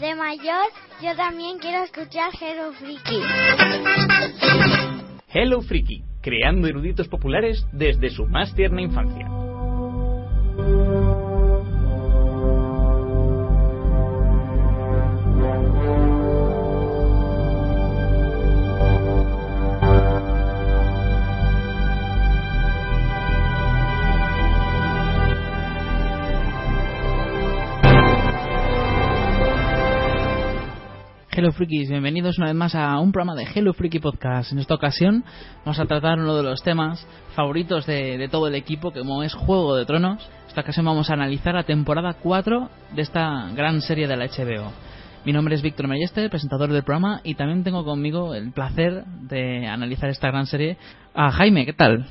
de mayor, yo también quiero escuchar Hello Freaky. Hello Freaky, creando eruditos populares desde su más tierna infancia. Hello Freakies, bienvenidos una vez más a un programa de Hello Freaky Podcast. En esta ocasión vamos a tratar uno de los temas favoritos de, todo el equipo, que como es Juego de Tronos. Esta ocasión vamos a analizar la temporada 4 de esta gran serie de la HBO. Mi nombre es Víctor Melleste, presentador del programa, y también tengo conmigo el placer de analizar esta gran serie a Jaime. ¿Qué tal?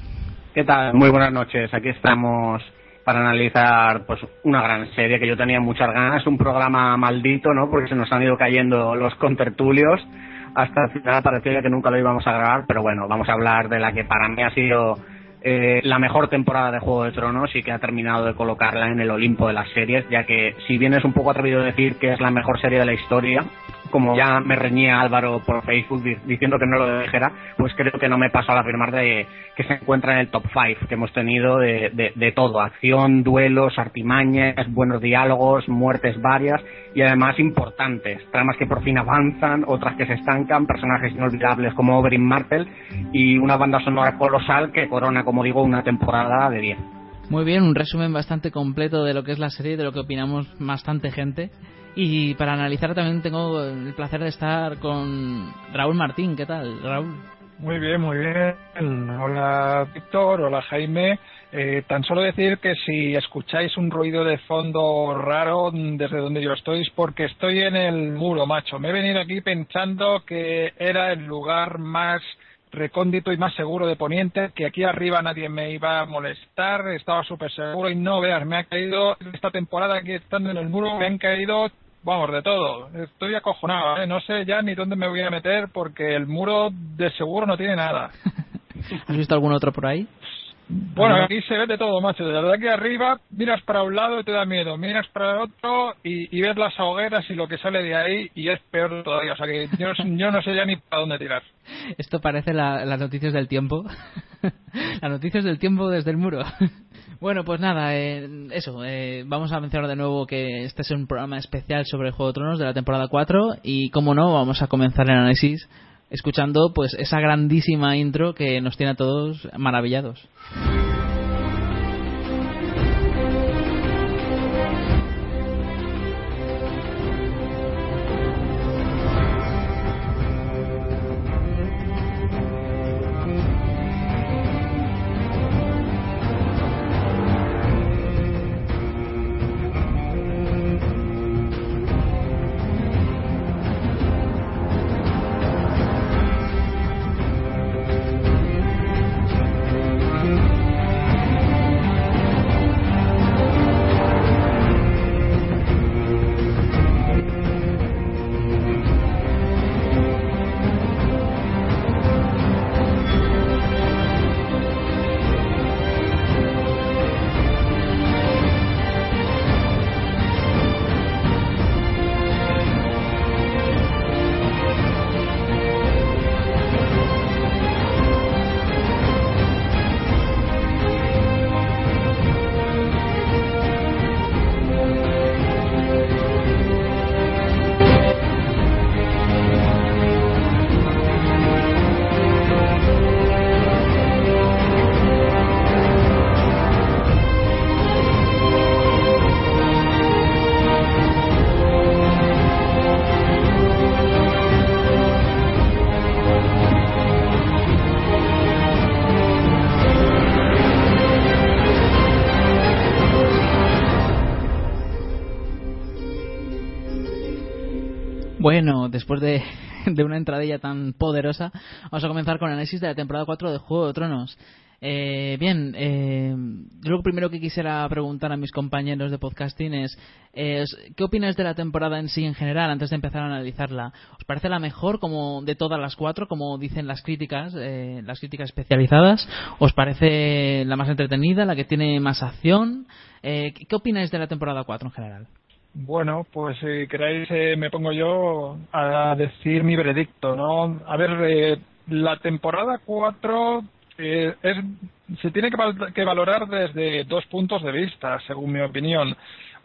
¿Qué tal? Muy buenas noches. Aquí estamos para analizar pues una gran serie que yo tenía muchas ganas, un programa maldito, ¿no? Porque se nos han ido cayendo los contertulios. Hasta el final parecía que nunca lo íbamos a grabar, pero bueno, vamos a hablar de la que para mí ha sido eh, la mejor temporada de Juego de Tronos y que ha terminado de colocarla en el Olimpo de las series, ya que si bien es un poco atrevido decir que es la mejor serie de la historia, como ya me reñía Álvaro por Facebook di- diciendo que no lo dijera, pues creo que no me paso al afirmar de que se encuentra en el top 5 que hemos tenido de, de, todo, acción, duelos, artimañas, buenos diálogos, muertes varias y además importantes, tramas que por fin avanzan, otras que se estancan, personajes inolvidables como Oberyn Martell y una banda sonora colosal que corona, como digo, una temporada de 10. Muy bien, un resumen bastante completo de lo que es la serie, de lo que opinamos bastante gente. Y para analizar también tengo el placer de estar con Raúl Martín. ¿Qué tal, Raúl? Muy bien, muy bien. Hola Víctor, hola Jaime. Eh, tan solo decir que si escucháis un ruido de fondo raro desde donde yo estoy es porque estoy en el muro, macho. Me he venido aquí pensando que era el lugar más recóndito y más seguro de Poniente, que aquí arriba nadie me iba a molestar, estaba súper seguro y no veas, me ha caído esta temporada aquí estando en el muro, me han caído, vamos, de todo. Estoy acojonado, ¿eh? no sé ya ni dónde me voy a meter porque el muro de seguro no tiene nada. ¿Has visto algún otro por ahí? Bueno, aquí se ve de todo, macho. Desde aquí arriba miras para un lado y te da miedo, miras para el otro y, y ves las hogueras y lo que sale de ahí y es peor todavía. O sea que yo, yo no sé ya ni para dónde tirar. Esto parece la- las noticias del tiempo. las noticias del tiempo desde el muro. Bueno, pues nada, eh, eso. eh, vamos a mencionar de nuevo que este es un programa especial sobre el Juego de Tronos de la temporada 4 y, como no, vamos a comenzar el análisis escuchando pues esa grandísima intro que nos tiene a todos maravillados. Después de, de una entradilla tan poderosa, vamos a comenzar con el análisis de la temporada 4 de Juego de Tronos. Eh, bien, eh, lo primero que quisiera preguntar a mis compañeros de podcasting es, ¿qué opinas de la temporada en sí en general antes de empezar a analizarla? ¿Os parece la mejor como de todas las cuatro, como dicen las críticas, eh, las críticas especializadas? ¿Os parece la más entretenida, la que tiene más acción? Eh, ¿Qué opináis de la temporada 4 en general? Bueno, pues si queréis eh, me pongo yo a decir mi veredicto, ¿no? A ver, eh, la temporada 4 eh, es, se tiene que, valorar desde dos puntos de vista, según mi opinión.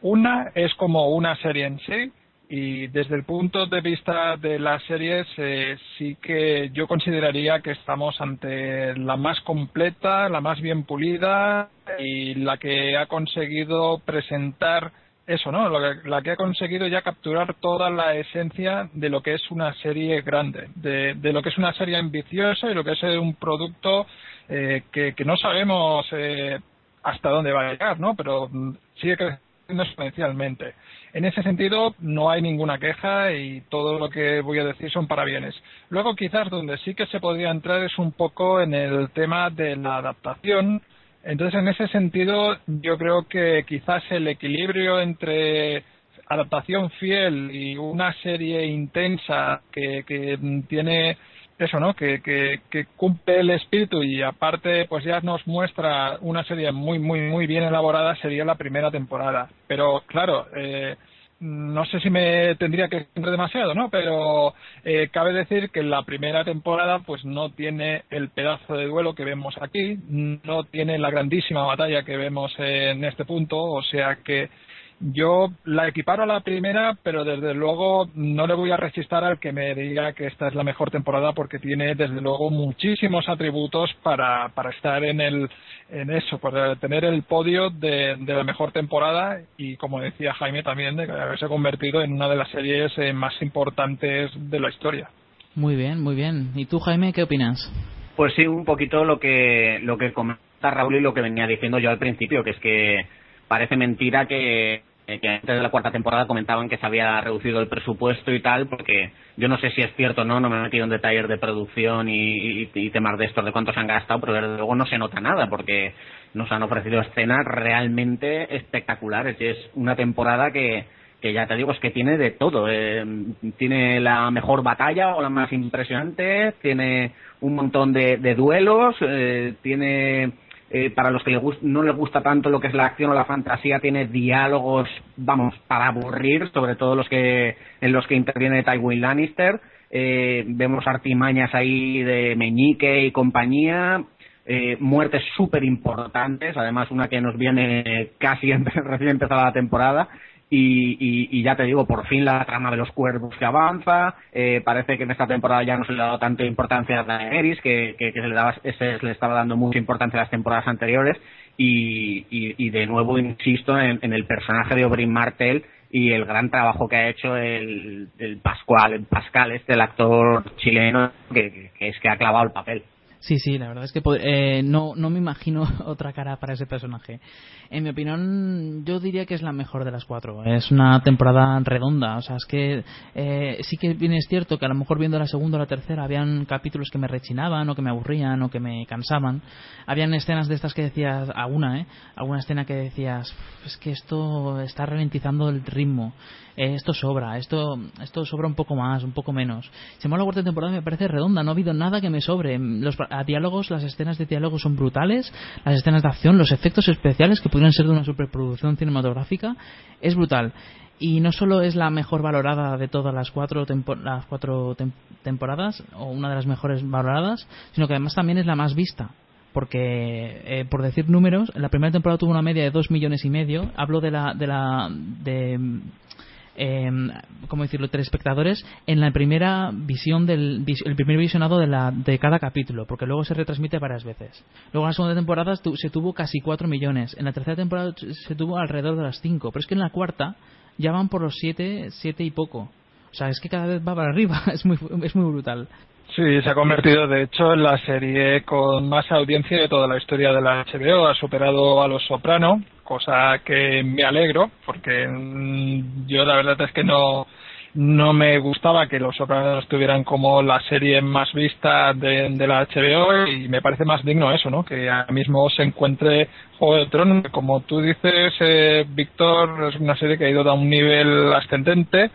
Una es como una serie en sí, y desde el punto de vista de las series eh, sí que yo consideraría que estamos ante la más completa, la más bien pulida y la que ha conseguido presentar eso, ¿no? la que ha conseguido ya capturar toda la esencia de lo que es una serie grande, de, lo que es una serie ambiciosa y lo que es un producto eh, que, no sabemos eh, hasta dónde va a llegar, ¿no? Pero mm, sigue creciendo exponencialmente. En ese sentido, no hay ninguna queja y todo lo que voy a decir son parabienes. Luego, quizás donde sí que se podría entrar es un poco en el tema de la adaptación, entonces, en ese sentido, yo creo que quizás el equilibrio entre adaptación fiel y una serie intensa que, que tiene eso, ¿no? Que, que, que, cumple el espíritu y aparte, pues ya nos muestra una serie muy, muy, muy bien elaborada, sería la primera temporada. Pero claro, eh, no sé si me tendría que entrar demasiado, ¿no? Pero eh, cabe decir que la primera temporada pues no tiene el pedazo de duelo que vemos aquí, no tiene la grandísima batalla que vemos en este punto, o sea que yo la equiparo a la primera, pero desde luego no le voy a resistir al que me diga que esta es la mejor temporada porque tiene desde luego muchísimos atributos para, para estar en el en eso, para tener el podio de, de la mejor temporada y como decía Jaime también de haberse convertido en una de las series eh, más importantes de la historia. Muy bien, muy bien. ¿Y tú Jaime qué opinas? Pues sí, un poquito lo que lo que comenta Raúl y lo que venía diciendo yo al principio, que es que parece mentira que eh, que antes de la cuarta temporada comentaban que se había reducido el presupuesto y tal, porque yo no sé si es cierto o no, no me he metido en detalles de producción y, temas de estos, de cuántos han gastado, pero desde luego no se nota nada, porque nos han ofrecido escenas realmente espectaculares. Y es una temporada que, que ya te digo, es que tiene de todo. Eh, tiene la mejor batalla o la más impresionante, tiene un montón de, duelos, eh, tiene eh, para los que no les gusta tanto lo que es la acción o la fantasía, tiene diálogos, vamos, para aburrir, sobre todo los que en los que interviene Tywin Lannister. Eh, vemos artimañas ahí de Meñique y compañía, eh, muertes súper importantes, además una que nos viene casi recién empezada la temporada, y, ya te digo, por fin la trama de los cuervos que avanza. Eh, parece que en esta temporada ya no se le ha dado tanta importancia a Daenerys, que, que, se, le daba, se le estaba dando mucha importancia a las temporadas anteriores. Y, y, de nuevo insisto en, el personaje de Oberyn Martel y el gran trabajo que ha hecho el, el Pascual, el Pascal, este, el actor chileno, que, que es que ha clavado el papel. Sí, sí, la verdad es que eh, no, no me imagino otra cara para ese personaje. En mi opinión, yo diría que es la mejor de las cuatro. Es una temporada redonda. O sea, es que eh, sí que bien es cierto que a lo mejor viendo la segunda o la tercera habían capítulos que me rechinaban o que me aburrían o que me cansaban. Habían escenas de estas que decías, alguna, ¿eh? Alguna escena que decías, es que esto está ralentizando el ritmo. Eh, esto sobra, esto, esto sobra un poco más, un poco menos. Se la cuarta temporada me parece redonda, no ha habido nada que me sobre. Los diálogos, las escenas de diálogo son brutales, las escenas de acción, los efectos especiales que podrían ser de una superproducción cinematográfica, es brutal. Y no solo es la mejor valorada de todas las cuatro, las cuatro temporadas, o una de las mejores valoradas, sino que además también es la más vista porque eh, por decir números la primera temporada tuvo una media de dos millones y medio hablo de la de la de eh, ¿cómo decirlo?, telespectadores en la primera visión del el primer visionado de, la, de cada capítulo, porque luego se retransmite varias veces. Luego en la segunda temporada se tuvo casi 4 millones, en la tercera temporada se tuvo alrededor de las 5, pero es que en la cuarta ya van por los 7, 7 y poco. O sea, es que cada vez va para arriba, es muy, es muy brutal. Sí, se ha convertido de hecho en la serie con más audiencia de toda la historia de la HBO. Ha superado a Los Soprano, cosa que me alegro, porque mm, yo la verdad es que no, no me gustaba que Los Sopranos estuvieran como la serie más vista de, la HBO y me parece más digno eso, ¿no? Que ahora mismo se encuentre Juego de Tronos, como tú dices, eh, Víctor, es una serie que ha ido a un nivel ascendente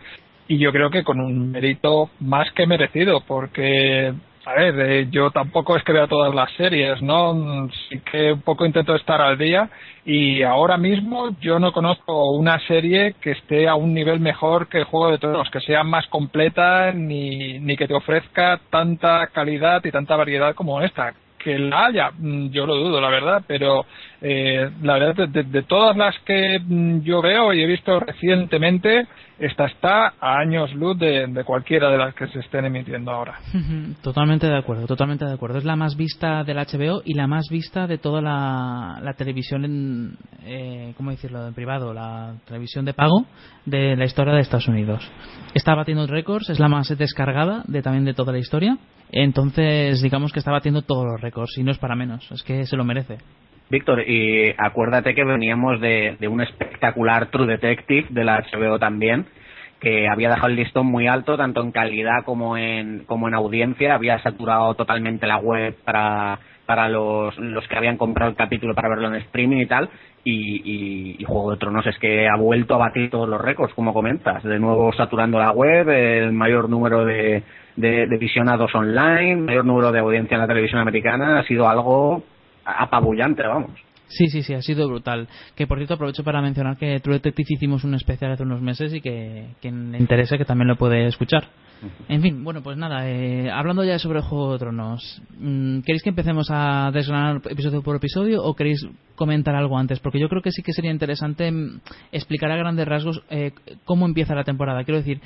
y yo creo que con un mérito más que merecido, porque a ver, eh, yo tampoco es que vea todas las series, ¿no? Sí que un poco intento estar al día y ahora mismo yo no conozco una serie que esté a un nivel mejor que el Juego de Tronos, que sea más completa ni, ni que te ofrezca tanta calidad y tanta variedad como esta que la haya, mm, yo lo dudo, la verdad, pero eh, la verdad, de, todas las que mm, yo veo y he visto recientemente, esta está a años luz de, cualquiera de las que se estén emitiendo ahora. Totalmente de acuerdo, totalmente de acuerdo. Es la más vista del HBO y la más vista de toda la, televisión, en, eh, ¿cómo decirlo?, en privado, la televisión de pago de la historia de Estados Unidos. Está batiendo récords, es la más descargada de también de toda la historia. Entonces, digamos que está batiendo todos los récords y no es para menos, es que se lo merece. Víctor, y acuérdate que veníamos de, un espectacular True Detective de la HBO también, que había dejado el listón muy alto, tanto en calidad como en, como en audiencia, había saturado totalmente la web para, para los, los que habían comprado el capítulo para verlo en streaming y tal, y, y, Juego de Tronos es que ha vuelto a batir todos los récords, como comentas, de nuevo saturando la web, el mayor número de, de, de visionados online, mayor número de audiencia en la televisión americana, ha sido algo apabullante, vamos. Sí, sí, sí, ha sido brutal. Que por cierto aprovecho para mencionar que True Detective hicimos un especial hace unos meses y que quien le interese que también lo puede escuchar. En fin, bueno, pues nada, eh, hablando ya sobre Juego de Tronos, mm, ¿queréis que empecemos a desgranar episodio por episodio o queréis comentar algo antes? Porque yo creo que sí que sería interesante mm, explicar a grandes rasgos eh, cómo empieza la temporada. Quiero decir,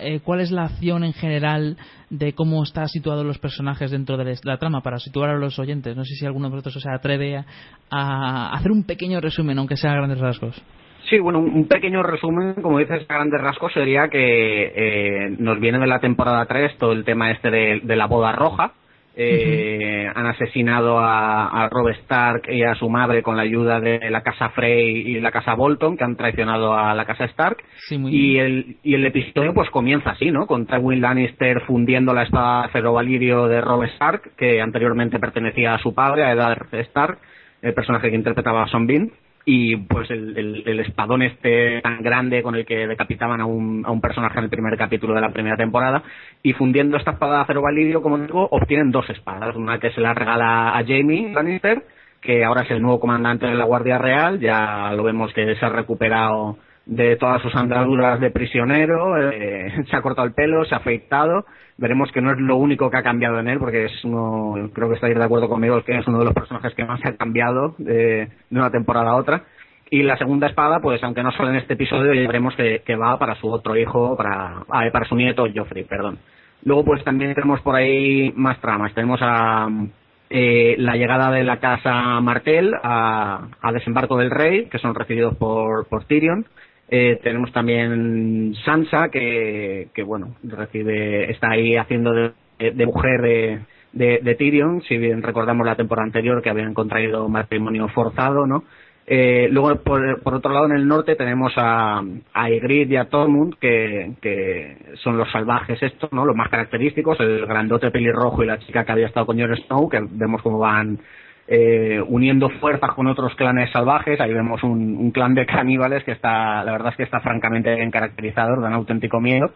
eh, cuál es la acción en general de cómo están situados los personajes dentro de la trama para situar a los oyentes. No sé si alguno de vosotros se atreve a hacer un pequeño resumen, aunque sea a grandes rasgos. Sí, bueno, un pequeño resumen, como dices, a grandes rasgos, sería que eh, nos viene de la temporada 3 todo el tema este de, la boda roja. Eh, Han asesinado a, a, Rob Stark y a su madre con la ayuda de la casa Frey y la casa Bolton, que han traicionado a la casa Stark. y, el, y el episodio pues comienza así, ¿no? Con Tywin Lannister fundiendo la espada ferrovalirio de Rob Stark, que anteriormente pertenecía a su padre, a Eddard Stark, el personaje que interpretaba a Son Bean y pues el, el, espadón este tan grande con el que decapitaban a un, a un personaje en el primer capítulo de la primera temporada y fundiendo esta espada de acero validio como digo obtienen dos espadas. Una que se la regala a Jamie Lannister que ahora es el nuevo comandante de la Guardia Real ya lo vemos que se ha recuperado de todas sus andaduras de prisionero eh, se ha cortado el pelo se ha afeitado veremos que no es lo único que ha cambiado en él, porque es uno, creo que estáis de acuerdo conmigo, que es uno de los personajes que más ha cambiado de, una temporada a otra. Y la segunda espada, pues aunque no solo en este episodio, ya veremos que, va para su otro hijo, para, ah, para su nieto Joffrey, perdón. Luego, pues también tenemos por ahí más tramas. Tenemos a eh, la llegada de la casa Martel a, a Desembarco del Rey, que son recibidos por, por Tyrion. Eh, tenemos también Sansa, que, bueno, recibe, está ahí haciendo de, mujer de, de, Tyrion, si bien recordamos la temporada anterior que habían contraído matrimonio forzado, ¿no? Eh, luego, por, por, otro lado, en el norte tenemos a, a Ygritte y a Tormund, que, que son los salvajes estos, ¿no? Los más característicos, el grandote pelirrojo y la chica que había estado con Jon Snow, que vemos cómo van eh, uniendo fuerzas con otros clanes salvajes. Ahí vemos un, clan de caníbales que está, la verdad es que está francamente bien caracterizado, dan auténtico miedo.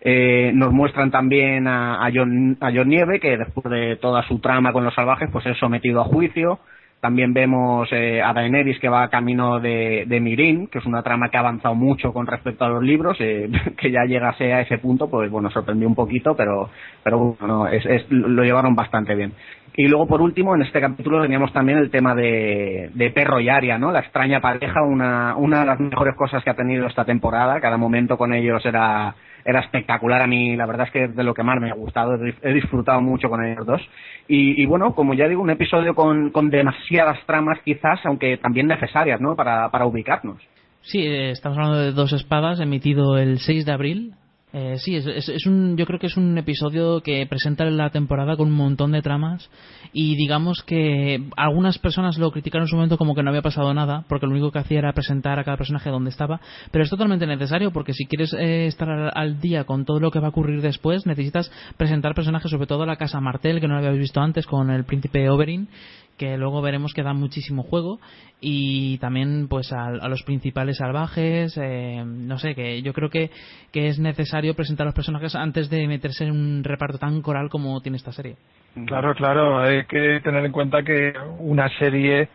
Eh, nos muestran también a, a, John, a John Nieve, que después de toda su trama con los salvajes, pues es sometido a juicio. También vemos eh, a Daenerys que va camino de, de Mirin, que es una trama que ha avanzado mucho con respecto a los libros, eh, que ya llegase a ese punto, pues bueno, sorprendió un poquito, pero, pero bueno, es, es, lo llevaron bastante bien. Y luego, por último, en este capítulo teníamos también el tema de, de Perro y Aria, ¿no? La extraña pareja, una, una de las mejores cosas que ha tenido esta temporada. Cada momento con ellos era, era espectacular a mí, la verdad es que de lo que más me ha gustado, he disfrutado mucho con ellos dos. Y, bueno, como ya digo, un episodio con, con demasiadas tramas quizás, aunque también necesarias, ¿no? Para, para ubicarnos. Sí, eh, estamos hablando de dos espadas, emitido el 6 de abril Eh, sí, es, es, es, un, yo creo que es un episodio que presenta la temporada con un montón de tramas y digamos que algunas personas lo criticaron en su momento como que no había pasado nada porque lo único que hacía era presentar a cada personaje donde estaba, pero es totalmente necesario porque si quieres eh, estar al día con todo lo que va a ocurrir después necesitas presentar personajes, sobre todo a la casa Martel que no lo habíais visto antes con el príncipe Oberyn que luego veremos que da muchísimo juego y también pues a, a los principales salvajes eh, no sé que yo creo que, que es necesario presentar a los personajes antes de meterse en un reparto tan coral como tiene esta serie. Claro claro. Hay que tener en cuenta que una serie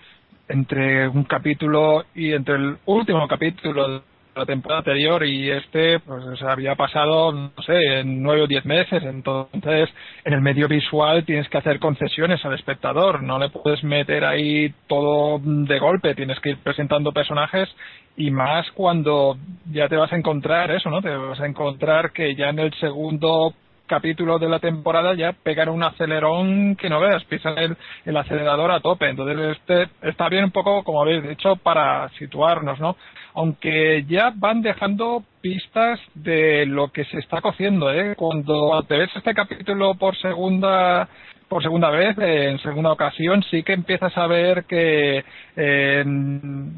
entre un capítulo y entre el último capítulo la temporada anterior y este pues había pasado no sé en nueve o diez meses entonces en el medio visual tienes que hacer concesiones al espectador no le puedes meter ahí todo de golpe tienes que ir presentando personajes y más cuando ya te vas a encontrar eso no te vas a encontrar que ya en el segundo capítulo de la temporada ya pegan un acelerón que no veas, pisan el, el acelerador a tope. Entonces, este está bien un poco, como habéis dicho, para situarnos, ¿no? Aunque ya van dejando pistas de lo que se está cociendo, ¿eh? Cuando te ves este capítulo por segunda por segunda vez, en segunda ocasión, sí que empiezas a ver que eh,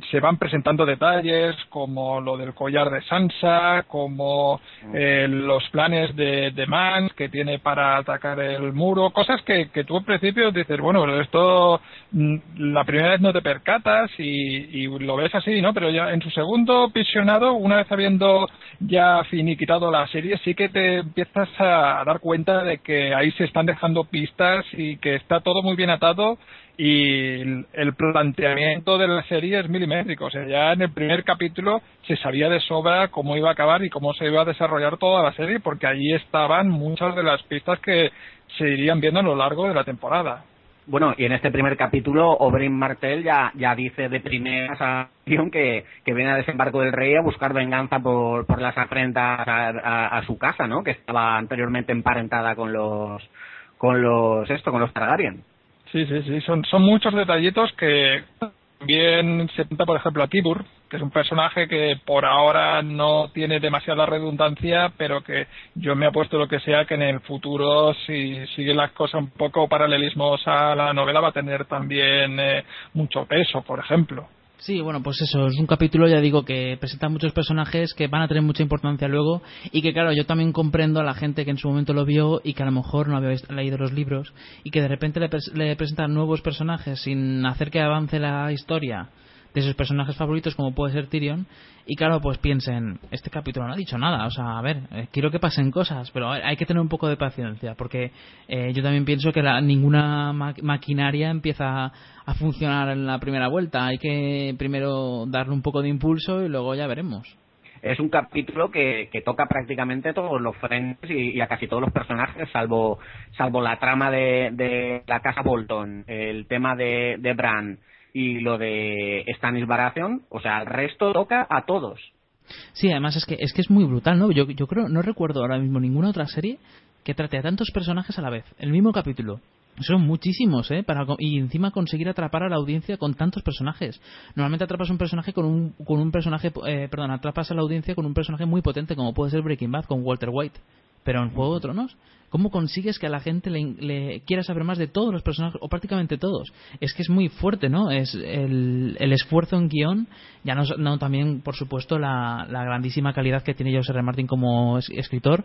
se van presentando detalles como lo del collar de Sansa, como eh, los planes de, de Mans que tiene para atacar el muro, cosas que, que tú al principio dices, bueno, esto mm, la primera vez no te percatas y, y lo ves así, ¿no? Pero ya en su segundo visionado, una vez habiendo ya finiquitado la serie, sí que te empiezas a dar cuenta de que ahí se están dejando pistas y que está todo muy bien atado y el planteamiento de la serie es milimétrico. O sea, ya en el primer capítulo se sabía de sobra cómo iba a acabar y cómo se iba a desarrollar toda la serie, porque allí estaban muchas de las pistas que se irían viendo a lo largo de la temporada. Bueno, y en este primer capítulo, Oberyn Martel ya, ya dice de primera acción que, que viene a desembarco del rey a buscar venganza por, por las afrentas a, a su casa, ¿no? Que estaba anteriormente emparentada con los, con los esto con los Targaryen sí sí sí son son muchos detallitos que también se pinta por ejemplo a Tibur que es un personaje que por ahora no tiene demasiada redundancia pero que yo me apuesto lo que sea que en el futuro si sigue las cosas un poco paralelismos a la novela va a tener también eh, mucho peso por ejemplo Sí, bueno, pues eso, es un capítulo, ya digo, que presenta muchos personajes que van a tener mucha importancia luego y que, claro, yo también comprendo a la gente que en su momento lo vio y que a lo mejor no había leído los libros y que de repente le, le presentan nuevos personajes sin hacer que avance la historia de sus personajes favoritos como puede ser Tyrion y claro pues piensen este capítulo no ha dicho nada o sea a ver eh, quiero que pasen cosas pero hay que tener un poco de paciencia porque eh, yo también pienso que la, ninguna ma maquinaria empieza a funcionar en la primera vuelta hay que primero darle un poco de impulso y luego ya veremos. Es un capítulo que, que toca prácticamente todos los frentes y, y, a casi todos los personajes, salvo, salvo la trama de, de la casa Bolton, el tema de, de Bran, y lo de Stanis Baratheon, o sea, el resto toca a todos. Sí, además es que es que es muy brutal, ¿no? Yo, yo creo, no recuerdo ahora mismo ninguna otra serie que trate a tantos personajes a la vez, el mismo capítulo. Son muchísimos, ¿eh? Para, y encima conseguir atrapar a la audiencia con tantos personajes. Normalmente atrapas un personaje con un, con un personaje, eh, perdón, atrapas a la audiencia con un personaje muy potente como puede ser Breaking Bad con Walter White. Pero en Juego de Tronos ¿Cómo consigues que a la gente le, le, quiera saber más de todos los personajes, o prácticamente todos? Es que es muy fuerte, ¿no? Es el, el esfuerzo en guion, ya no, no también, por supuesto, la, la, grandísima calidad que tiene José R. Martin como es, escritor.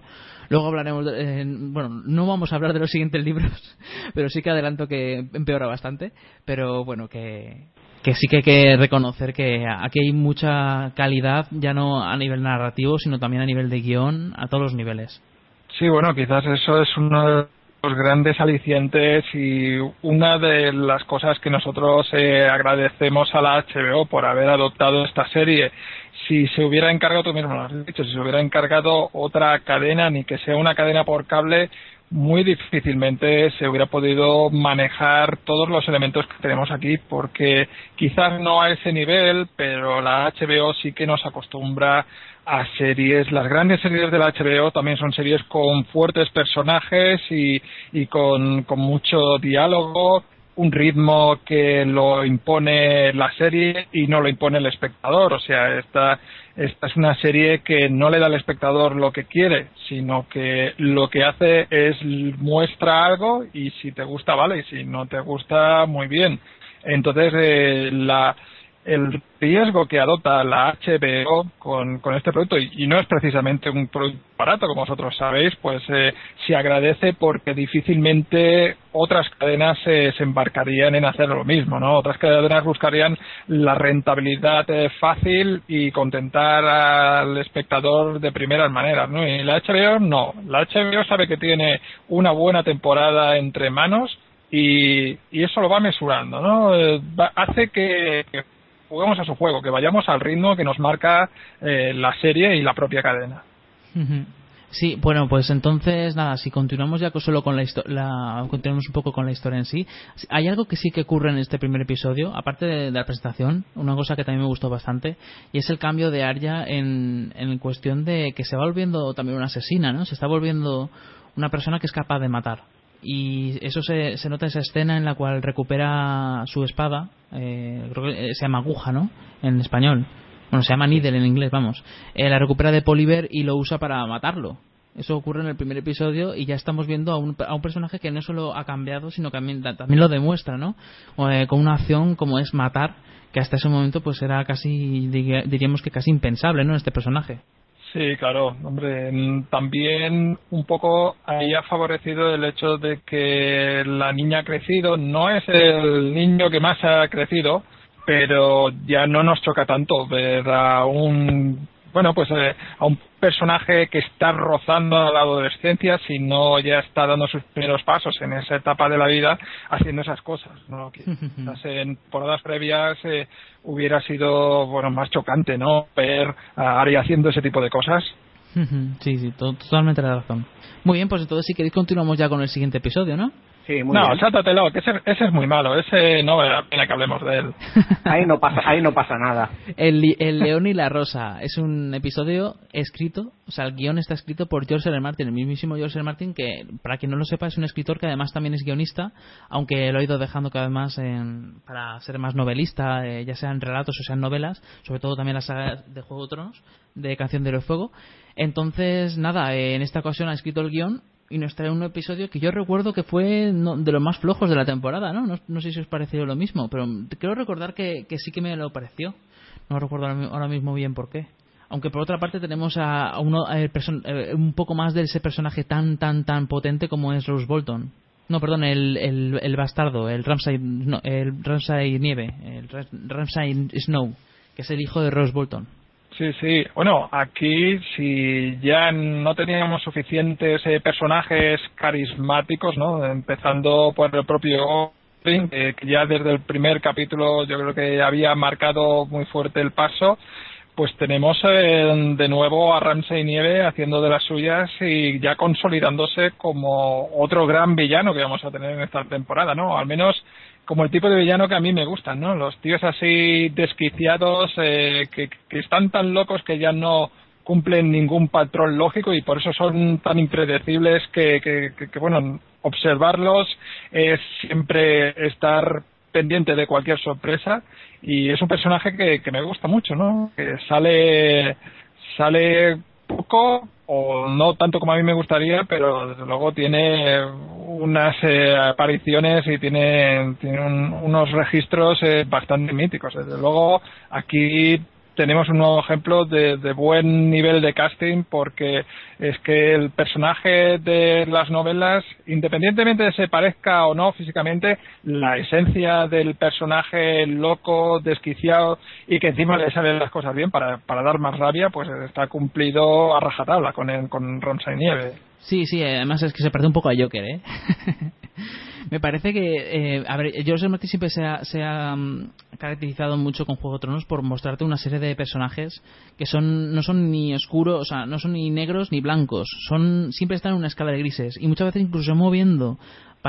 Luego hablaremos, de, bueno, no vamos a hablar de los siguientes libros, pero sí que adelanto que empeora bastante, pero bueno, que, que sí que hay que reconocer que aquí hay mucha calidad, ya no a nivel narrativo, sino también a nivel de guion, a todos los niveles. Sí, bueno, quizás eso es uno de los grandes alicientes y una de las cosas que nosotros eh, agradecemos a la HBO por haber adoptado esta serie. Si se hubiera encargado, tú mismo lo has dicho, si se hubiera encargado otra cadena, ni que sea una cadena por cable, muy difícilmente se hubiera podido manejar todos los elementos que tenemos aquí, porque quizás no a ese nivel, pero la HBO sí que nos acostumbra a series. Las grandes series de la HBO también son series con fuertes personajes y, con, con mucho diálogo, un ritmo que lo impone la serie y no lo impone el espectador. O sea, esta, esta es una serie que no le da al espectador lo que quiere, sino que lo que hace es muestra algo y si te gusta, vale, y si no te gusta, muy bien. Entonces, eh, la, el riesgo que adopta la HBO con, con este producto, y, no es precisamente un producto barato, como vosotros sabéis, pues eh, se agradece porque difícilmente otras cadenas se embarcarían en hacer lo mismo, ¿no? Otras cadenas buscarían la rentabilidad eh, fácil y contentar al espectador de primeras maneras, ¿no? Y la HBO no. La HBO sabe que tiene una buena temporada entre manos y, y eso lo va mesurando, ¿no? Eh, hace que juguemos a su juego, que vayamos al ritmo que nos marca eh, la serie y la propia cadena. Sí, bueno, pues entonces nada, si continuamos ya solo con la historia, continuamos un poco con la historia en sí. Hay algo que sí que ocurre en este primer episodio, aparte de, la presentación, una cosa que también me gustó bastante, y es el cambio de Arya en, en cuestión de que se va volviendo también una asesina, ¿no? Se está volviendo una persona que es capaz de matar y eso se, se, nota esa escena en la cual recupera su espada, eh, creo que se llama aguja, ¿no? En español. Bueno, se llama needle en inglés, vamos. Eh, la recupera de Poliver y lo usa para matarlo. Eso ocurre en el primer episodio y ya estamos viendo a un, a un personaje que no solo ha cambiado, sino que también, también lo demuestra, ¿no? Eh, con una acción como es matar, que hasta ese momento pues era casi, diríamos que casi impensable, ¿no? Este personaje. Sí, claro, hombre, también un poco ahí ha favorecido el hecho de que la niña ha crecido, no es el niño que más ha crecido, pero ya no nos choca tanto ver a un bueno, pues eh, a un personaje que está rozando a la adolescencia, si no ya está dando sus primeros pasos en esa etapa de la vida, haciendo esas cosas. ¿no? Quizás en temporadas previas eh, hubiera sido bueno más chocante, ¿no? Ver a Ari haciendo ese tipo de cosas. Sí, sí, totalmente la razón. Muy bien, pues entonces si queréis continuamos ya con el siguiente episodio, ¿no? No, sáltatelo, que ese, es muy malo. Ese no vale la pena que hablemos de él. ahí no pasa, ahí no pasa nada. El, el León y la Rosa es un episodio escrito, o sea, el guion está escrito por George R. Martin, el mismísimo George R. Martin, que para quien no lo sepa es un escritor que además también es guionista, aunque lo ha ido dejando cada vez más en, para ser más novelista, eh, ya sean relatos o sean novelas, sobre todo también la saga de Juego de Tronos, de Canción de los Fuego. Entonces, nada, eh, en esta ocasión ha escrito el guion y nos trae un episodio que yo recuerdo que fue de los más flojos de la temporada, ¿no? ¿no? sé si os pareció lo mismo, pero creo recordar que, sí que me lo pareció. No recuerdo ahora mismo bien por qué. Aunque por otra parte tenemos a, uno eh, un poco más de ese personaje tan, tan, tan potente como es Rose Bolton. No, perdón, el, el, bastardo, el Ramsay, el Ramsay Nieve, el Ramsay Snow, que es el hijo de Rose Bolton. Sí, sí. Bueno, aquí si ya no teníamos suficientes eh, personajes carismáticos, ¿no? Empezando por el propio que ya desde el primer capítulo yo creo que había marcado muy fuerte el paso, pues tenemos eh, de nuevo a Ramsey Nieve haciendo de las suyas y ya consolidándose como otro gran villano que vamos a tener en esta temporada, ¿no? Al menos como el tipo de villano que a mí me gustan, ¿no? Los tíos así desquiciados eh, que, están tan locos que ya no cumplen ningún patrón lógico y por eso son tan impredecibles que, que, bueno, observarlos es siempre estar pendiente de cualquier sorpresa y es un personaje que, que me gusta mucho, ¿no? Que sale sale poco o no tanto como a mí me gustaría, pero desde luego tiene unas eh, apariciones y tiene, tiene unos registros eh, bastante míticos. Desde luego aquí tenemos un nuevo ejemplo de, buen nivel de casting porque es que el personaje de las novelas, independientemente de se parezca o no físicamente, la esencia del personaje loco, desquiciado y que encima le salen las cosas bien para, para dar más rabia, pues está cumplido a rajatabla con, el, con Ronsa y Nieve. Sí, sí, además es que se parece un poco a Joker, ¿eh? me parece que, eh, a ver, George Martin siempre se ha, mm, caracterizado mucho con Juego de Tronos por mostrarte una serie de personajes que son no son ni oscuros, o sea, no son ni negros ni blancos, son siempre están en una escala de grises y muchas veces incluso moviendo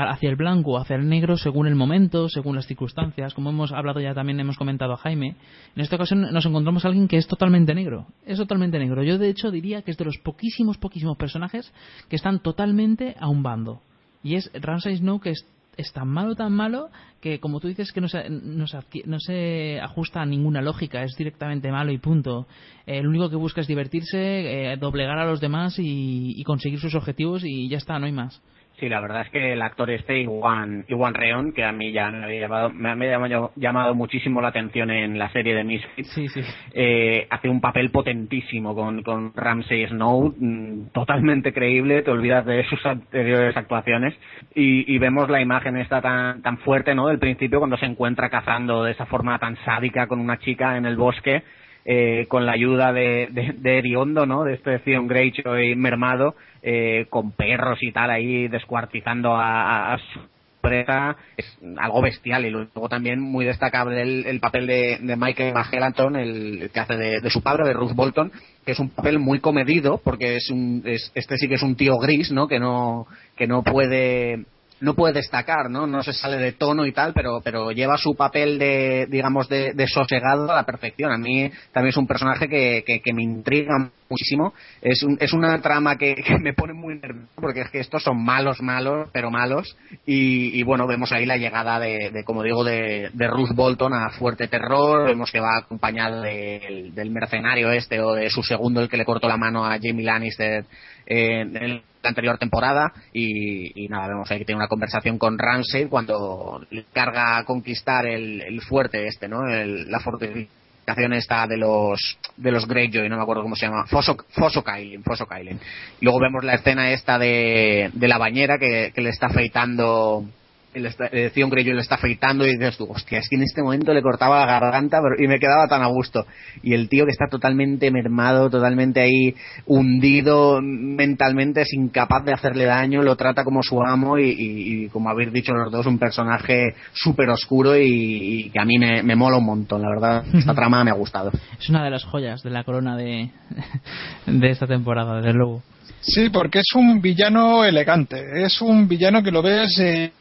hacia el blanco o hacia el negro según el momento, según las circunstancias, como hemos hablado ya también hemos comentado a Jaime. En esta ocasión nos encontramos a alguien que es totalmente negro, es totalmente negro. Yo de hecho diría que es de los poquísimos poquísimos personajes que están totalmente a un bando y es Ramsay Snow que es tan malo, tan malo, que como tú dices que no se, no se, ajusta a ninguna lógica, es directamente malo y punto. Eh, lo único que busca es divertirse, eh, doblegar a los demás y conseguir sus objetivos y ya está, no hay más. Sí, la verdad es que el actor este, Iwan, Iwan Reon, que a mí ya me había llamado, me había llamado, muchísimo la atención en la serie de Misfits, Sí, sí. eh, hace un papel potentísimo con, con Ramsey Snow, mm, totalmente creíble, te olvidas de sus anteriores actuaciones y, y vemos la imagen esta tan, tan fuerte, ¿no? Del principio cuando se encuentra cazando de esa forma tan sádica con una chica en el bosque, eh, con la ayuda de, de, de Eriondo, ¿no? De este Theon Greyjoy mermado, eh, con perros y tal ahí descuartizando a, su presa, es algo bestial y luego también muy destacable el, el papel de, de Michael Magellanton, el, el que hace de, de su padre, de Ruth Bolton, que es un papel muy comedido porque es un, es- este sí que es un tío gris, ¿no? Que no, que no puede no puede destacar, ¿no? No se sale de tono y tal, pero, pero lleva su papel de, digamos, de, de sosegado a la perfección. A mí también es un personaje que, que, que me intriga muchísimo. Es, un- es una trama que, que me pone muy nervioso porque es que estos son malos, malos, pero malos. Y, y bueno, vemos ahí la llegada de, de, como digo, de, de Bolton a Fuerte Terror. Vemos que va acompañado del, del mercenario este o de su segundo, el que le cortó la mano a Jamie Lannister en la anterior temporada y, y nada, vemos ahí que tiene una conversación con Ramsay cuando carga a conquistar el, el fuerte este, ¿no? El- la fortificación esta de los de los Greyjoy, no me acuerdo cómo se llama, Fosso Kailin, Fosso Kailin. Luego vemos la escena esta de, de la bañera que, que le está afeitando el está, eh, Theon Greyjoy le está afeitando y dices tú, hostia, es que en este momento le cortaba la garganta pero, y me quedaba tan a gusto. Y el tío que está totalmente mermado, totalmente ahí hundido mentalmente, es incapaz de hacerle daño, lo trata como su amo y, y- y, como habéis dicho los dos, un personaje súper oscuro y, y que a mí me, me mola un montón, la verdad. Esta trama me ha gustado. Es una de las joyas de la corona de, de esta temporada, desde luego. Sí, porque es un villano elegante, es un villano que lo ves eh,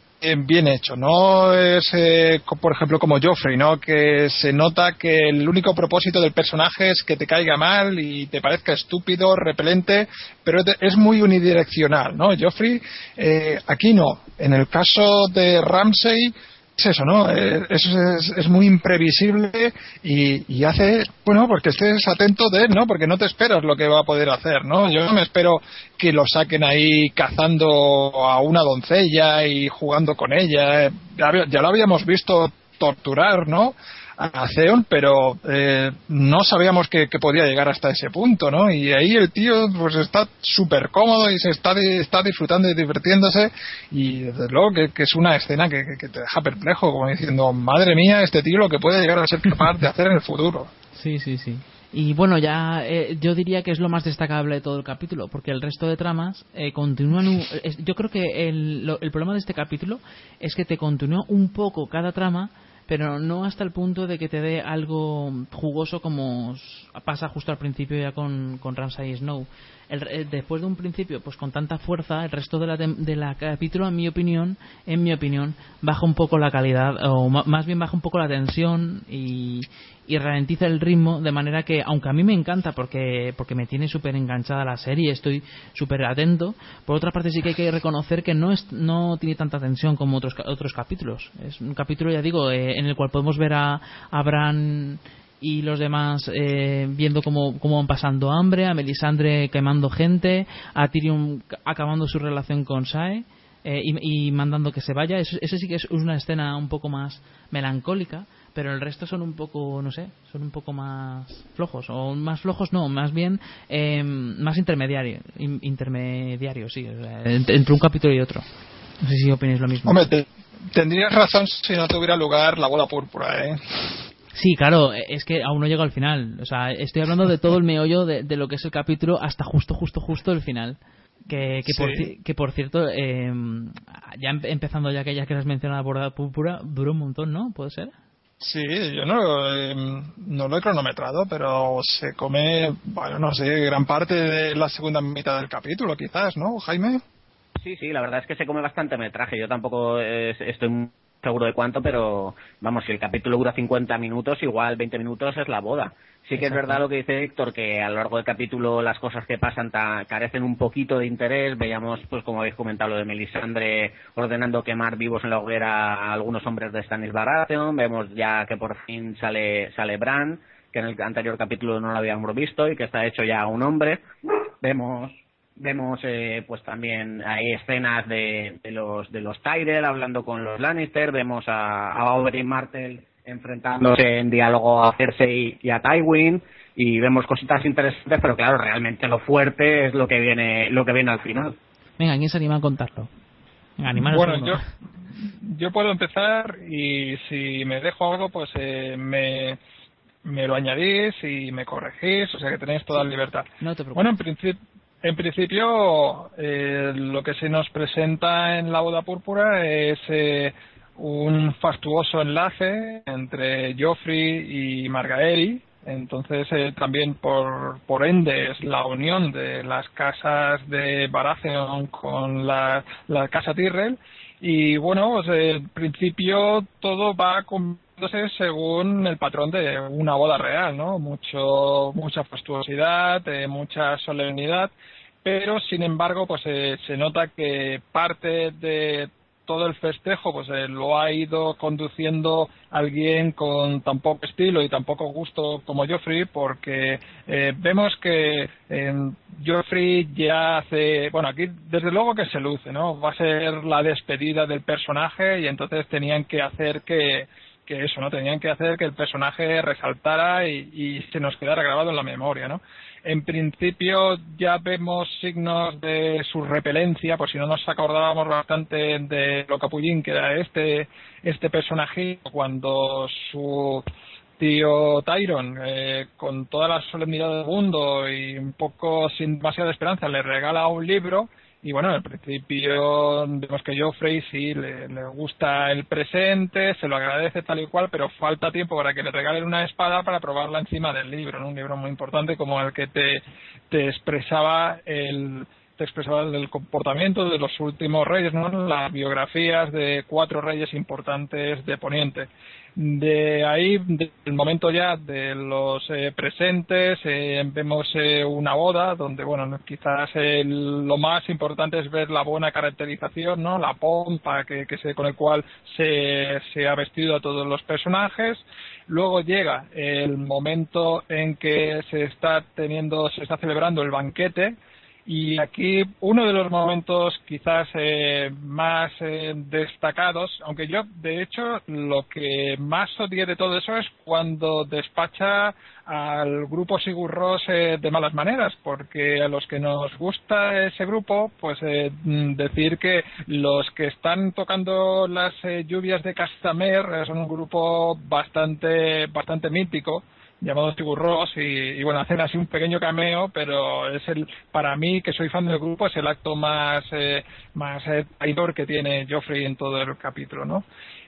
bien hecho, no es, eh, por ejemplo, como Joffrey, ¿no? Que se nota que el único propósito del personaje es que te caiga mal y te parezca estúpido, repelente, pero es muy unidireccional, ¿no? Joffrey, eh, aquí no. En el caso de Ramsey, es eso, ¿no? Eh, Es, es, es muy imprevisible y, y hace, bueno, porque estés atento de él, ¿no? Porque no te esperas lo que va a poder hacer, ¿no? Yo no me espero que lo saquen ahí cazando a una doncella y jugando con ella. Eh, Ya, ya lo habíamos visto torturar, ¿no? A Theon, pero eh, no sabíamos que, que podía llegar hasta ese punto, ¿no? Y ahí el tío pues está súper cómodo y se está, está disfrutando y divirtiéndose y desde luego que, es una escena que, te deja perplejo, como diciendo, madre mía, este tío lo que puede llegar a ser capaz de hacer en el futuro. Sí, sí, sí. Y bueno, ya eh, yo diría que es lo más destacable de todo el capítulo, porque el resto de tramas eh, continúan. un- yo creo que el, lo- el problema de este capítulo es que te continúa un poco cada trama, pero no hasta el punto de que te dé algo jugoso como pasa justo al principio ya con, con Ramsay Snow. El re- eh, después de un principio, pues con tanta fuerza, el resto de la, de la capítulo, en mi opinión, en mi opinión, baja un poco la calidad, o más bien baja un poco la tensión y, y ralentiza el ritmo, de manera que, aunque a mí me encanta porque, porque me tiene súper enganchada la serie, estoy súper atento, por otra parte sí que hay que reconocer que no, es, no tiene tanta tensión como otros, otros capítulos. Es un capítulo, ya digo, eh, en el cual podemos ver a, a Bran y los demás eh, viendo cómo, cómo van pasando hambre, a Melisandre quemando gente, a Tyrion ca- acabando su relación con Sae eh, y, y mandando que se vaya. Eso, eso sí que es una escena un poco más melancólica, pero el resto son un poco, no sé, son un poco más flojos, o más flojos no, más bien eh, más intermediario, in- intermediario, sí, o sea, entre, entre un capítulo y otro. No sé si opináis lo mismo. Hombre, te- tendrías razón si no tuviera lugar la bola púrpura, ¿eh? Sí, claro, eh, es que aún no llego al final. O sea, estoy hablando de todo el meollo de, de lo que es el capítulo hasta justo, justo, justo el final. Que, que, por, Sí. que por cierto, eh, ya em- empezando ya que ya que has mencionado la borda púrpura, duró un montón, ¿no? ¿Puede ser? Sí, yo no, eh, no lo he cronometrado, pero se come, bueno, no sé, gran parte de la segunda mitad del capítulo, quizás, ¿no, Jaime? Sí, sí, la verdad es que se come bastante metraje. Yo tampoco eh, estoy seguro de cuánto, pero vamos, si el capítulo dura 50 minutos, igual 20 minutos es la boda. Sí que es verdad lo que dice Héctor, que a lo largo del capítulo las cosas que pasan carecen un poquito de interés. Veíamos, pues como habéis comentado, lo de Melisandre ordenando quemar vivos en la hoguera a algunos hombres de Stannis Baratheon. Vemos ya que por fin sale, sale Bran, que en el anterior capítulo no lo habíamos visto y que está hecho ya un hombre. Vemos vemos eh, pues también hay escenas de, de los de los Tyrell hablando con los Lannister vemos a, a Aubrey Martel enfrentándose en diálogo a Cersei y a Tywin y vemos cositas interesantes, pero claro, realmente lo fuerte es lo que viene lo que viene al final. Venga, ¿quién se anima a contarlo? bueno, yo, yo puedo empezar y si me dejo algo, pues eh, me, me lo añadís y me corregís, o sea que tenéis toda la libertad. bueno, en principio, en principio eh, lo que se nos presenta en la boda púrpura es eh, un fastuoso enlace entre Joffrey y Margaery. Entonces, eh, también por, por ende es la unión de las casas de Baratheon con la, la casa Tyrrell. Y bueno, pues, en principio todo va cumpliéndose según el patrón de una boda real, ¿no? Mucho, mucha fastuosidad, eh, mucha solemnidad pero sin embargo pues eh, se nota que parte de todo el festejo pues eh, lo ha ido conduciendo alguien con tan poco estilo y tan poco gusto como Joffrey porque eh, vemos que eh, Joffrey ya hace bueno aquí desde luego que se luce no va a ser la despedida del personaje y entonces tenían que hacer que que eso, ¿no? Tenían que hacer que el personaje resaltara y, y, se nos quedara grabado en la memoria, ¿no? En principio ya vemos signos de su repelencia, por si no nos acordábamos bastante de lo capullín que era este, este personaje cuando su tío Tyron, eh, con toda la solemnidad del mundo y un poco sin demasiada esperanza, le regala un libro y bueno, al principio vemos que Joffrey sí le, le, gusta el presente, se lo agradece tal y cual, pero falta tiempo para que le regalen una espada para probarla encima del libro, ¿no? un libro muy importante como el que te, te expresaba el te expresaba el comportamiento de los últimos reyes, ¿no? las biografías de cuatro reyes importantes de Poniente de ahí, del momento ya de los eh, presentes, eh, vemos eh, una boda donde, bueno, quizás lo más importante es ver la buena caracterización, ¿no? La pompa que, que se, con el cual se, se ha vestido a todos los personajes. Luego llega el momento en que se está teniendo, se está celebrando el banquete, y aquí uno de los momentos quizás eh, más eh, destacados, aunque yo de hecho lo que más odié de todo eso es cuando despacha al grupo Sigur Ross eh, de malas maneras, porque a los que nos gusta ese grupo, pues mm, decir que los que están tocando las lluvias de Castamer son un grupo bastante bastante mítico llamado Sigur Ross y, bueno hacen así un pequeño cameo pero es el para mí que soy fan del grupo es el acto más eh, más eh, que tiene Joffrey en todo el capítulo no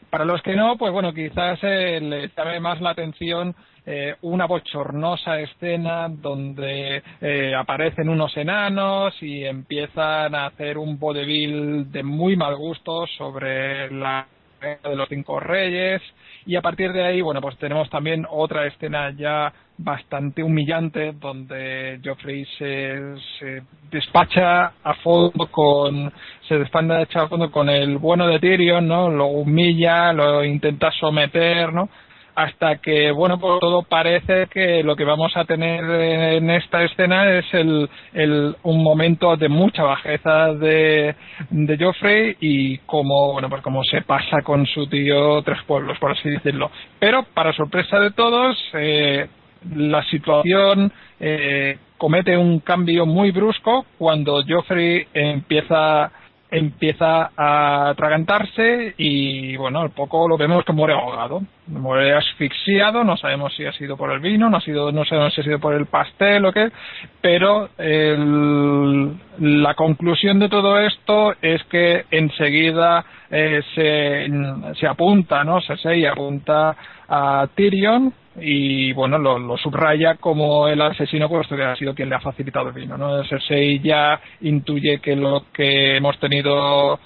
para los que no pues bueno quizás eh, le llame más la atención eh, una bochornosa escena donde eh, aparecen unos enanos y empiezan a hacer un vodevil de muy mal gusto sobre la de los cinco reyes y a partir de ahí bueno pues tenemos también otra escena ya bastante humillante donde Geoffrey se, se despacha a fondo con se despacha a fondo con el bueno de Tyrion no lo humilla lo intenta someter no hasta que, bueno, por todo parece que lo que vamos a tener en esta escena es el, el un momento de mucha bajeza de, de Joffrey y como, bueno, pues como se pasa con su tío Tres Pueblos, por así decirlo. Pero, para sorpresa de todos, eh, la situación eh, comete un cambio muy brusco cuando Joffrey empieza empieza a atragantarse y bueno, al poco lo vemos que muere ahogado, muere asfixiado, no sabemos si ha sido por el vino, no ha sido, no sabemos si ha sido por el pastel o qué, pero la conclusión de todo esto es que enseguida eh, se, se apunta, ¿no? se apunta a Tyrion y bueno lo, subraya como el asesino que ha sido quien le ha facilitado el vino no Cersei ya intuye que lo que hemos tenido lo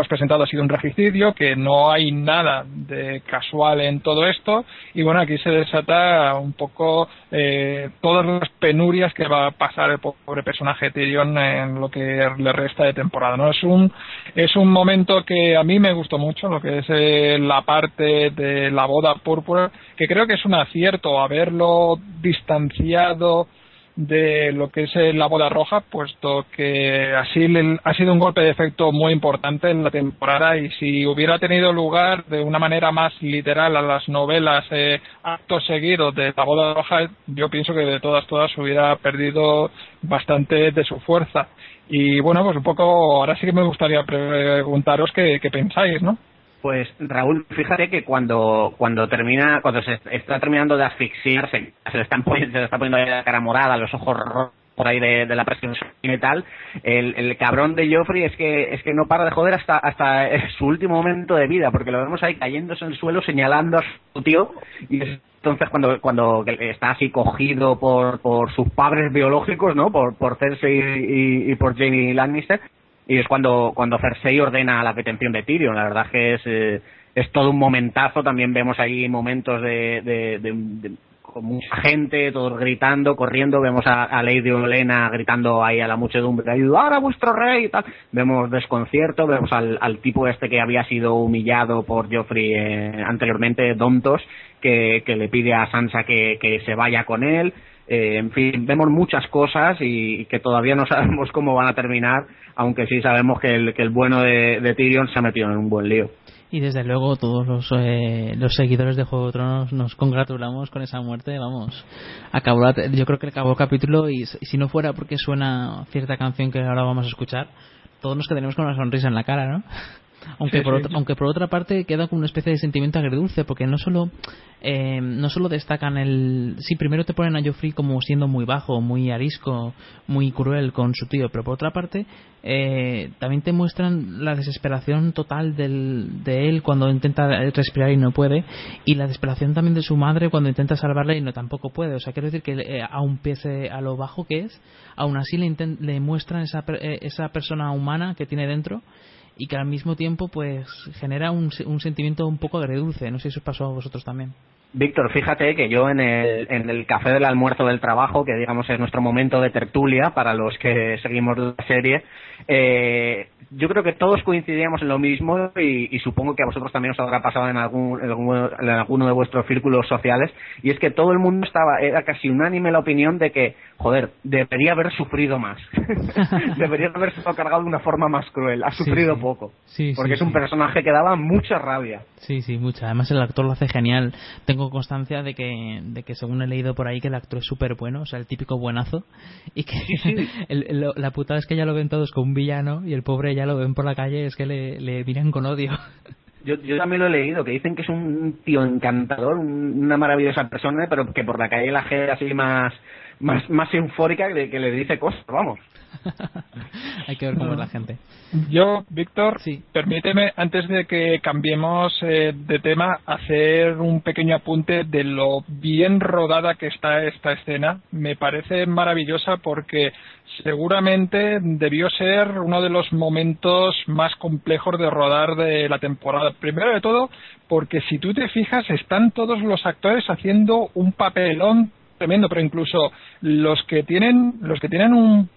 has presentado ha sido un regicidio, que no hay nada de casual en todo esto y bueno, aquí se desata un poco eh, todas las penurias que va a pasar el pobre personaje Tyrion en lo que le resta de temporada, ¿no? Es un es un momento que a mí me gustó mucho, lo que es eh, la parte de la boda púrpura, que creo que es un acierto haberlo distanciado de lo que es eh, la boda roja, puesto que así ha sido un golpe de efecto muy importante en la temporada y si hubiera tenido lugar de una manera más literal a las novelas eh, actos seguidos de la boda roja, yo pienso que de todas todas hubiera perdido bastante de su fuerza. Y bueno, pues un poco, ahora sí que me gustaría preguntaros qué pensáis, ¿no? Pues Raúl, fíjate que cuando cuando termina, cuando se está terminando de asfixiarse, se le están poniendo, se le está poniendo la cara morada, los ojos rojos por ahí de, la presión y tal, el, el cabrón de Joffrey es que es que no para de joder hasta hasta su último momento de vida, porque lo vemos ahí cayéndose en el suelo señalando a su tío y entonces cuando cuando está así cogido por por sus padres biológicos, ¿no? Por por Cersei y, y por Jamie Lannister y es cuando, cuando Cersei ordena la detención de Tyrion. La verdad que es, eh, es todo un momentazo. También vemos ahí momentos de, de, con mucha gente, todos gritando, corriendo. Vemos a, Lady Olena gritando ahí a la muchedumbre, ayudar a vuestro rey y tal. Vemos desconcierto, vemos al, al tipo este que había sido humillado por Joffrey eh, anteriormente, Dontos, que, que le pide a Sansa que, que se vaya con él. Eh, en fin, vemos muchas cosas y que todavía no sabemos cómo van a terminar, aunque sí sabemos que el, que el bueno de, Tyrion se ha metido en un buen lío. Y desde luego todos los, eh, los seguidores de Juego de Tronos nos congratulamos con esa muerte, vamos, acabó yo creo que acabó el capítulo y, si no fuera porque suena cierta canción que ahora vamos a escuchar, todos nos quedaremos con una sonrisa en la cara, ¿no? aunque por otra, aunque por otra parte queda con una especie de sentimiento agridulce porque no solo eh, no solo destacan el sí primero te ponen a Joffrey como siendo muy bajo muy arisco muy cruel con su tío pero por otra parte eh, también te muestran la desesperación total del, de él cuando intenta respirar y no puede y la desesperación también de su madre cuando intenta salvarle y no tampoco puede. O sea quiero decir que eh, aun pese a lo bajo que es aún así le, le muestran esa, esa persona humana que tiene dentro y que al mismo tiempo pues genera un, un sentimiento un poco agredulce. No sé si eso os pasó a vosotros también. Víctor, fíjate que yo en el, en el café del almuerzo del trabajo, que digamos es nuestro momento de tertulia para los que seguimos la serie, eh, yo creo que todos coincidíamos en lo mismo y, supongo que a vosotros también os habrá pasado en, algún, en, alguno de vuestros círculos sociales y es que todo el mundo estaba era casi unánime la opinión de que joder debería haber sufrido más. Debería haber sido cargado de una forma más cruel ha sufrido poco porque es un personaje que daba mucha rabia. Sí sí mucha. Además el actor lo hace genial. Tengo constancia de que de que según he leído por ahí que el actor es súper bueno o sea el típico buenazo y que la putada es que ya lo ven todos como un villano y el pobre ya lo ven por la calle es que le, le miran con odio. Yo, yo también lo he leído, que dicen que es un tío encantador, una maravillosa persona, pero que por la calle la gente así más, más, más eufórica de que le dice cosas, vamos. Hay que ver cómo es la gente. Yo, Víctor, sí. permíteme, antes de que cambiemos eh, de tema, hacer un pequeño apunte de lo bien rodada que está esta escena. Me parece maravillosa porque seguramente debió ser uno de los momentos más complejos de rodar de la temporada. Primero de todo, porque si tú te fijas, están todos los actores haciendo un papelón tremendo, pero incluso los que tienen, los que tienen un,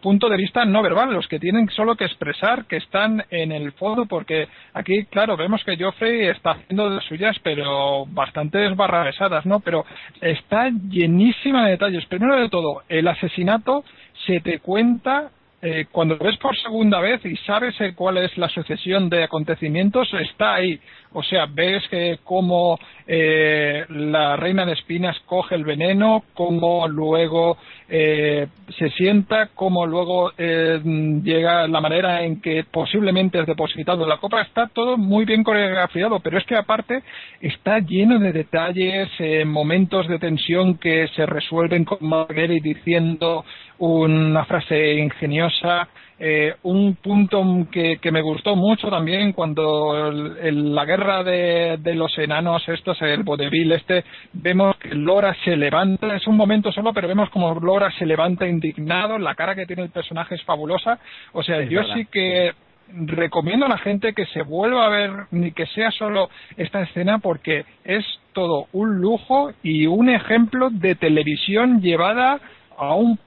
punto de vista no verbal, los que tienen solo que expresar que están en el fondo, porque aquí, claro, vemos que Joffrey está haciendo de las suyas, pero bastante desbarrabesadas, ¿no? Pero está llenísima de detalles. Primero de todo, el asesinato se te cuenta eh, cuando ves por segunda vez y sabes eh, cuál es la sucesión de acontecimientos, está ahí. O sea, ves que cómo eh, la reina de espinas coge el veneno, cómo luego eh, se sienta, cómo luego eh, llega la manera en que posiblemente es depositado la copa. Está todo muy bien coreografiado, pero es que aparte está lleno de detalles, momentos de tensión que se resuelven con Marguerite diciendo una frase ingeniosa eh, un punto que, me gustó mucho también cuando la guerra de, los enanos, estos, el vodevil este, vemos que Lora se levanta, es un momento solo, pero vemos como Lora se levanta indignado, la cara que tiene el personaje es fabulosa. O sea, yo sí que recomiendo a la gente que se vuelva a ver ni que sea solo esta escena porque es todo un lujo y un ejemplo de televisión llevada a un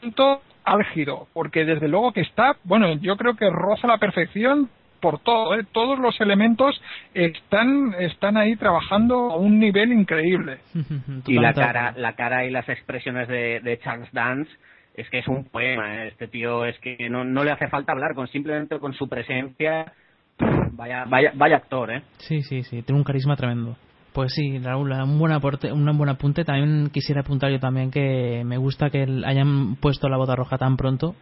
punto álgido, porque desde luego que está, bueno, yo creo que roza la perfección por todo, ¿eh? todos los elementos están están ahí trabajando a un nivel increíble. y la cara, la cara y las expresiones de, de Charles Dance es que es un poema. ¿eh? Este tío es que no, no le hace falta hablar, con simplemente con su presencia, vaya, vaya, vaya actor, ¿eh? Sí, sí, sí, tiene un carisma tremendo. Pues sí, Raúl, un buen, aporte, un buen apunte. También quisiera apuntar yo también que me gusta que hayan puesto la boda roja tan pronto,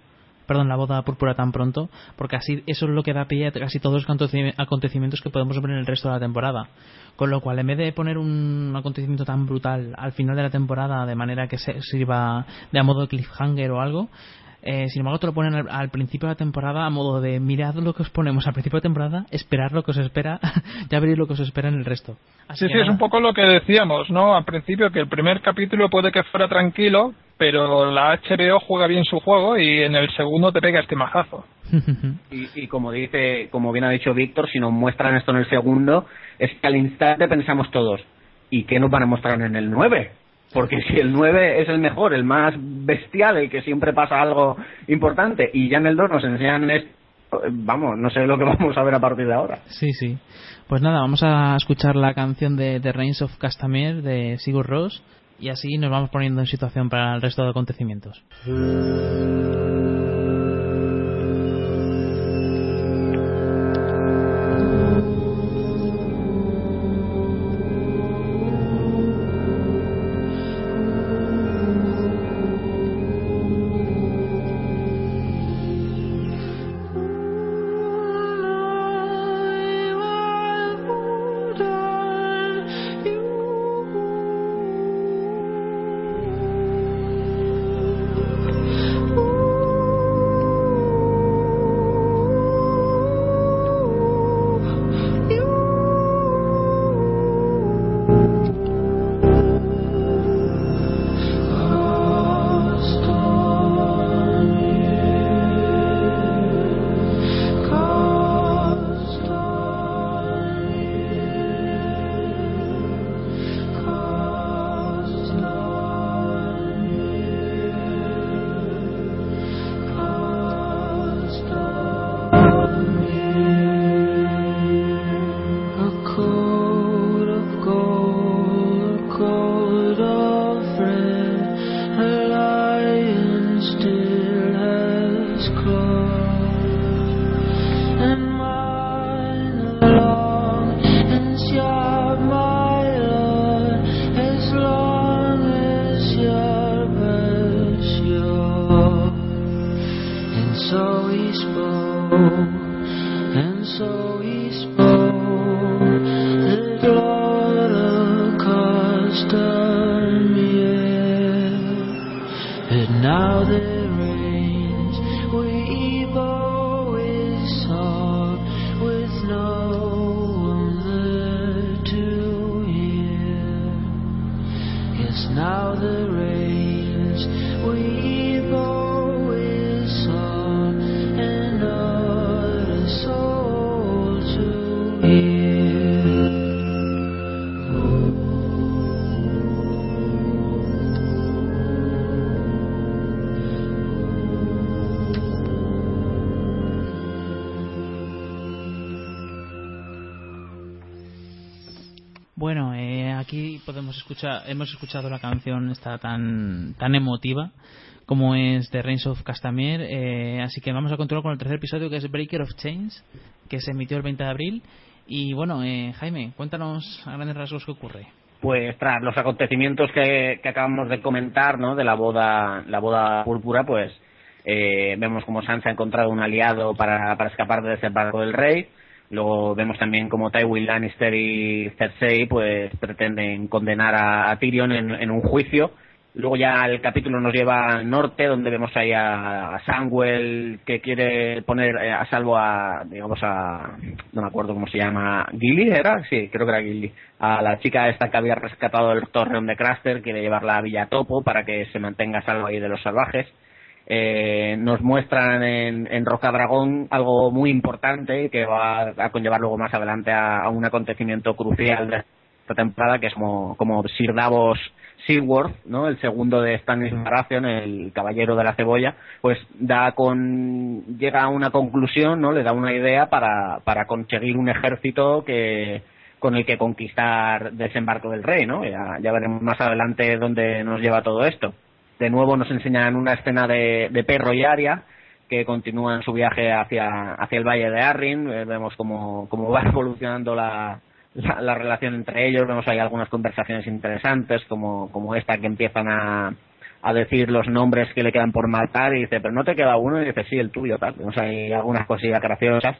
perdón, la boda púrpura tan pronto, porque así eso es lo que da pie a casi todos los acontecimientos que podemos ver en el resto de la temporada. Con lo cual, en vez de poner un acontecimiento tan brutal al final de la temporada de manera que se sirva de a modo cliffhanger o algo, eh, sin embargo, te lo ponen al, principio de la temporada a modo de mirad lo que os ponemos al principio de temporada, esperar lo que os espera, ya veréis lo que os espera en el resto. Así sí, sí, es un poco lo que decíamos, ¿no? Al principio que el primer capítulo puede que fuera tranquilo, pero la HBO juega bien su juego y en el segundo te pega este majazo. y, y, como dice, como bien ha dicho Víctor, si nos muestran esto en el segundo, es que al instante pensamos todos, ¿y qué nos van a mostrar en el 9? Porque si el 9 es el mejor, el más bestial, el que siempre pasa algo importante, y ya en el 2 nos enseñan esto, vamos, no sé lo que vamos a ver a partir de ahora. Sí, sí. Pues nada, vamos a escuchar la canción de The Reigns of Castamere de Sigur Ross y así nos vamos poniendo en situación para el resto de acontecimientos. And now there is. Hemos escuchado la canción esta tan, tan emotiva como es The Reigns of Castamere, eh, así que vamos a continuar con el tercer episodio que es Breaker of Chains, que se emitió el 20 de abril. Y bueno, eh, Jaime, cuéntanos a grandes rasgos qué ocurre. Pues tras los acontecimientos que, acabamos de comentar, ¿no? De la boda, la boda púrpura, pues eh, vemos como Sansa ha encontrado un aliado para, para escapar de ese barco del rey Luego vemos también como Tywin Lannister y Cersei pues pretenden condenar a, Tyrion en, un juicio. Luego ya el capítulo nos lleva al norte donde vemos ahí a, a Samwell que quiere poner eh, a salvo a, digamos a, no me acuerdo cómo se llama, Gilly era, sí, creo que era Gilly, a la chica esta que había rescatado el torreón de Craster, quiere llevarla a Villa Topo para que se mantenga a salvo ahí de los salvajes eh, nos muestran en, en Roca Dragón algo muy importante que va a conllevar luego más adelante a, un acontecimiento crucial de esta temporada, que es como, como Sir Davos Seaworth, ¿no? el segundo de Stannis Baratheon, el caballero de la cebolla, pues da con llega a una conclusión, ¿no? Le da una idea para, para conseguir un ejército que con el que conquistar desembarco del rey, ¿no? Ya, ya veremos más adelante dónde nos lleva todo esto. De nuevo nos enseñan una escena de, Perro y Aria que continúan su viaje hacia, hacia el valle de Arryn. Eh, vemos cómo va evolucionando la, la, relación entre ellos. Vemos ahí algunas conversaciones interesantes, como, como esta que empiezan a, a decir los nombres que le quedan por matar y dice, pero no te queda uno y dice, sí, el tuyo, tal. Vemos ahí algunas cosillas graciosas.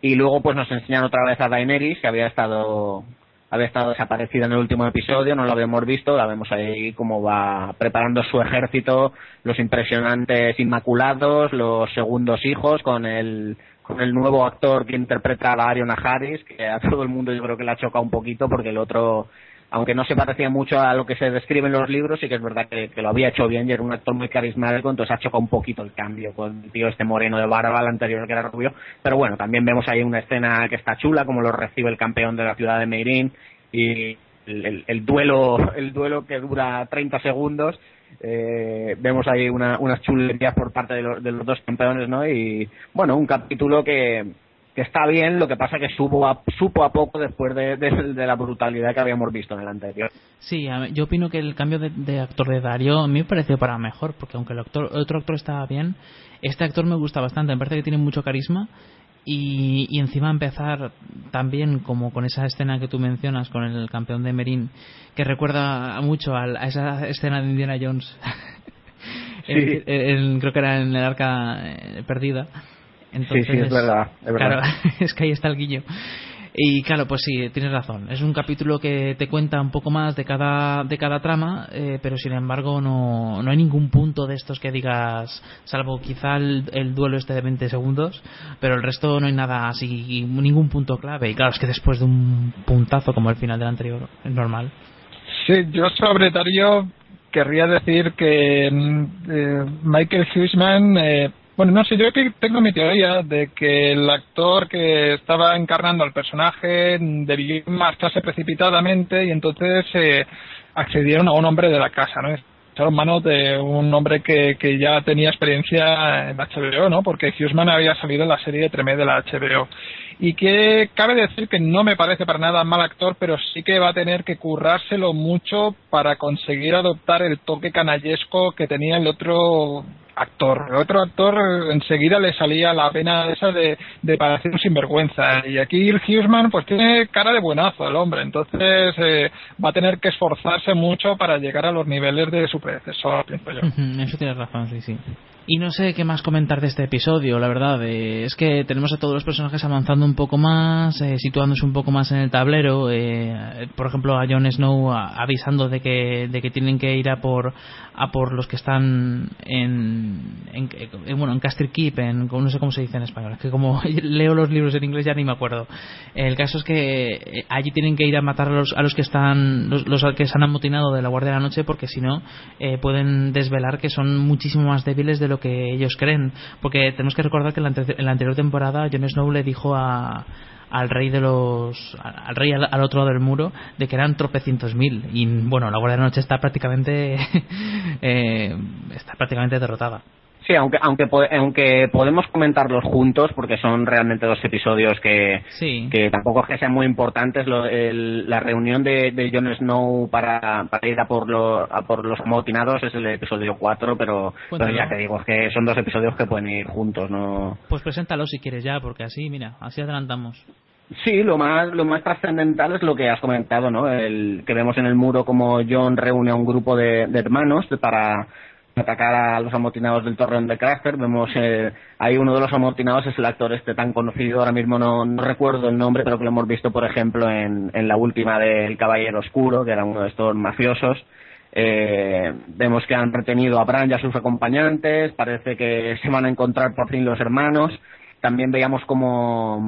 Y luego pues nos enseñan otra vez a Daenerys, que había estado había estado desaparecida en el último episodio, no lo habíamos visto, la vemos ahí como va preparando su ejército, los impresionantes Inmaculados, los segundos hijos con el con el nuevo actor que interpreta a la Ariana Harris, que a todo el mundo yo creo que le ha chocado un poquito porque el otro aunque no se parecía mucho a lo que se describe en los libros, sí que es verdad que, lo había hecho bien y era un actor muy carismático, entonces ha chocado un poquito el cambio con el tío este moreno de barba, el anterior que era rubio. Pero bueno, también vemos ahí una escena que está chula, como lo recibe el campeón de la ciudad de Meirin y el, duelo el duelo que dura 30 segundos. Eh, vemos ahí unas chulerías por parte de los, de los dos campeones, ¿no? Y bueno, un capítulo que, que está bien, lo que pasa que supo a, supo a poco después de, la brutalidad que habíamos visto en el anterior. Sí, yo opino que el cambio de, actor de Dario a mí me pareció para mejor, porque aunque el, actor, otro actor estaba bien, este actor me gusta bastante, me parece que tiene mucho carisma y, y encima empezar también como con esa escena que tú mencionas con el campeón de Merín, que recuerda mucho a, esa escena de Indiana Jones. creo que era en el arca eh, perdida sí, sí, es verdad. Es Claro, es que ahí está el guillo. Y claro, pues sí, tienes razón. Es un capítulo que te cuenta un poco más de cada, de cada trama, eh, pero sin embargo no, no hay ningún punto de estos que digas, salvo quizá el, duelo este de 20 segundos, pero el resto no hay nada así, ningún punto clave. Y claro, es que después de un puntazo como el final del anterior, es normal. Sí, yo sobre Darío querría decir que mm, eh, Michael Huisman eh, bueno, no sé, yo tengo mi teoría de que el actor que estaba encarnando al personaje debió marcharse precipitadamente y entonces eh, accedieron a un hombre de la casa, ¿no? Echaron manos de un hombre que, que ya tenía experiencia en HBO, ¿no? Porque Hughesman había salido en la serie Tremé de la HBO. Y que cabe decir que no me parece para nada mal actor, pero sí que va a tener que currárselo mucho para conseguir adoptar el toque canallesco que tenía el otro actor. El otro actor enseguida le salía la pena esa de, de parecer un sinvergüenza. Y aquí el Hughesman pues tiene cara de buenazo el hombre, entonces eh, va a tener que esforzarse mucho para llegar a los niveles de su predecesor, pienso yo. Eso tienes razón, sí, sí. Y no sé qué más comentar de este episodio, la verdad. Eh, es que tenemos a todos los personajes avanzando un poco más, eh, situándose un poco más en el tablero. Eh, por ejemplo, a Jon Snow avisando de que, de que tienen que ir a por, a por los que están en, en, bueno, en Castle Keep, en, no sé cómo se dice en español. Es que como leo los libros en inglés ya ni me acuerdo. El caso es que allí tienen que ir a matar a los, a los que están, los, los que se han amotinado de la Guardia de la Noche porque si no pueden desvelar que son muchísimo más débiles de lo que ellos creen. Porque tenemos que recordar que en la, anterior temporada Jon Snow le dijo a, al rey de los al rey al, otro lado del muro de que eran tropecientos mil y bueno la guardia de noche está prácticamente eh, está prácticamente derrotada Sí, aunque, aunque, aunque podemos comentarlos juntos, porque son realmente dos episodios que, que tampoco es que sean muy importantes. la reunión de, de Jon Snow para, para ir a por, por los amotinados es el episodio 4, pero, pero ya te digo, es que son dos episodios que pueden ir juntos. no Pues preséntalo si quieres ya, porque así, mira, así adelantamos. Sí, lo más, lo más trascendental es lo que has comentado, ¿no? El que vemos en el muro como John reúne a un grupo de, de hermanos para atacar a los amotinados del torreón de Craster. Vemos eh, ahí uno de los amotinados es el actor este tan conocido, ahora mismo no, no recuerdo el nombre, pero que lo hemos visto, por ejemplo, en, en la última del Caballero Oscuro, que era uno de estos mafiosos. Eh, vemos que han retenido a Bran y a sus acompañantes, parece que se van a encontrar por fin los hermanos. También veíamos como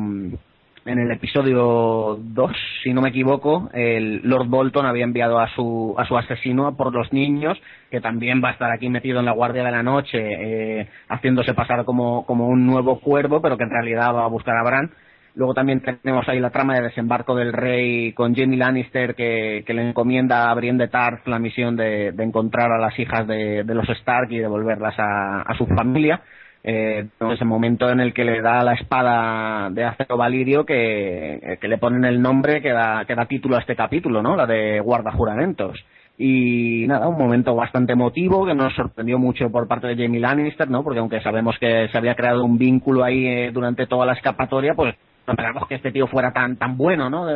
en el episodio 2, si no me equivoco, el Lord Bolton había enviado a su, a su asesino por los niños, que también va a estar aquí metido en la guardia de la noche, eh, haciéndose pasar como, como un nuevo cuervo, pero que en realidad va a buscar a Bran. Luego también tenemos ahí la trama de desembarco del rey con Jamie Lannister que, le encomienda a Brienne de Tarth la misión de, encontrar a las hijas de, los Stark y devolverlas a su familia. Eh, ese momento en el que le da la espada de acero valirio que, que le ponen el nombre que da, que da título a este capítulo, ¿no? La de guardajuramentos. Y nada, un momento bastante emotivo que nos sorprendió mucho por parte de Jamie Lannister, ¿no? Porque aunque sabemos que se había creado un vínculo ahí eh, durante toda la escapatoria, pues no esperamos que este tío fuera tan tan bueno, ¿no?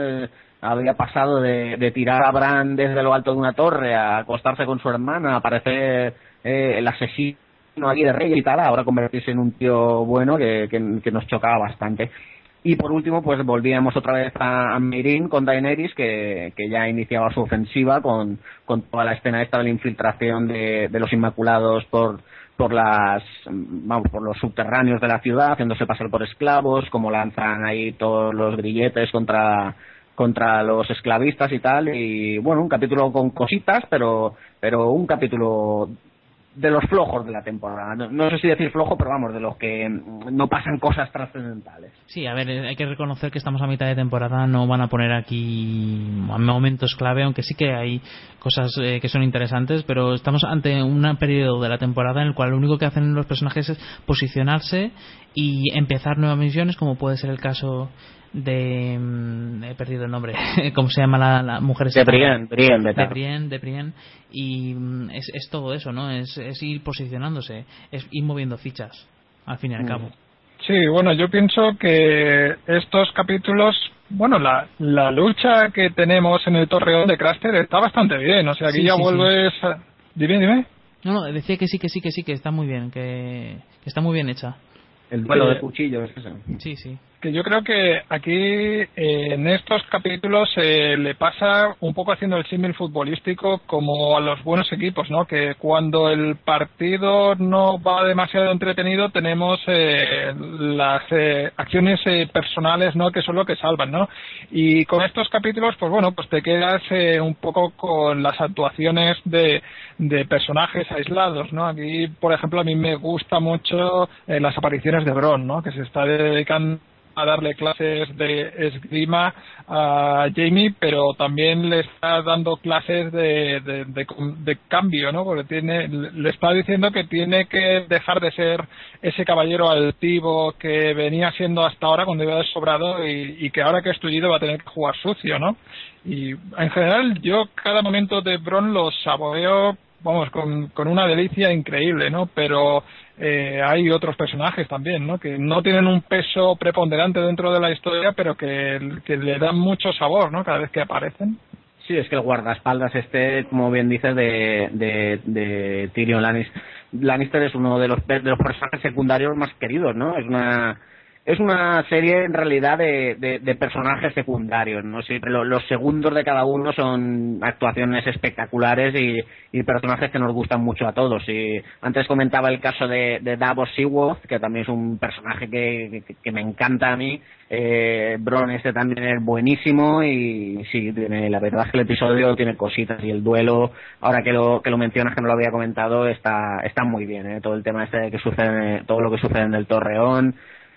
había pasado de, tirar a Bran desde lo alto de una torre a acostarse con su hermana, a aparecer eh, el asesino aquí de rey y tal, ahora convertirse en un tío bueno que, que, nos chocaba bastante. Y por último, pues volvíamos otra vez a, a con Daenerys, que, que, ya iniciaba su ofensiva con, con toda la escena esta de la infiltración de, de los Inmaculados por, por las vamos por los subterráneos de la ciudad haciéndose pasar por esclavos como lanzan ahí todos los grilletes contra contra los esclavistas y tal y bueno un capítulo con cositas pero pero un capítulo de los flojos de la temporada. No, sé si decir flojo, pero vamos, de los que no pasan cosas trascendentales. Sí, a ver, hay que reconocer que estamos a mitad de temporada, no van a poner aquí momentos clave, aunque sí que hay cosas eh, que son interesantes, pero estamos ante un periodo de la temporada en el cual lo único que hacen los personajes es posicionarse y empezar nuevas misiones, como puede ser el caso de mm, he perdido el nombre cómo se llama la, mujer de Brienne de Brienne. Y mm, es, es, todo eso no es, es, ir posicionándose es ir moviendo fichas al fin y al mm. cabo. Sí bueno yo pienso que estos capítulos bueno la, la lucha que tenemos en el torreón de Craster está bastante bien o sea aquí ya vuelves dime dime. No no decía que sí que sí que sí que está muy bien que, que está muy bien hecha. El duelo de cuchillos sí sí que yo creo que aquí eh, en estos capítulos eh, le pasa un poco haciendo el símil futbolístico como a los buenos equipos, ¿no? Que cuando el partido no va demasiado entretenido tenemos eh, las acciones personales, ¿no? Que son lo que salvan, ¿no? Y con estos capítulos, pues bueno, pues te quedas un poco con las actuaciones de, de personajes aislados, ¿no? Aquí, por ejemplo, a mí me gusta mucho las apariciones de Bron, ¿no? Que se está dedicando a darle clases de esgrima a Jamie, pero también le está dando clases de, de, cambio, ¿no? Porque tiene, le está diciendo que tiene que dejar de ser ese caballero altivo que venía siendo hasta ahora cuando iba desobrado y, y que ahora que ha estudiado va a tener que jugar sucio, ¿no? Y en general yo cada momento de Bron lo saboreo vamos, con, con una delicia increíble, ¿no? Pero eh, hay otros personajes también, ¿no? Que no tienen un peso preponderante dentro de la historia, pero que, le dan mucho sabor, ¿no? Cada vez que aparecen. Sí, es que el guardaespaldas este, como bien dices, de, de, de Tyrion Lannister, Lannister es uno de los, de los personajes secundarios más queridos, ¿no? Es una es una serie en realidad de, de, personajes secundarios, ¿no? Siempre los segundos de cada uno son actuaciones espectaculares y, y, personajes que nos gustan mucho a todos. Y antes comentaba el caso de, de Davos Seaworth, que también es un personaje que, que, me encanta a mí. Eh, Bron este también es buenísimo y sí, tiene, la verdad es que el episodio tiene cositas y el duelo, ahora que lo, que lo mencionas que no lo había comentado, está, está muy bien, ¿eh? Todo el tema este de que sucede, todo lo que sucede en el Torreón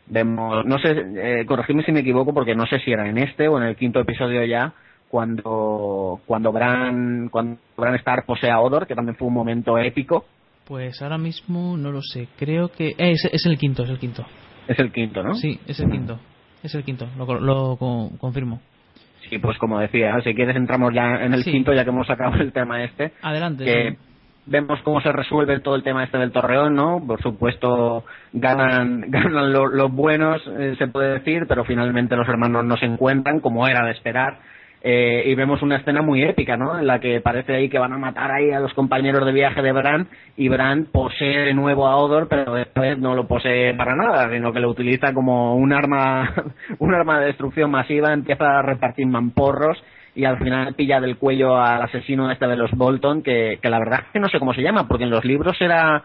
Vemos, no sé, eh, corregidme si me equivoco porque no sé si era en este o en el quinto episodio ya cuando cuando Bran cuando Bran Stark posee a Odor, que también fue un momento épico. Pues ahora mismo no lo sé, creo que eh, es, es, el quinto, es el quinto. Es el quinto, ¿no? Sí, es el quinto. Es el quinto, lo, lo confirmo. Sí, pues como decía, si quieres entramos ya en el quinto ya que hemos sacado el tema este. Adelante vemos cómo se resuelve todo el tema este del Torreón, ¿no? Por supuesto, ganan, ganan los buenos, eh, se puede decir, pero finalmente los hermanos no se encuentran, como era de esperar. Eh, y vemos una escena muy épica, ¿no? En la que parece ahí que van a matar ahí a los compañeros de viaje de Bran y Bran posee de nuevo a Odor, pero vez no lo posee para nada, sino que lo utiliza como un arma, un arma de destrucción masiva, empieza a repartir mamporros y al final pilla del cuello al asesino este de los Bolton, que, que la verdad es que no sé cómo se llama, porque en los libros era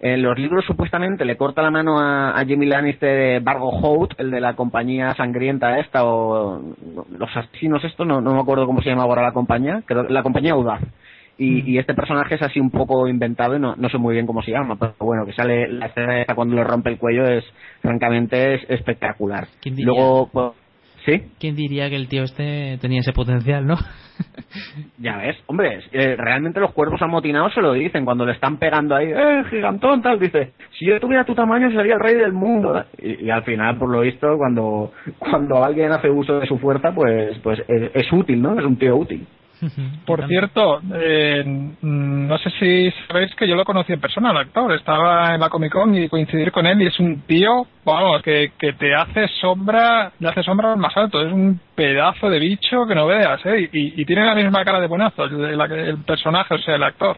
En los libros supuestamente le corta la mano a, a Jimmy Lannister Bargo Hout, el de la compañía sangrienta esta, o los asesinos estos, no, no me acuerdo cómo se llama ahora la compañía, creo, la compañía Audaz. Y, y, este personaje es así un poco inventado y no, no sé muy bien cómo se llama, pero bueno, que sale la escena esta cuando le rompe el cuello es, francamente, es espectacular. Luego, pues, ¿sí? ¿Quién diría que el tío este tenía ese potencial, no? ya ves, hombre, eh, realmente los cuerpos amotinados se lo dicen cuando le están pegando ahí, eh, gigantón, tal, dice, si yo tuviera tu tamaño sería el rey del mundo. Y, y al final, por lo visto, cuando, cuando alguien hace uso de su fuerza, pues, pues es, es útil, ¿no? Es un tío útil. Por cierto, eh, no sé si sabéis que yo lo conocí en persona, el actor. Estaba en la Comic Con y coincidir con él y es un tío, vamos, que, que te hace sombra, le hace sombra al más alto. Es un pedazo de bicho que no veas, ¿eh? Y, y tiene la misma cara de buenazo, el, el personaje, o sea, el actor.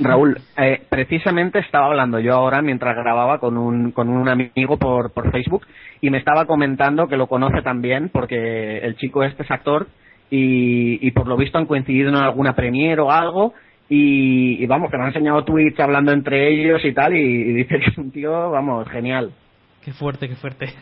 Raúl, eh, precisamente estaba hablando yo ahora mientras grababa con un, con un amigo por, por Facebook y me estaba comentando que lo conoce también porque el chico este es actor y, y, por lo visto han coincidido en alguna premier o algo y, y, vamos, que me han enseñado tweets hablando entre ellos y tal y, y, dice que es un tío, vamos, genial. Qué fuerte, qué fuerte.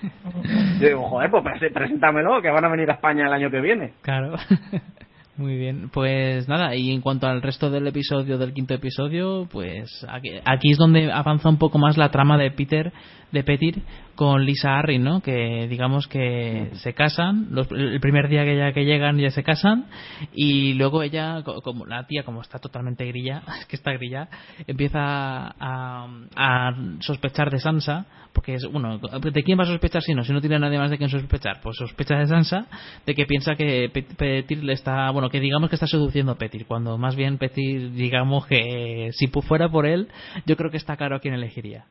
Yo digo, joder, pues preséntamelo, que van a venir a España el año que viene. Claro. Muy bien, pues nada, y en cuanto al resto del episodio, del quinto episodio, pues aquí, aquí es donde avanza un poco más la trama de Peter, de Petir, con Lisa Harry, ¿no? Que digamos que se casan, los, el primer día que, ya, que llegan ya se casan, y luego ella, como la tía, como está totalmente grilla, que está grilla, empieza a, a sospechar de Sansa, porque es, bueno, ¿de quién va a sospechar si no? Si no tiene nadie más de quien sospechar, pues sospecha de Sansa, de que piensa que Petir le está, bueno, que digamos que está seduciendo a Petir, cuando más bien Petir, digamos que si fuera por él, yo creo que está claro a quién elegiría.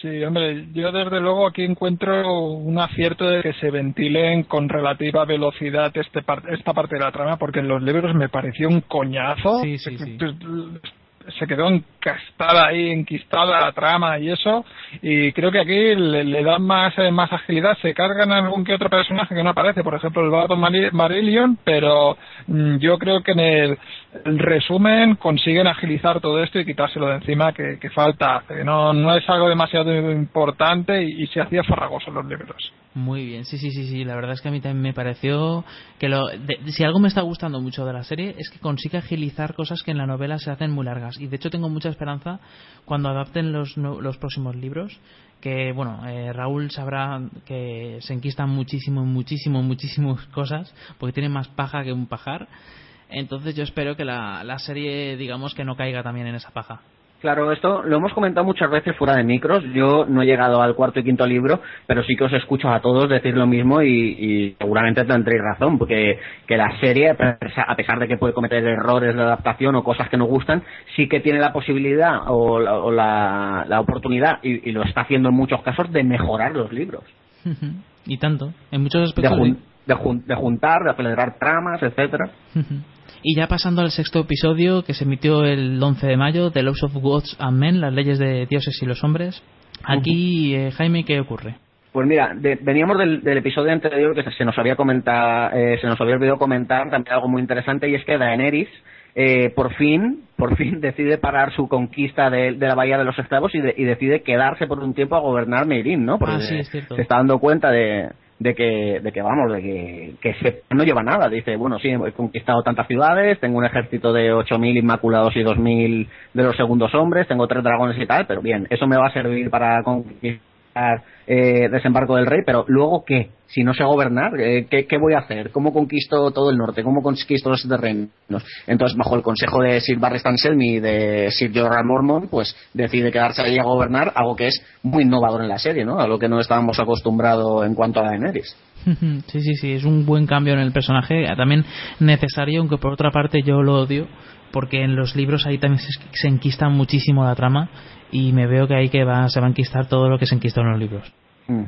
Sí, hombre, yo desde luego aquí encuentro un acierto de que se ventilen con relativa velocidad este esta parte de la trama, porque en los libros me pareció un coñazo. Sí, sí, sí. Se quedó encastada ahí, enquistada la trama y eso, y creo que aquí le, le dan más, eh, más agilidad, se cargan algún que otro personaje que no aparece, por ejemplo el Bardo Marillion, pero mm, yo creo que en el, el, resumen consiguen agilizar todo esto y quitárselo de encima que, que falta, no, no es algo demasiado importante y, y se hacía farragoso en los libros. Muy bien, sí, sí, sí, sí. La verdad es que a mí también me pareció que lo, de, si algo me está gustando mucho de la serie es que consigue agilizar cosas que en la novela se hacen muy largas. Y de hecho tengo esperanza cuando adapten los, los próximos libros. Que bueno, eh, Raúl sabrá que se enquistan muchísimo, muchísimo, muchísimas cosas porque tienen más paja que un pajar. Entonces yo espero que la, la serie, digamos, que no caiga también en esa paja. Claro, esto lo hemos comentado muchas veces fuera de micros. Yo no he llegado al cuarto y quinto libro, pero sí que os escucho a todos decir lo mismo y, y seguramente tendréis razón, porque que la serie, a pesar de que puede cometer errores de adaptación o cosas que no gustan, sí que tiene la posibilidad o la, o la, la oportunidad, y, y, lo está haciendo en muchos casos, de mejorar los libros. y tanto, en muchos aspectos. De, jun de, jun de juntar, de acelerar tramas, etcétera. Y ya pasando al sexto episodio que se emitió el 11 de mayo, The Laws of Gods and Men, las leyes de dioses y los hombres. Aquí, eh, Jaime, ¿qué ocurre? Pues mira, de, veníamos del, del, episodio anterior que se nos había comentado, eh, se nos había olvidado comentar también algo muy interesante y es que Daenerys eh, por fin, por fin decide parar su conquista de, de la bahía de los esclavos y, de, y, decide quedarse por un tiempo a gobernar Meirin, ¿no? Porque ah, sí, es cierto. se está dando cuenta de, de que, de que vamos, de que, que no lleva nada. Dice, bueno, sí, he conquistado tantas ciudades, tengo un ejército de 8.000 inmaculados y 2.000 de los segundos hombres, tengo tres dragones y tal, pero bien, eso me va a servir para conquistar eh, desembarco del rey, pero luego qué? Si no sé gobernar, eh, ¿qué, ¿qué, voy a hacer? ¿Cómo conquisto todo el norte? ¿Cómo conquisto los terrenos? Entonces, bajo el consejo de Sir Barry Stanselmi y de Sir Jorah Mormont, pues decide quedarse ahí a gobernar, algo que es muy innovador en la serie, ¿no? A lo que no estábamos acostumbrados en cuanto a Daenerys. Sí, sí, sí, es un buen cambio en el personaje, también necesario, aunque por otra parte yo lo odio, porque en los libros ahí también se enquista muchísimo la trama y me veo que ahí que va, se va a enquistar todo lo que se enquistó en los libros. Uh.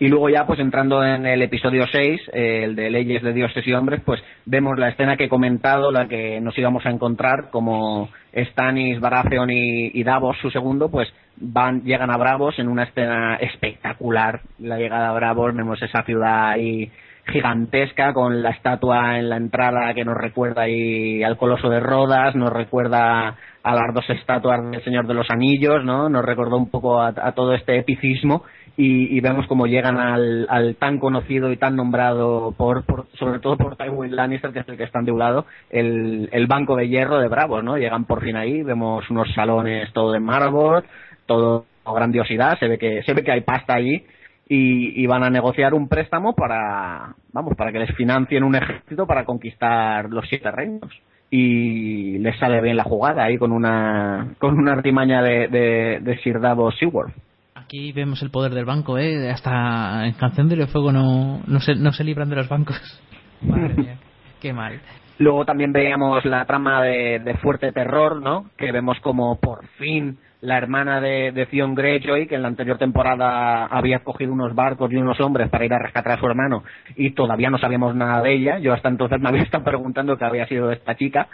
Y luego ya, pues entrando en el episodio 6, eh, el de Leyes de Dioses y Hombres, pues vemos la escena que he comentado, la que nos íbamos a encontrar, como Stannis, Baratheon y, y Davos, su segundo, pues van, llegan a Bravos en una escena espectacular. La llegada a Bravos, vemos esa ciudad ahí gigantesca con la estatua en la entrada que nos recuerda ahí al coloso de Rodas, nos recuerda a las dos estatuas del Señor de los Anillos, ¿no? Nos recordó un poco a, todo este epicismo y, vemos cómo llegan al, al, tan conocido y tan nombrado por, sobre todo por Tywin Lannister, que es el que está endeulado, el, el banco de hierro de Bravos, ¿no? Llegan por fin ahí, vemos unos salones todo de mármol, todo grandiosidad, se ve que se ve que hay pasta allí y, van a negociar un préstamo para vamos para que les financien un ejército para conquistar los siete reinos y les sale bien la jugada ahí con una con una artimaña de, de, de Sir Davos Seaworth. Aquí vemos el poder del banco, ¿eh? Hasta en Canción de Fuego no, no, se, no se libran de los bancos. Madre mía, qué mal. Luego también veíamos la trama de, de Fuerte Terror, ¿no? Que vemos como por fin la hermana de, de Greyjoy, que en la anterior temporada había cogido unos barcos y unos hombres para ir a rescatar a su hermano y todavía no sabíamos nada de ella. Yo hasta entonces me había estado preguntando qué había sido de esta chica.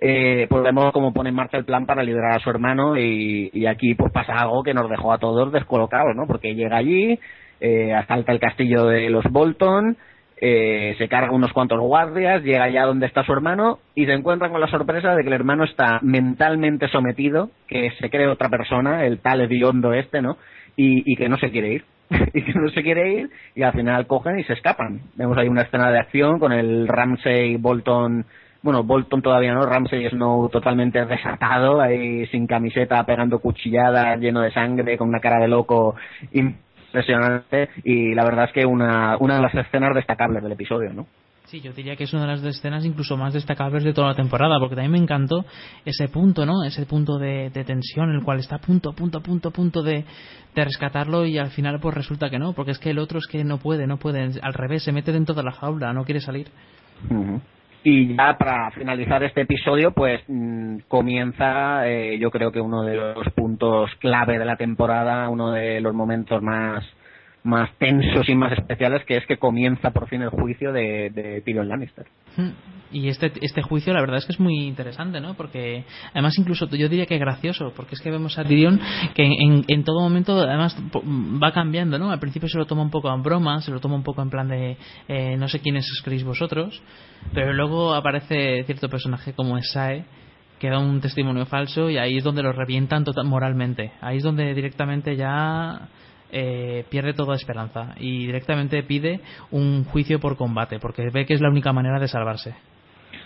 Eh, pues vemos cómo pone en marcha el plan para liberar a su hermano y, aquí pues pasa algo que nos dejó a todos descolocados, ¿no? Porque llega allí, eh, asalta el castillo de los Bolton, eh, se carga unos cuantos guardias, llega allá donde está su hermano y se encuentra con la sorpresa de que el hermano está mentalmente sometido, que se cree otra persona, el tal hediondo este, ¿no? Y, que no se quiere ir. y que no se quiere ir y al final cogen y se escapan. Vemos ahí una escena de acción con el Ramsey Bolton bueno, Bolton todavía no, Ramsey Snow totalmente desatado, ahí sin camiseta, pegando cuchilladas, lleno de sangre, con una cara de loco impresionante y la verdad es que una, una de las escenas destacables del episodio, ¿no? Sí, yo diría que es una de las escenas incluso más destacables de toda la temporada, porque también me encantó ese punto, ¿no? Ese punto de, tensión, en el cual está a punto, a punto, a punto, a punto de, de, rescatarlo y al final pues resulta que no, porque es que el otro es que no puede, no puede, al revés, se mete dentro de la jaula, no quiere salir. Y ya para finalizar este episodio, pues mm, comienza, eh, yo creo que uno de los puntos clave de la temporada, uno de los momentos más más tensos y más especiales, que es que comienza por fin el juicio de, de Tyrion Lannister. Hmm. Y este, este juicio, la verdad es que es muy interesante, ¿no? Porque además, incluso yo diría que es gracioso, porque es que vemos a Tyrion que en, en todo momento, además, va cambiando, ¿no? Al principio se lo toma un poco en broma, se lo toma un poco en plan de eh, no sé quiénes creéis vosotros, pero luego aparece cierto personaje como Esae que da un testimonio falso y ahí es donde lo revientan total, moralmente. Ahí es donde directamente ya eh, pierde toda esperanza y directamente pide un juicio por combate porque ve que es la única manera de salvarse.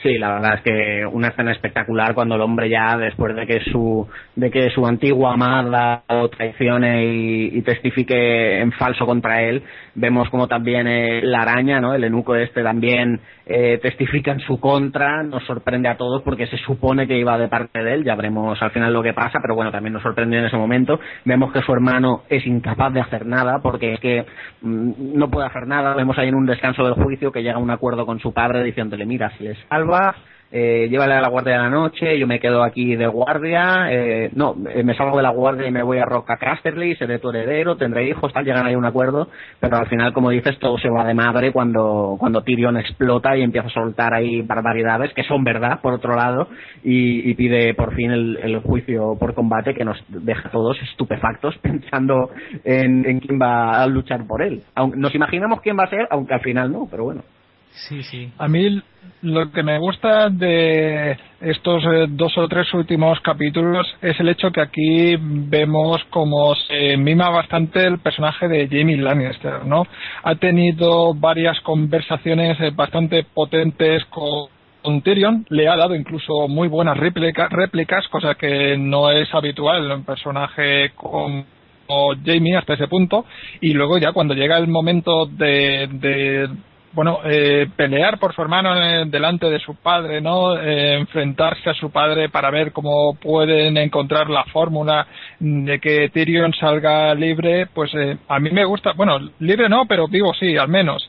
Sí, la verdad es que una escena espectacular cuando el hombre ya después de que su de que su antigua amada traicione y, testifique en falso contra él, vemos como también eh, la araña, ¿no? El enuco este también eh, testifica en su contra, nos sorprende a todos porque se supone que iba de parte de él, ya veremos al final lo que pasa, pero bueno, también nos sorprende en ese momento. Vemos que su hermano es incapaz de hacer nada porque es que mm, no puede hacer nada. Vemos ahí en un descanso del juicio que llega a un acuerdo con su padre diciéndole, mira, si les salva, eh, llévale a la guardia de la noche, yo me quedo aquí de guardia, eh, no, eh, me salgo de la guardia y me voy a Roca Casterly, seré tu heredero, tendré hijos, tal, llegan ahí a un acuerdo, pero al final, como dices, todo se va de madre cuando, cuando Tyrion explota y empieza a soltar ahí barbaridades, que son verdad, por otro lado, y, pide por fin el, juicio por combate que nos deja todos estupefactos pensando en, quién va a luchar por él. Nos imaginamos quién va a ser, aunque al final no, pero bueno. Sí, sí. A mí lo que me gusta de estos eh, dos o tres últimos capítulos es el hecho que aquí vemos como se mima bastante el personaje de Jamie Lannister, ¿no? Ha tenido varias conversaciones eh, bastante potentes con Tyrion le ha dado incluso muy buenas réplicas, cosa que no es habitual en un personaje como Jamie hasta ese punto. Y luego ya cuando llega el momento de bueno, eh, pelear por su hermano delante de su padre, ¿no? Eh, enfrentarse a su padre para ver cómo pueden encontrar la fórmula de que Tyrion salga libre, pues eh, a mí me gusta, bueno, libre no, pero vivo sí, al menos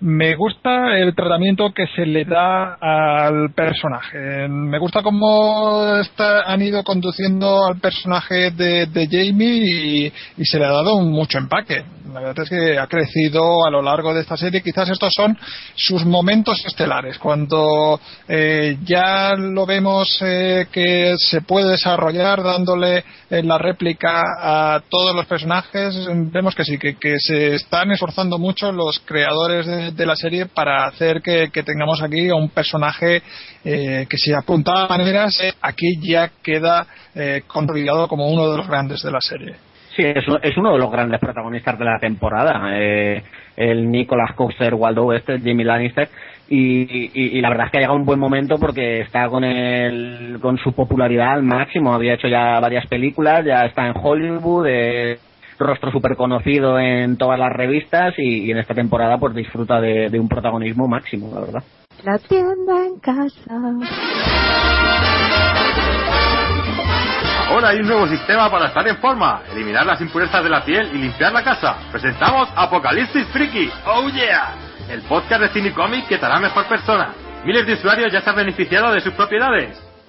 me gusta el tratamiento que se le da al personaje. Me gusta cómo está, han ido conduciendo al personaje de, Jamie y, se le ha dado mucho empaque. La verdad es que ha crecido a lo largo de esta serie. Quizás estos son sus momentos estelares, cuando eh, ya lo vemos eh, que se puede desarrollar dándole eh, la réplica a todos los personajes. Vemos que sí, que, que se están esforzando mucho los creadores de de la serie para hacer que, tengamos aquí a un personaje eh, que si apuntaba maneras, aquí ya queda eh, consolidado como uno de los grandes de la serie. Sí, es, es uno de los grandes protagonistas de la temporada. Eh, el Nicholas Coster Waldo este, Jimmy Lannister. Y, la verdad es que ha llegado un buen momento porque está con el, con su popularidad al máximo. Había hecho ya varias películas, ya está en Hollywood, eh, rostro súper conocido en todas las revistas y, en esta temporada pues disfruta de, de un protagonismo máximo, la verdad. La tienda en casa. Ahora hay un nuevo sistema para estar en forma, eliminar las impurezas de la piel y limpiar la casa. Presentamos Apocalipsis Freaky. ¡Oh yeah! El podcast de cine y que te hará mejor persona. Miles de usuarios ya se han beneficiado de sus propiedades.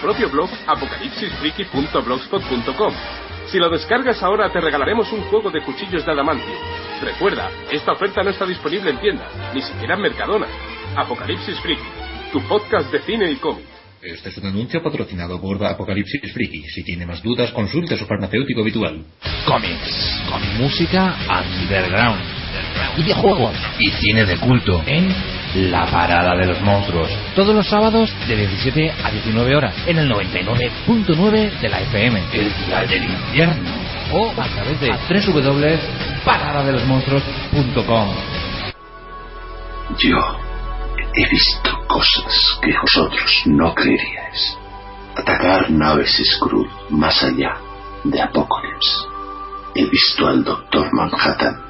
propio blog apocalipsisfriki.blogspot.com. Si lo descargas ahora te regalaremos un juego de cuchillos de adamantio. Recuerda, esta oferta no está disponible en tienda, ni siquiera en Mercadona. Apocalipsis Friki, tu podcast de cine y cómic. Este es un anuncio patrocinado por Apocalipsis Friki. Si tiene más dudas, consulte a su farmacéutico habitual. Cómics, con música underground, videojuegos y cine de culto en la Parada de los Monstruos. Todos los sábados de 17 a 19 horas en el 99.9 de la FM. El Día del Infierno. O a través de www.paradadelosmonstruos.com. Yo he visto cosas que vosotros no creeríais. Atacar naves Skrull más allá de Apocalypse. He visto al Doctor Manhattan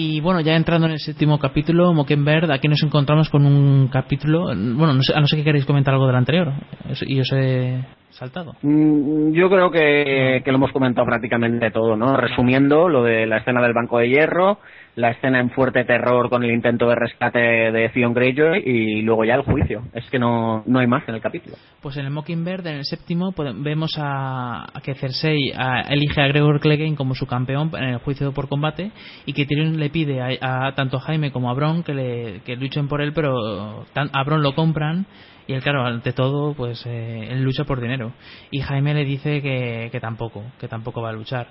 Y bueno, ya entrando en el séptimo capítulo, Mockenberg, aquí nos encontramos con un capítulo. Bueno, no sé, a no ser que queréis comentar algo del anterior. Y os he saltado. Mm, yo creo que, que lo hemos comentado prácticamente todo, ¿no? Resumiendo lo de la escena del Banco de Hierro, la escena en fuerte terror con el intento de rescate de Theon Greyjoy y luego ya el juicio. Es que no, no hay más en el capítulo. Pues en el Mockingbird, en el séptimo, vemos a, que Cersei elige a Gregor Clegane como su campeón en el juicio por combate y que Tyrion le pide a, tanto a Jaime como a Bron que, le, que luchen por él, pero a Bron lo compran Y él, claro, ante todo, pues eh, él lucha por dinero. Y Jaime le dice que, que tampoco, que tampoco va a luchar.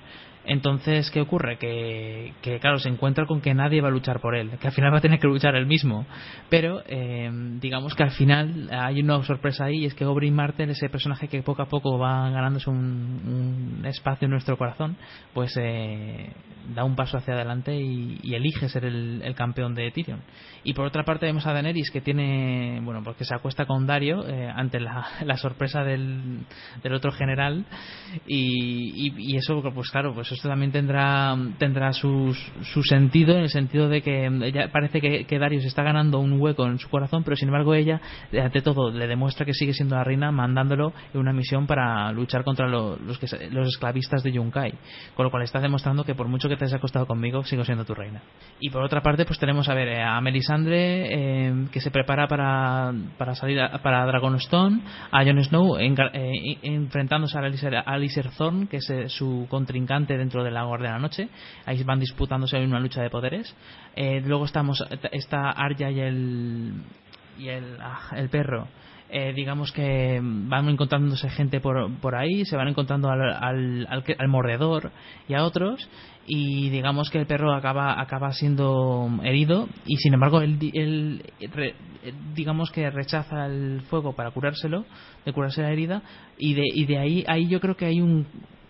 Entonces, ¿qué ocurre? Que, que, claro, se encuentra con que nadie va a luchar por él, que al final va a tener que luchar él mismo. Pero, eh, digamos que al final hay una sorpresa ahí, y es que Oberyn Martell, ese personaje que poco a poco va ganándose un, un espacio en nuestro corazón, pues eh, da un paso hacia adelante y, elige ser el, campeón de Tyrion. Y por otra parte vemos a Daenerys que tiene, bueno, porque se acuesta con Dario eh, ante la, la sorpresa del, del, otro general y, y, y eso, pues claro, pues esto también tendrá tendrá su, su sentido en el sentido de que ella parece que, que Darius está ganando un hueco en su corazón pero sin embargo ella ante todo le demuestra que sigue siendo la reina mandándolo en una misión para luchar contra lo, los, que, los esclavistas de Yunkai. Con lo cual está demostrando que por mucho que te hayas acostado conmigo sigo siendo tu reina. Y por otra parte pues tenemos a ver eh, a Melisandre eh, que se prepara para, para salir a, para Dragonstone a Jon Snow en, eh, enfrentándose a Alistair, a que es eh, su contrincante dentro de la Guardia de la Noche. Ahí van disputándose una lucha de poderes. Eh, luego estamos está Arya y el y ah, el perro. Eh, digamos que van encontrándose gente por, por ahí, se van encontrando al, al, al, al, mordedor y a otros, y digamos que el perro acaba, acaba siendo herido, y sin embargo él, él re, digamos que rechaza el fuego para curárselo, de curarse la herida, y de, y de ahí, ahí yo creo que hay un,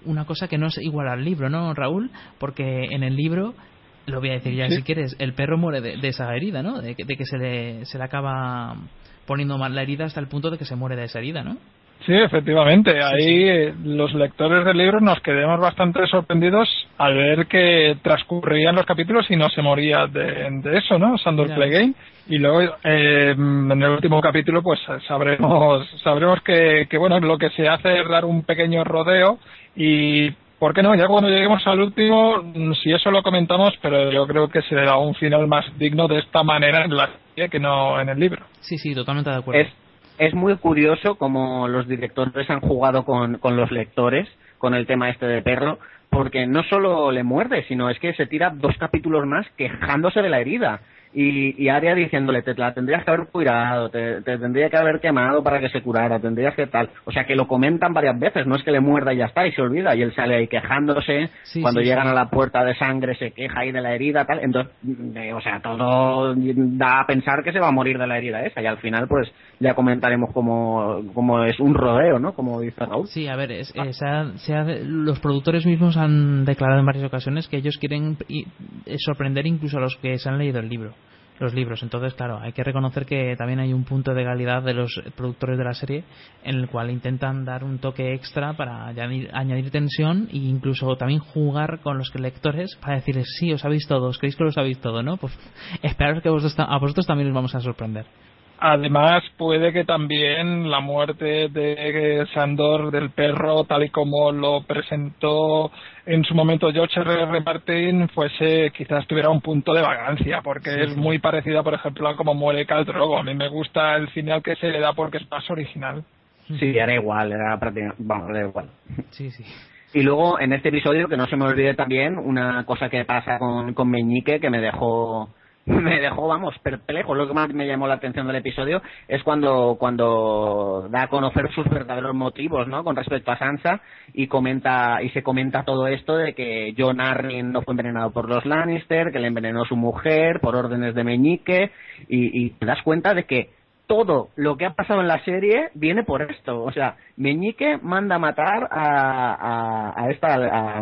una cosa que no es igual al libro, ¿no, Raúl? Porque en el libro, lo voy a decir ya Sí. si quieres, el perro muere de, de esa herida, ¿no? De, que- de que se le, se le acaba poniendo mal la herida hasta el punto de que se muere de esa herida, ¿no? Sí, efectivamente. Ahí eh, los lectores del libro nos quedamos bastante sorprendidos al ver que transcurrían los capítulos y no se moría de, de eso, ¿no? Sandor. Clegane. Y luego eh, en el último capítulo pues sabremos sabremos que, que bueno lo que se hace es dar un pequeño rodeo y ¿Por qué no? Ya cuando lleguemos al último, mm, si eso lo comentamos, pero yo creo que se da un final más digno de esta manera en la serie que no en el libro. Sí, sí, totalmente de acuerdo. Es, es muy curioso como los directores han jugado con, con los lectores, con el tema este de perro, porque no solo le muerde, sino es que se tira dos capítulos más quejándose de la herida. Y, y Aria diciéndole, te la tendrías que haber cuidado, te, te tendría que haber quemado para que se curara, tendrías que tal. O sea, que lo comentan varias veces, no es que le muerda y ya está, y se olvida, y él sale ahí quejándose, Sí, cuando sí, llegan sí. a la puerta de sangre se queja ahí de la herida, tal. Entonces, eh, o sea, todo da a pensar que se va a morir de la herida esa, y al final, pues, ya comentaremos cómo, cómo es un rodeo, ¿no? Como dice Raúl. Sí, a ver, es- eh, se ha- se ha- los productores mismos han declarado en varias ocasiones que ellos quieren eh, sorprender incluso a los que se han leído el libro, los libros. Entonces, claro, hay que reconocer que también hay un punto de legalidad de los productores de la serie en el cual intentan dar un toque extra para añadir, tensión e incluso también jugar con los lectores para decirles, sí, os habéis todo, os creéis que lo sabéis todo, ¿no? Pues esperaros que vosotros, a vosotros también os vamos a sorprender. Además, puede que también la muerte de Sandor del perro, tal y como lo presentó en su momento George R. R. Martin, fuese quizás tuviera un punto de vagancia, porque Sí, es sí. muy parecida, por ejemplo, a como muere Khal Drogo. A mí me gusta el final que se le da porque es más original. Sí, era igual, era prácticamente, vamos, era igual. Sí, sí. Y luego, en este episodio, que no se me olvide también, una cosa que pasa con, con Meñique que me dejó, me dejó, vamos, perplejo. Lo que más me llamó la atención del episodio es cuando, cuando da a conocer sus verdaderos motivos, ¿no? Con respecto a Sansa y comenta, y se comenta todo esto de que Jon Arryn no fue envenenado por los Lannister, que le envenenó su mujer por órdenes de Meñique y, y te das cuenta de que todo lo que ha pasado en la serie viene por esto. O sea, Meñique manda matar a, a, a esta, a,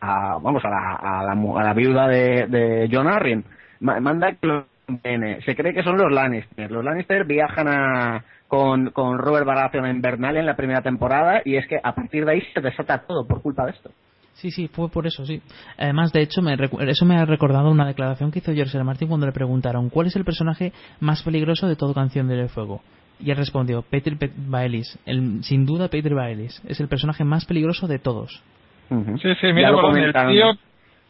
a- vamos, a la, a la, a la viuda de, de John Arryn. Ma- Manda que lo envenene. Se cree que son los Lannister. Los Lannister viajan a, con, con Robert Baratheon en Bernal en la primera temporada y es que a partir de ahí se desata todo por culpa de esto. Sí, sí, fue por eso, sí. Además, de hecho, me eso me ha recordado una declaración que hizo George R. Martin cuando le preguntaron cuál es el personaje más peligroso de todo Canción del Fuego. Y él respondió, Peter Pe- Baelis. El, sin duda, Peter Baelis. Es el personaje más peligroso de todos. Sí, sí, mira, Bolón, el tío,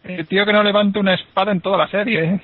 el tío que no levanta una espada en toda la serie. ¿eh?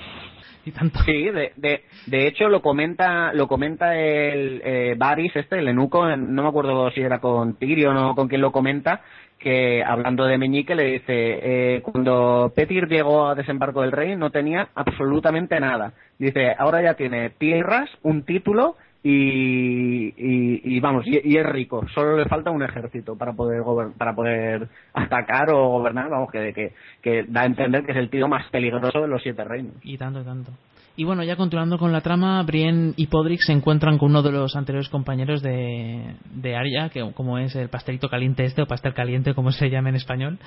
Sí, de, de, de hecho lo comenta lo comenta el eh, Varys, este, el eunuco, en- no me acuerdo si era con Tyrion o con quien lo comenta, que hablando de Meñique le dice, eh, cuando Petir llegó a desembarco del rey no tenía absolutamente nada. Dice, ahora ya tiene tierras, un título y, y, y vamos, y, y, es rico. Solo le falta un ejército para poder para poder atacar o gobernar, vamos, que, que, que da a entender que es el tío más peligroso de los siete reinos. Y tanto, tanto. Y bueno, ya continuando con la trama, Brienne y Podrick se encuentran con uno de los anteriores compañeros de, de Arya, que como es el pastelito caliente este, o pastel caliente, como se llama en español.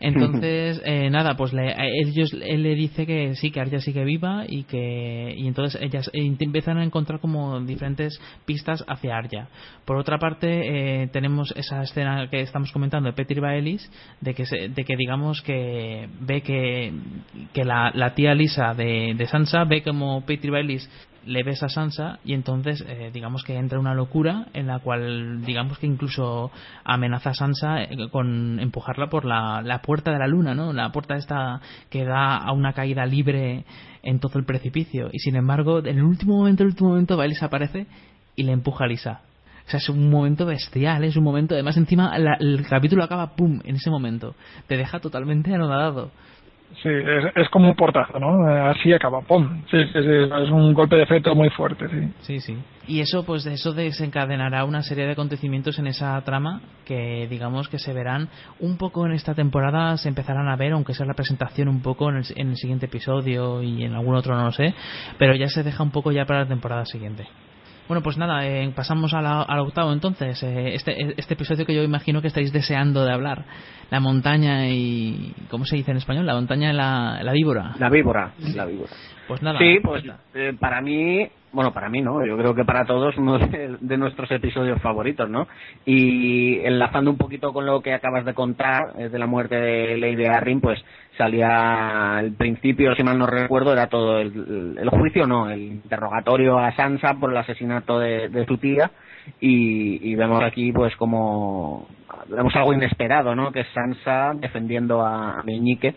Entonces, eh, nada, pues le, ellos, él le dice que sí, que Arya sigue viva y que y entonces ellas empiezan a encontrar como diferentes pistas hacia Arya. Por otra parte, eh, tenemos esa escena que estamos comentando de Petri Baelis, de que, se, de que digamos que ve que, que la, la tía Lisa de, de Sansa ve como Petri Baileys le besa a Sansa y entonces eh, digamos que entra una locura en la cual digamos que incluso amenaza a Sansa eh, con empujarla por la, la, puerta de la luna, ¿no? La puerta esta que da a una caída libre en todo el precipicio y sin embargo en el último momento, en el último momento Baelys aparece y le empuja a Lisa. O sea, es un momento bestial, es un momento, además encima la, el capítulo acaba, ¡pum!, en ese momento. Te deja totalmente anonadado. Sí, es, como un portazo, ¿no? Así acaba, ¡pum! Sí, sí, es un golpe de efecto muy fuerte, sí. Sí, sí. Y eso, pues, eso desencadenará una serie de acontecimientos en esa trama que, digamos, que se verán un poco en esta temporada, se empezarán a ver, aunque sea la presentación un poco en el, en el siguiente episodio y en algún otro, no lo sé, pero ya se deja un poco ya para la temporada siguiente. Bueno, pues nada, eh, pasamos al octavo entonces. Eh, este, este episodio que yo imagino que estáis deseando de hablar. La montaña y... ¿Cómo se dice en español? La montaña y la, la víbora. La víbora, la víbora. Pues nada. Sí, pues eh, para mí, bueno, para mí no, yo creo que para todos uno de, de, nuestros episodios favoritos, ¿no? Y enlazando un poquito con lo que acabas de contar de la muerte de Lady Arryn, pues salía al principio, si mal no recuerdo, era todo el, el juicio, no, el interrogatorio a Sansa por el asesinato de, de su tía y, y, vemos aquí pues como vemos algo inesperado, ¿no? Que es Sansa defendiendo a, a Meñique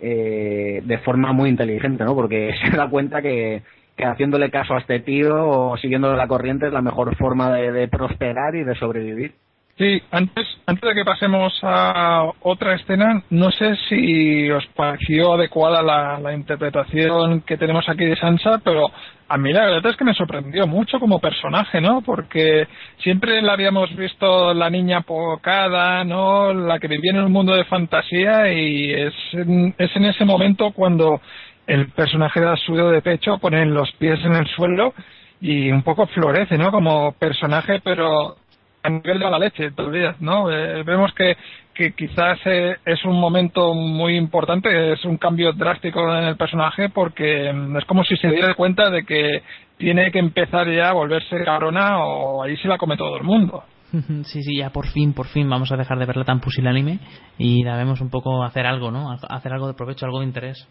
eh, de forma muy inteligente, ¿no? Porque se da cuenta que, que haciéndole caso a este tío o siguiendo la corriente es la mejor forma de, de prosperar y de sobrevivir. Sí, antes, antes de que pasemos a otra escena, no sé si os pareció adecuada la, la, interpretación que tenemos aquí de Sansa, pero a mí la verdad es que me sorprendió mucho como personaje, ¿no? Porque siempre la habíamos visto la niña pocada, ¿no? La que vivía en un mundo de fantasía y es, es en ese momento cuando el personaje da suyo de pecho, pone los pies en el suelo y un poco florece, ¿no? Como personaje, pero a nivel de la leche todavía, ¿no? Eh, vemos que, que quizás eh, es un momento muy importante, es un cambio drástico en el personaje porque mm, es como si se diera cuenta de que tiene que empezar ya a volverse cabrona o ahí se la come todo el mundo. Sí, sí, ya por fin, por fin vamos a dejar de verla tan pusilánime y la vemos un poco hacer algo, ¿no? Hacer algo de provecho, algo de interés.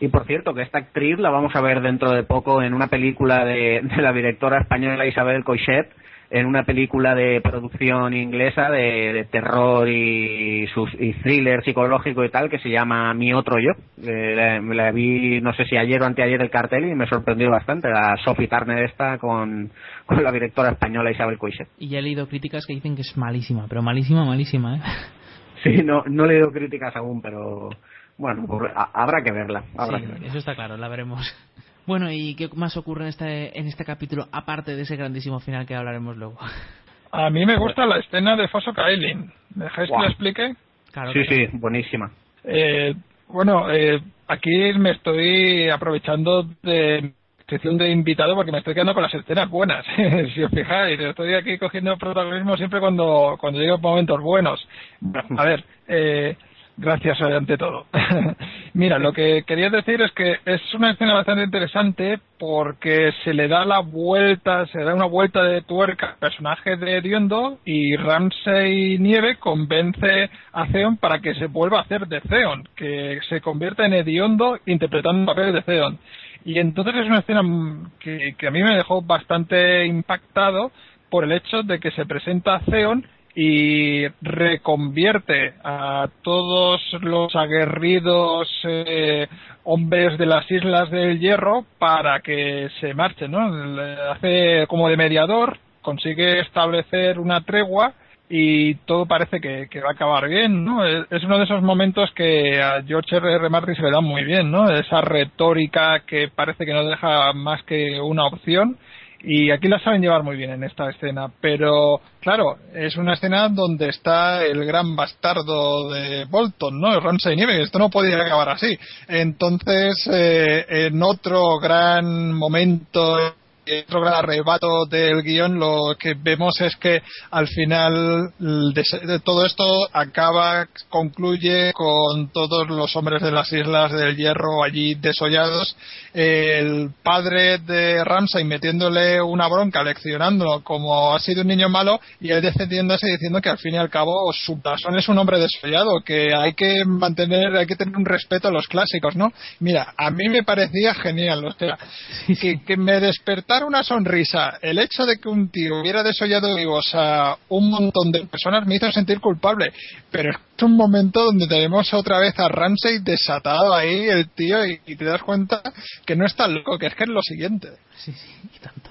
Y por cierto, que esta actriz la vamos a ver dentro de poco en una película de, de la directora española Isabel Coixet, en una película de producción inglesa de, de terror y, sus, y thriller psicológico y tal que se llama Mi Otro Yo. Eh, la, la, vi, no sé si ayer o anteayer el cartel y me sorprendió bastante. La Sophie Turner esta con, con la directora española Isabel Coixet. Y ya he leído críticas que dicen que es malísima, pero malísima, malísima, ¿eh? Sí, no, no he leído críticas aún, pero bueno, a, habrá que verla. Habrá sí, que verla. eso está claro, la veremos. Bueno, ¿y qué más ocurre en este, en este capítulo, aparte de ese grandísimo final que hablaremos luego? A mí me gusta la escena de Foso Kaelin. ¿Me dejáis wow. que lo explique? Claro, sí, claro. sí, buenísima. Eh, bueno, eh, aquí me estoy aprovechando de sección de invitado porque me estoy quedando con las escenas buenas. si os fijáis, estoy aquí cogiendo protagonismo siempre cuando, cuando llego momentos buenos. A ver, eh, Gracias ante todo. Mira, lo que quería decir es que es una escena bastante interesante porque se le da la vuelta, se da una vuelta de tuerca al personaje de Ediondo y Ramsey Nieve convence a Theon para que se vuelva a hacer de Theon, que se convierta en Ediondo interpretando el papel de Theon. Y entonces es una escena que, que a mí me dejó bastante impactado por el hecho de que se presenta a Theon y reconvierte a todos los aguerridos eh, hombres de las Islas del Hierro para que se marchen, ¿no? Hace como de mediador, consigue establecer una tregua y todo parece que, que, va a acabar bien, ¿no? Es uno de esos momentos que a George R. R. Martin se le da muy bien, ¿no? Esa retórica que parece que no deja más que una opción Y aquí la saben llevar muy bien en esta escena, pero claro, es una escena donde está el gran bastardo de Bolton, ¿no? Ramsay Nieve, esto no podía acabar así. Entonces, eh, en otro gran momento otro gran arrebato del guion lo que vemos es que al final de, todo esto acaba, concluye con todos los hombres de las Islas del Hierro allí desollados, el padre de Ramsay metiéndole una bronca, leccionándolo como ha sido un niño malo y él defendiéndose diciendo que al fin y al cabo su tasón es un hombre desollado, que hay que mantener, hay que tener un respeto a los clásicos, ¿no? Mira, a mí me parecía genial, o sea, que, que me despertara una sonrisa el hecho de que un tío hubiera desollado vivos a un montón de personas me hizo sentir culpable. Pero es un momento donde tenemos otra vez a Ramsey desatado ahí, el tío, y, te das cuenta que no está loco, que es que es lo siguiente. Sí, sí, y tanto.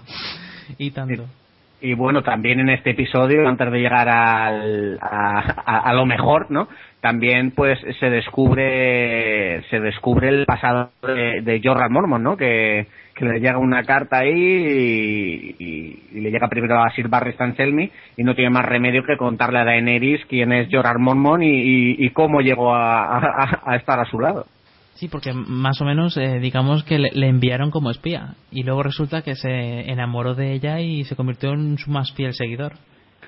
Y tanto. Y, bueno, también en este episodio, antes de llegar al, a, lo mejor, ¿no? También pues se descubre se descubre el pasado de, de Jordan Mormon, ¿no? Que, que le llega una carta ahí y, le llega primero a Sir Barry Stanselmi y no tiene más remedio que contarle a Daenerys quién es Jorah Mormont y, cómo llegó a, estar a su lado. Sí, porque más o menos eh, digamos que le, enviaron como espía y luego resulta que se enamoró de ella y se convirtió en su más fiel seguidor.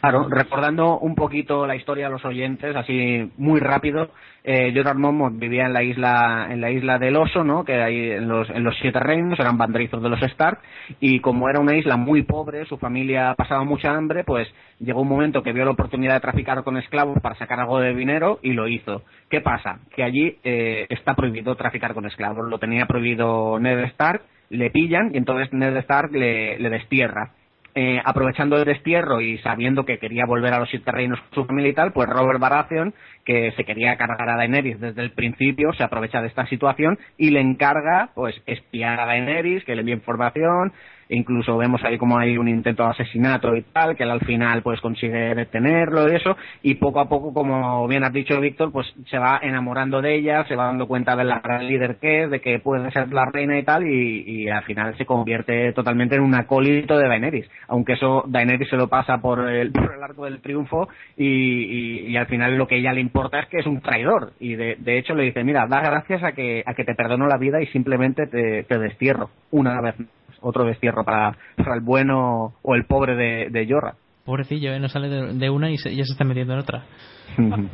Claro, recordando un poquito la historia de los oyentes, así muy rápido, eh, Mormont vivía en la isla en la isla del Oso, ¿no? Que hay en los, en los siete reinos eran banderizos de los Stark y como era una isla muy pobre, su familia pasaba mucha hambre, pues llegó un momento que vio la oportunidad de traficar con esclavos para sacar algo de dinero y lo hizo. ¿Qué pasa? Que allí eh, está prohibido traficar con esclavos, lo tenía prohibido Ned Stark, le pillan y entonces Ned Stark le, le destierra eh, aprovechando el destierro y sabiendo que quería volver a los siete reinos con su familia y tal, pues Robert Baratheon, que se quería cargar a Daenerys desde el principio, se aprovecha de esta situación y le encarga, pues, espiar a Daenerys, que le envíe información, incluso vemos ahí como hay un intento de asesinato y tal, que él al final pues consigue detenerlo y eso, y poco a poco, como bien has dicho Víctor, pues se va enamorando de ella, se va dando cuenta de la gran líder que es, de que puede ser la reina y tal, y, al final se convierte totalmente en un acólito de Daenerys, aunque eso Daenerys se lo pasa por el, por el arco del triunfo y, al final lo que ella le importa es que es un traidor, y de, hecho le dice, mira, da gracias a que, a que te perdono la vida y simplemente te, te destierro una vez otro destierro para, para el bueno o el pobre de, de Yorra. Pobrecillo, ¿eh? no sale de, una y ya se está metiendo en otra.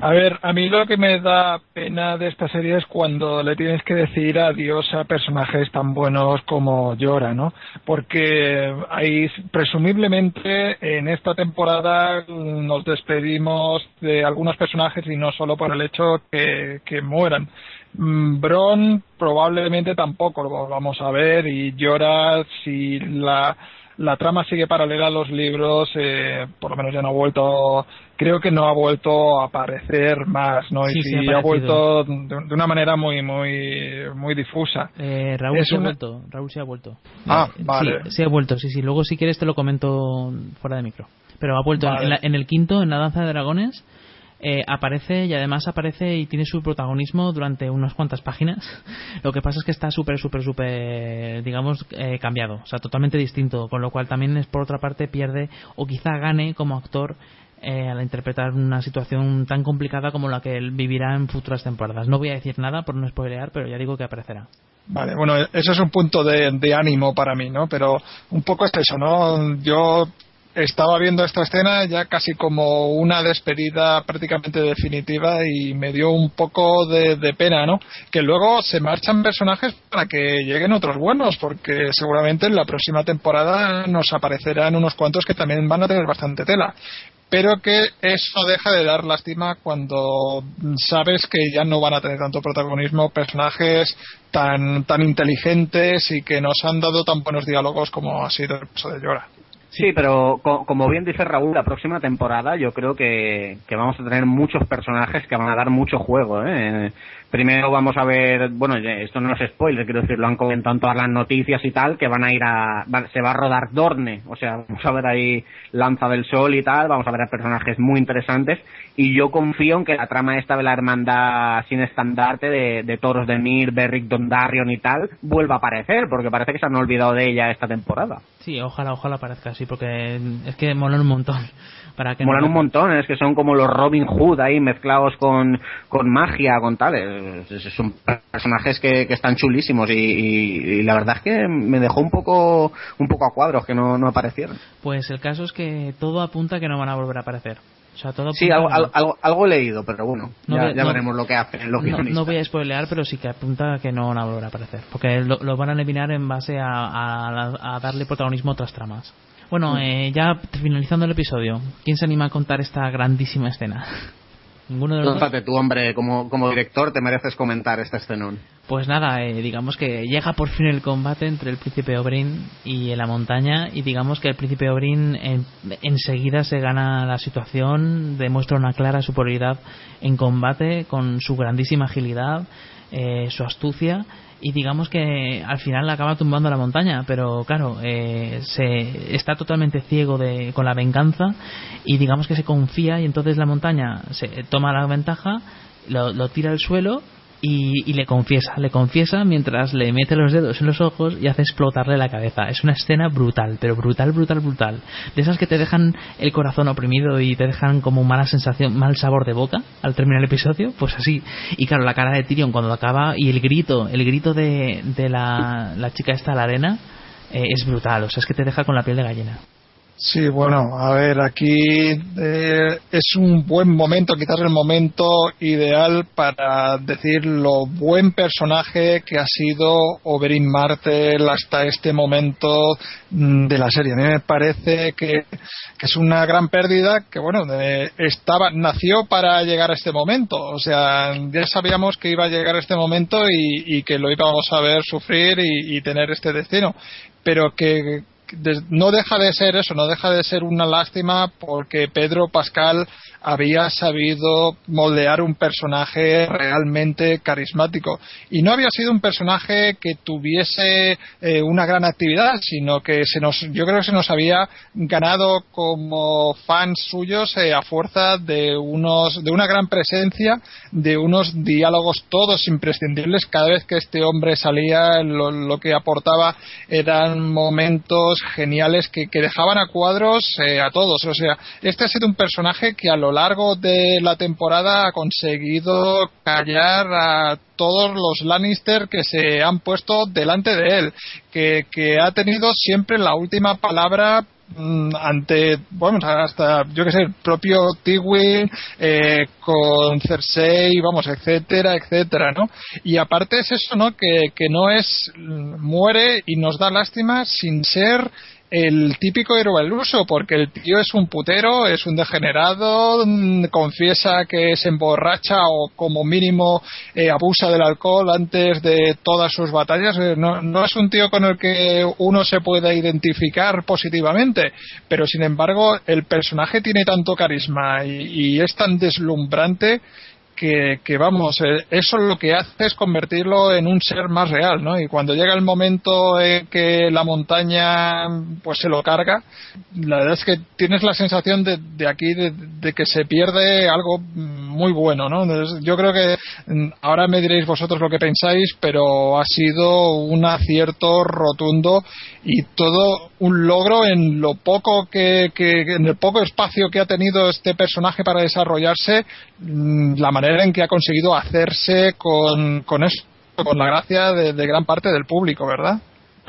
A ver, a mí lo que me da pena de esta serie es cuando le tienes que decir adiós a personajes tan buenos como Llora, ¿no? Porque hay, presumiblemente, en esta temporada nos despedimos de algunos personajes y no solo por el hecho que, que mueran. Mm, Bron probablemente tampoco lo vamos a ver y llora si la, la trama sigue paralela a los libros, eh, por lo menos ya no ha vuelto, creo que no ha vuelto a aparecer más, ¿no? y sí, ha, vuelto de, una manera muy, muy, muy difusa. Eh, Raúl se ha vuelto, Raúl se ha vuelto. Ah, vale. Sí, se ha vuelto, sí, sí. Luego si quieres te lo comento fuera de micro. Pero ha vuelto en, en el quinto, en la danza de dragones eh, aparece y además aparece y tiene su protagonismo durante unas cuantas páginas. Lo que pasa es que está súper, súper, súper, digamos, eh, cambiado, o sea, totalmente distinto, con lo cual también es por otra parte pierde o quizá gane como actor eh, al interpretar una situación tan complicada como la que él vivirá en futuras temporadas. No voy a decir nada por no spoilear, pero ya digo que aparecerá. Vale, bueno, eso es un punto de, de ánimo para mí, ¿no? Pero un poco es eso, ¿no? Yo estaba viendo esta escena ya casi como una despedida prácticamente definitiva y me dio un poco de, pena, ¿no? Que luego se marchan personajes para que lleguen otros buenos, porque seguramente en la próxima temporada nos aparecerán unos cuantos que también van a tener bastante tela. Pero que eso deja de dar lástima cuando sabes que ya no van a tener tanto protagonismo personajes tan, tan inteligentes y que nos han dado tan buenos diálogos como ha sido el caso de Llora. Sí, pero como bien dice Raúl, la próxima temporada yo creo que, vamos a tener muchos personajes que van a dar mucho juego. ¿eh? Primero vamos a ver, bueno, esto no es spoiler, quiero decir, lo han comentado en todas las noticias y tal, que van a ir a, se va a rodar Dorne, o sea, vamos a ver ahí Lanza del Sol y tal, vamos a ver a personajes muy interesantes y yo confío en que la trama esta de la hermandad sin estandarte de, de toros de Mir, Berrick, Dondarrion y tal vuelva a aparecer, porque parece que se han olvidado de ella esta temporada. Sí, ojalá, ojalá aparezca así, porque es que molan un montón. Para que Molan no- un montón, es que son como los Robin Hood ahí mezclados con, con magia, con tal. Es- es- Son personajes que, que están chulísimos y, y- y la verdad es que me dejó un poco un poco a cuadros que no, no aparecieron. Pues el caso es que todo apunta a que no van a volver a aparecer. O sea, todo Sí, algo, a algo, algo- he leído, pero bueno, No ya, ya no- veremos lo que hacen los No, no voy a spoilear, pero sí que apunta a que no van a volver a aparecer. Porque lo, lo van a eliminar en base a, a a darle protagonismo a otras tramas. Bueno, eh, ya finalizando el episodio, ¿quién se anima a contar esta grandísima escena? ¿Ninguno de los tú, hombre, como, como director te mereces comentar este escenón. Pues nada, eh, digamos que llega por fin el combate entre el príncipe Oberyn y la montaña y digamos que el príncipe Oberyn en- enseguida se gana la situación, demuestra una clara superioridad en combate con su grandísima agilidad, eh, su astucia y digamos que al final acaba tumbando la montaña, pero claro, eh, se está totalmente ciego de, con la venganza y digamos que se confía y entonces la montaña se toma la ventaja, lo, lo tira al suelo y, y le confiesa, le confiesa mientras le mete los dedos en los ojos y hace explotarle la cabeza. Es una escena brutal, pero brutal, brutal, brutal. De esas que te dejan el corazón oprimido y te dejan como mala sensación, mal sabor de boca al terminar el episodio, pues así. Y claro, la cara de Tyrion cuando acaba y el grito, el grito de, de la, la chica esta la arena eh, es brutal, o sea, es que te deja con la piel de gallina. Sí, bueno, a ver, aquí eh, es un buen momento, quizás el momento ideal para decir lo buen personaje que ha sido Oberyn Martell hasta este momento mm, de la serie. A mí me parece que, que es una gran pérdida que, bueno, eh, estaba nació para llegar a este momento. O sea, ya sabíamos que iba a llegar a este momento y, que lo íbamos a ver sufrir y, tener este destino. Pero que de- no deja de ser eso, no deja de ser una lástima porque Pedro Pascal había sabido moldear un personaje realmente carismático. Y no había sido un personaje que tuviese eh, una gran actividad sino que se nos yo creo que se nos había ganado como fans suyos eh, a fuerza de unos de una gran presencia de unos diálogos todos imprescindibles. Cada vez que este hombre salía lo, lo que aportaba eran momentos geniales que, dejaban a cuadros eh, a todos. O sea este ha sido un personaje que a lo largo de la temporada ha conseguido callar a todos los Lannister que se han puesto delante de él, que, que ha tenido siempre la última palabra mm, ante, bueno, hasta, yo que sé, el propio Tywin, eh, con Cersei, vamos, etcétera, etcétera, ¿no? Y aparte es eso, ¿no? Que, que no es, mm, muere y nos da lástima sin ser el típico héroe al uso, porque el tío es un putero, es un degenerado, mm, confiesa que se emborracha o como mínimo eh, abusa del alcohol antes de todas sus batallas. Eh, No, no es un tío con el que uno se pueda identificar positivamente, pero sin embargo el personaje tiene tanto carisma y, y es tan deslumbrante que, que, vamos, eh, eso lo que hace es convertirlo en un ser más real, ¿no? Y cuando llega el momento en que la montaña pues se lo carga, la verdad es que tienes la sensación de, de aquí de, que se pierde algo muy bueno, ¿no? Yo creo que mm, ahora me diréis vosotros lo que pensáis, pero ha sido un acierto rotundo y todo un logro en lo poco que, que en el poco espacio que ha tenido este personaje para desarrollarse, mm, la manera en que ha conseguido hacerse con, con eso, con la gracia de, de gran parte del público, ¿verdad?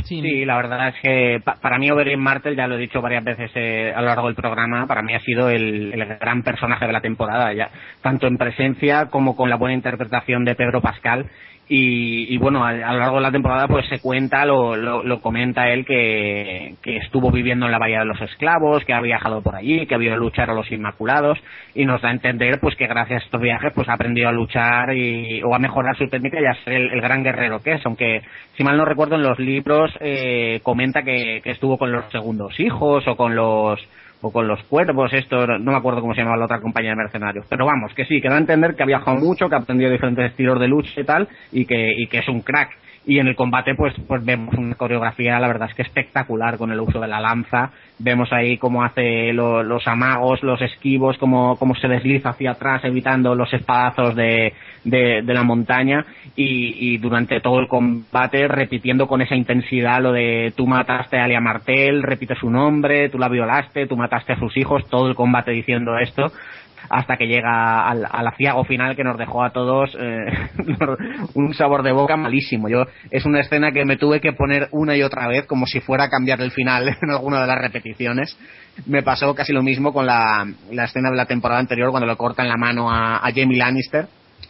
Sí, la verdad es que pa para mí Oberyn Martel, ya lo he dicho varias veces eh, a lo largo del programa, para mí ha sido el, el, gran personaje de la temporada, ya tanto en presencia como con la buena interpretación de Pedro Pascal. Y, y bueno, a, lo largo de la temporada pues se cuenta, lo, lo, comenta él que, que estuvo viviendo en la Bahía de los Esclavos, que ha viajado por allí, que ha a luchar a los Inmaculados y nos da a entender pues que gracias a estos viajes pues ha aprendido a luchar y, o a mejorar su técnica y a ser el, el gran guerrero que es, aunque si mal no recuerdo en los libros eh, comenta que, que, estuvo con los segundos hijos o con los o con los cuervos, esto, no me acuerdo cómo se llamaba la otra compañía de mercenarios. Pero vamos, que sí, que da a entender que ha viajado mucho, que ha aprendido diferentes estilos de lucha y tal, y que, y que es un crack y en el combate pues pues vemos una coreografía la verdad es que espectacular con el uso de la lanza. Vemos ahí cómo hace los amagos los esquivos cómo, cómo se desliza hacia atrás evitando los espadazos de, de, la montaña. Y, y, durante todo el combate repitiendo con esa intensidad lo de tú mataste a Alia Martel repite su nombre tú la violaste tú mataste a sus hijos todo el combate diciendo esto hasta que llega al, al aciago final que nos dejó a todos eh, un sabor de boca malísimo. Yo es una escena que me tuve que poner una y otra vez como si fuera a cambiar el final en alguna de las repeticiones. Me pasó casi lo mismo con la, la escena de la temporada anterior cuando le cortan la mano a, a Jamie Lannister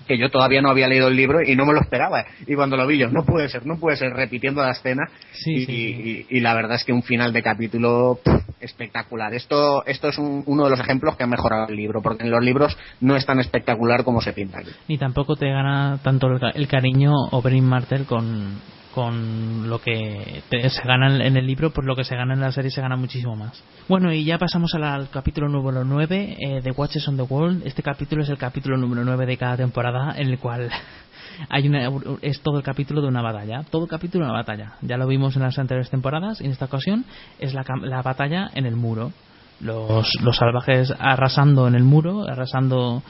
que yo todavía no había leído el libro y no me lo esperaba. Y cuando lo vi yo, no puede ser, no puede ser, repitiendo la escena. y, y, la verdad es que un final de capítulo espectacular. Esto, esto es uno de los ejemplos que ha mejorado el libro, porque en los libros no es tan espectacular como se pinta aquí. Ni tampoco te gana tanto el, cariño Oberyn Martel con, con lo que se gana en el libro, por lo que se gana en la serie se gana muchísimo más. Bueno, y ya pasamos al, capítulo número 9 eh, de Watches on the World. Este capítulo es el capítulo número 9 de cada temporada, en el cual hay una, es todo el capítulo de una batalla. Todo el capítulo de una batalla. Ya lo vimos en las anteriores temporadas y en esta ocasión es la, la batalla en el muro los, los salvajes arrasando en el muro, arrasando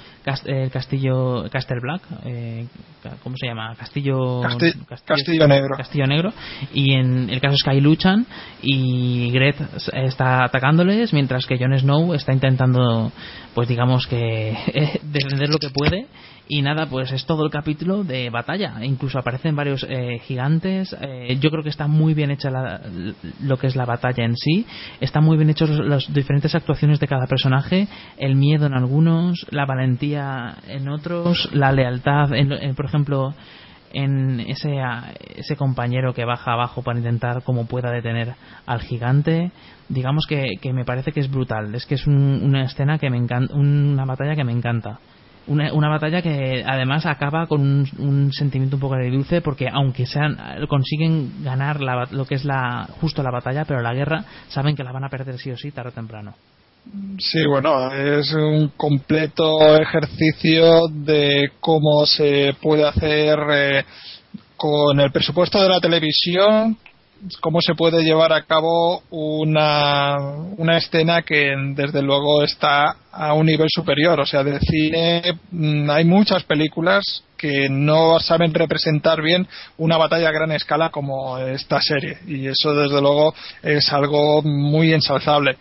el castillo Castle Black, eh, ¿cómo se llama? Castillo, castillo, Negro. Castillo Negro. Y en el caso es que ahí luchan y Gret está atacándoles mientras que Jon Snow está intentando, pues digamos que defender lo que puede y nada, pues es todo el capítulo de batalla. Incluso aparecen varios eh, gigantes. Eh, yo creo que está muy bien hecha lo que es la batalla en sí. Están muy bien hechos las diferentes actuaciones de cada personaje. El miedo en algunos, la valentía en otros, la lealtad. En, por ejemplo, en ese, ese compañero que baja abajo para intentar como pueda detener al gigante digamos que, que me parece que es brutal es que es una escena que me encanta una batalla que me encanta una, batalla que además acaba con un, sentimiento un poco de dulce porque aunque sean consiguen ganar lo que es la justo la batalla pero la guerra saben que la van a perder sí o sí tarde o temprano. Sí, bueno, es un completo ejercicio de cómo se puede hacer eh, con el presupuesto de la televisión, cómo se puede llevar a cabo una, una escena que desde luego está a un nivel superior. O sea, de cine mm, hay muchas películas que no saben representar bien una batalla a gran escala como esta serie. Y eso desde luego es algo muy ensalzable.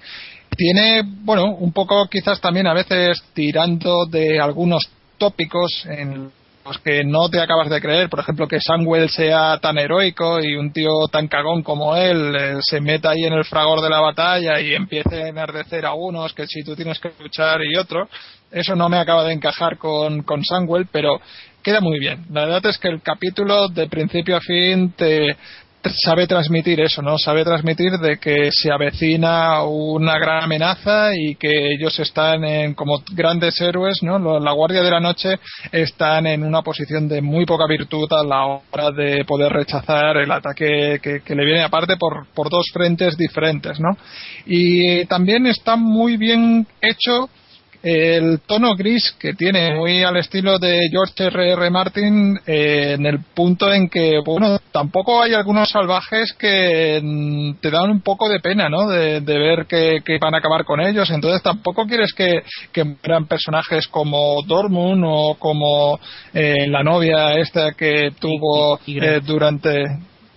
Tiene, bueno, un poco quizás también a veces tirando de algunos tópicos en que no te acabas de creer. Por ejemplo, que Samuel sea tan heroico y un tío tan cagón como él eh, se meta ahí en el fragor de la batalla y empiece a enardecer a unos que si tú tienes que luchar y otro. Eso no me acaba de encajar con, con Samuel, pero queda muy bien. La verdad es que el capítulo de principio a fin te, sabe transmitir eso, ¿no? Sabe transmitir de que se avecina una gran amenaza y que ellos están en, como grandes héroes, ¿no? La Guardia de la Noche están en una posición de muy poca virtud a la hora de poder rechazar el ataque que, le viene aparte por, por dos frentes diferentes, ¿no? Y también está muy bien hecho el tono gris que tiene, muy al estilo de George R. R. Martin, eh, en el punto en que, bueno, tampoco hay algunos salvajes que mm, te dan un poco de pena, ¿no? De, ver que, van a acabar con ellos. Entonces tampoco quieres que, que mueran personajes como Dormund o como eh, la novia esta que tuvo eh, durante.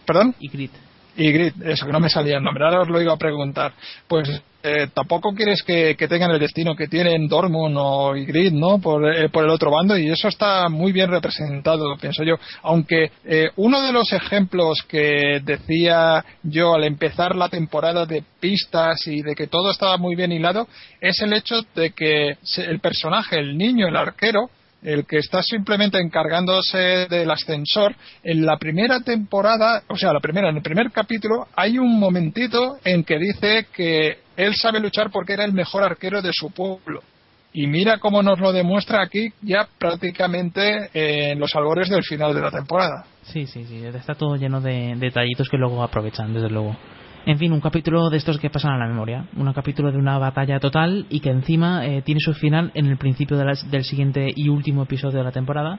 ¿Perdón? Y Grit. Y Grit, eso que no me salía el nombre, ahora os lo iba a preguntar. Pues eh, tampoco quieres que, tengan el destino que tienen Dortmund o Ygritte, ¿no? Por, eh, por, el otro bando y eso está muy bien representado, pienso yo. Aunque eh, uno de los ejemplos que decía yo al empezar la temporada de pistas y de que todo estaba muy bien hilado es el hecho de que el personaje, el niño, el arquero, el que está simplemente encargándose del ascensor, en la primera temporada, o sea, la primera, en el primer capítulo, hay un momentito en que dice que él sabe luchar porque era el mejor arquero de su pueblo. Y mira cómo nos lo demuestra aquí ya prácticamente en los albores del final de la temporada. Sí, sí, sí, está todo lleno de detallitos que luego aprovechan, desde luego. En fin, un capítulo de estos que pasan a la memoria. Un capítulo de una batalla total y que encima eh, tiene su final en el principio del siguiente y último episodio de la temporada.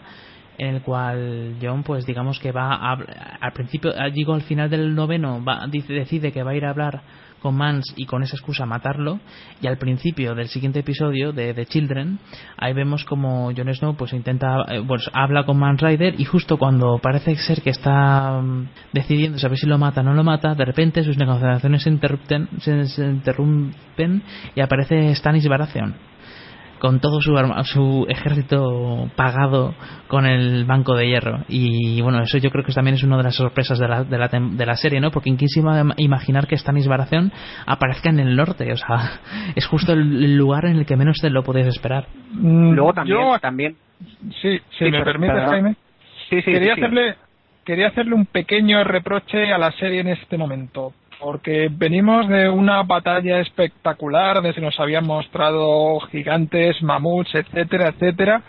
En el cual John, pues digamos que va a, al principio, ah, digo al final del noveno, va, dice, decide que va a ir a hablar con Mans y con esa excusa matarlo. Y al principio del siguiente episodio de The Children, ahí vemos como Jon Snow pues intenta, eh, pues habla con Mans Rider y justo cuando parece ser que está mm, decidiendo saber si lo mata o no lo mata, de repente sus negociaciones se interrumpen, se, se interrumpen y aparece Stannis Baratheon con todo su, arma- su ejército pagado con el banco de hierro. Y bueno eso yo creo que también es una de las sorpresas de la, de la, tem- de la serie no porque quién se iba a imaginar que Stannis Baratheon aparezca en el norte o sea es justo el el lugar en el que menos te lo podías esperar. Luego también, Mm, yo- también. Sí, si Sí, me permites, pero- Jaime. Sí, sí, quería sí, sí. hacerle quería hacerle un pequeño reproche a la serie en este momento porque venimos de una batalla espectacular de se nos habían mostrado gigantes mamuts etcétera etcétera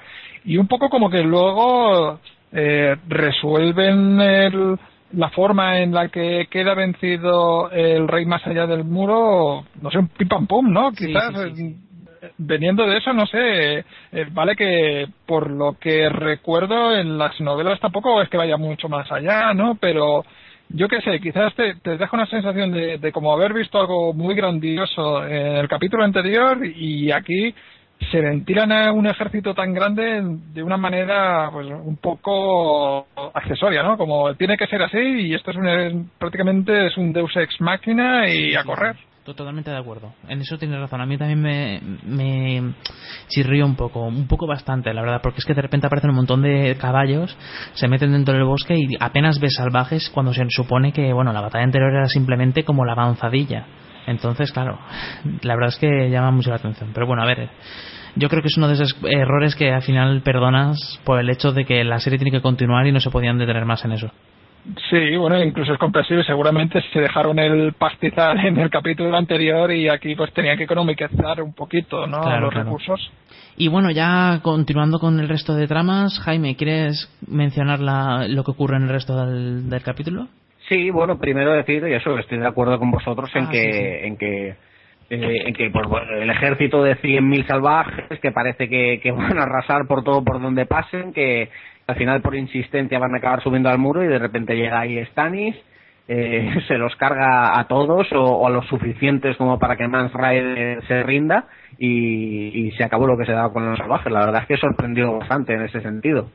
y un poco como que luego eh, resuelven el- la forma en la que queda vencido el rey más allá del muro no sé un pim pam pum no Sí, quizás sí, sí, eh, veniendo de eso, no sé, eh, vale que por lo que recuerdo en las novelas tampoco es que vaya mucho más allá, ¿no? Pero yo qué sé, quizás te, te deja una sensación de, de como haber visto algo muy grandioso en el capítulo anterior y aquí se ventilan a un ejército tan grande de una manera pues un poco accesoria, ¿no? Como tiene que ser así y esto es un, prácticamente es un Deus ex máquina y a correr. Totalmente de acuerdo. En eso tienes razón. A mí también me, me chirrió un poco, un poco bastante, la verdad, porque es que de repente aparecen un montón de caballos, se meten dentro del bosque y apenas ves salvajes cuando se supone que, bueno, la batalla anterior era simplemente como la avanzadilla. Entonces, claro, la verdad es que llama mucho la atención. Pero bueno, a ver, yo creo que es uno de esos errores que al final perdonas por el hecho de que la serie tiene que continuar y no se podían detener más en eso. Sí, bueno, incluso es comprensible. Seguramente se dejaron el pastizal en el capítulo anterior y aquí pues tenían que economizar un poquito, ¿no? Claro, Los claro. recursos. Y bueno, ya continuando con el resto de tramas, Jaime, ¿quieres mencionar la- lo que ocurre en el resto del, del capítulo? Sí, bueno, primero decir, y eso, estoy de acuerdo con vosotros en Ah, que, sí, sí. en que, eh, en que pues, bueno, el ejército de 100.000 salvajes que parece que, que van a arrasar por todo por donde pasen, que al final por insistencia van a acabar subiendo al muro y de repente llega ahí Stannis, eh, se los carga a todos o, a los suficientes como para que Mans Rider se rinda y, y se acabó lo que se daba con los salvajes. La verdad es que sorprendió bastante en ese sentido.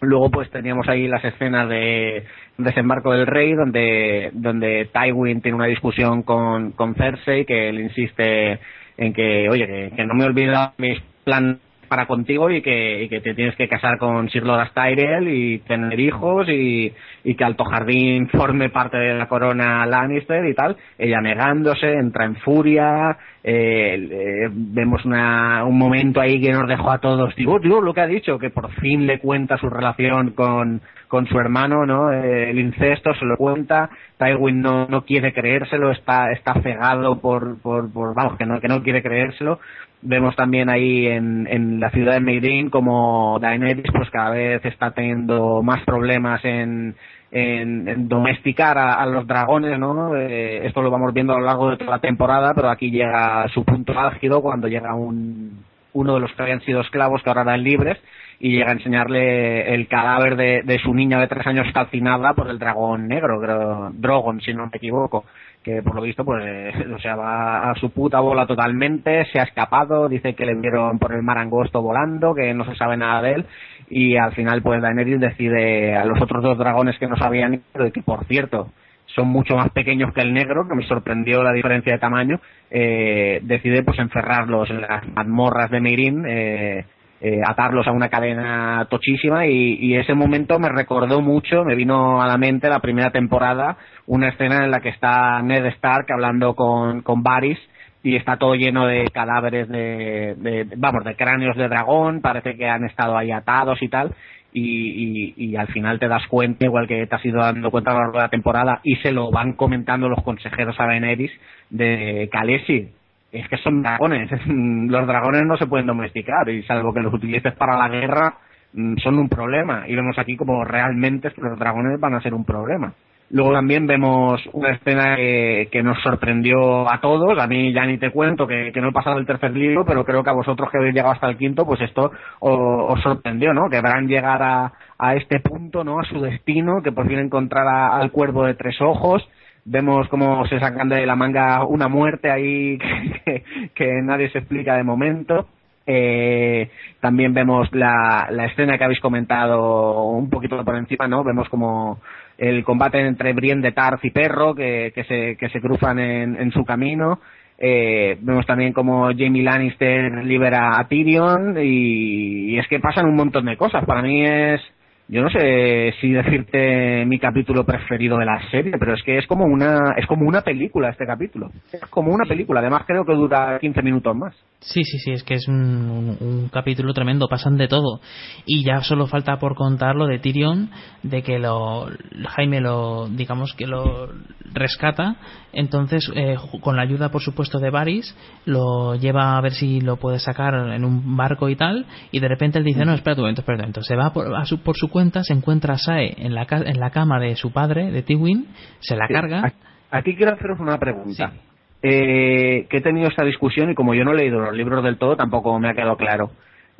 Luego pues teníamos ahí las escenas de desembarco del rey donde donde Tywin tiene una discusión con, con Cersei que le insiste en que oye que, que no me he olvidado mis planes para contigo y que, y que te tienes que casar con Sir Loras Tyrell y tener hijos y, y que Alto Jardín forme parte de la corona Lannister y tal. Ella negándose, entra en furia, eh, eh, vemos una, un momento ahí que nos dejó a todos, digo, digo, lo que ha dicho, que por fin le cuenta su relación con, con su hermano, ¿no? Eh, el incesto se lo cuenta, Tywin no, no quiere creérselo, está, está cegado por, por, por, vamos, que no, que no quiere creérselo. Vemos también ahí en, en la ciudad de Meereen como Daenerys pues cada vez está teniendo más problemas en, en, en domesticar a, a los dragones, ¿no? Eh, esto lo vamos viendo a lo largo de toda la temporada, pero aquí llega su punto álgido cuando llega un, uno de los que habían sido esclavos que ahora eran libres y llega a enseñarle el cadáver de, su niña de tres años calcinada por el dragón negro, creo, Drogon, si no me equivoco, que por lo visto, pues, eh, o sea, va a su puta bola totalmente, se ha escapado, dice que le vieron por el mar angosto volando, que no se sabe nada de él, y al final, pues, Daenerys decide a los otros dos dragones que no sabían, que por cierto, son mucho más pequeños que el negro, que me sorprendió la diferencia de tamaño, eh, decide pues encerrarlos en las mazmorras de Meirin, eh, eh, atarlos a una cadena tochísima y, y ese momento me recordó mucho, me vino a la mente la primera temporada, una escena en la que está Ned Stark hablando con, con Varys y está todo lleno de cadáveres de, de- vamos, de cráneos de dragón, parece que han estado ahí atados y tal, y, y, y al final te das cuenta, igual que te has ido dando cuenta a lo largo de la temporada, y se lo van comentando los consejeros a Daenerys de Khaleesi, es que son dragones, los dragones no se pueden domesticar, y salvo que los utilices para la guerra, mm, son un problema, y vemos aquí como realmente los dragones van a ser un problema. Luego también vemos una escena que, que, nos sorprendió a todos. A mí ya ni te cuento que, no he pasado el tercer libro, pero creo que a vosotros que habéis llegado hasta el quinto, pues esto os, sorprendió, ¿no? Que verán llegar a, este punto, ¿no? A su destino, que por fin encontrará al cuervo de tres ojos. Vemos cómo se sacan de la manga una muerte ahí que, que nadie se explica de momento. Eh, también vemos la, la escena que habéis comentado un poquito por encima, ¿no? Vemos como el combate entre Brienne de Tarth y Perro que, que, se, que se cruzan en, en su camino. Eh, vemos también como Jamie Lannister libera a Tyrion y, y, es que pasan un montón de cosas. Para mí es, yo no sé si decirte mi capítulo preferido de la serie, pero es que es como una, es como una película este capítulo. Es como una película. Además creo que dura 15 minutos más. Sí, sí, sí, es que es un, un, un, capítulo tremendo, pasan de todo. Y ya solo falta por contar lo de Tyrion, de que lo, Jaime lo, digamos que lo rescata, entonces eh, con la ayuda por supuesto de Varys, lo lleva a ver si lo puede sacar en un barco y tal, y de repente él dice, no, espera un momento, espera un momento, se va por, a su, por su cuenta, se encuentra a Sae en la, en la cama de su padre, de Tywin, se la carga. Aquí quiero haceros una pregunta. Sí eh, que he tenido esta discusión y como yo no he leído los libros del todo tampoco me ha quedado claro.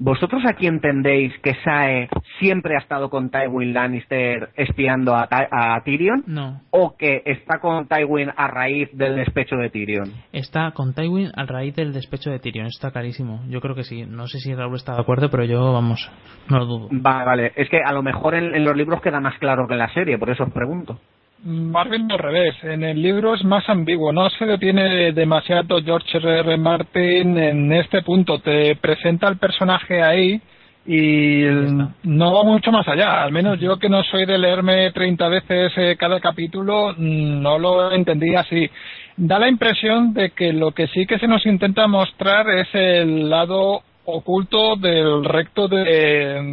¿Vosotros aquí entendéis que Sae siempre ha estado con Tywin Lannister espiando a, a, Tyrion? No. ¿O que está con Tywin a raíz del despecho de Tyrion? Está con Tywin a raíz del despecho de Tyrion, está clarísimo. Yo creo que sí. No sé si Raúl está de acuerdo, pero yo, vamos, no lo dudo. Vale, vale. Es que a lo mejor en, en los libros queda más claro que en la serie, por eso os pregunto. Más bien al revés, en el libro es más ambiguo, no se detiene demasiado George R. R. Martin en este punto, te presenta el personaje ahí y no va mucho más allá, al menos yo que no soy de leerme 30 veces eh, cada capítulo, no lo entendí así. Da la impresión de que lo que sí que se nos intenta mostrar es el lado oculto del recto de,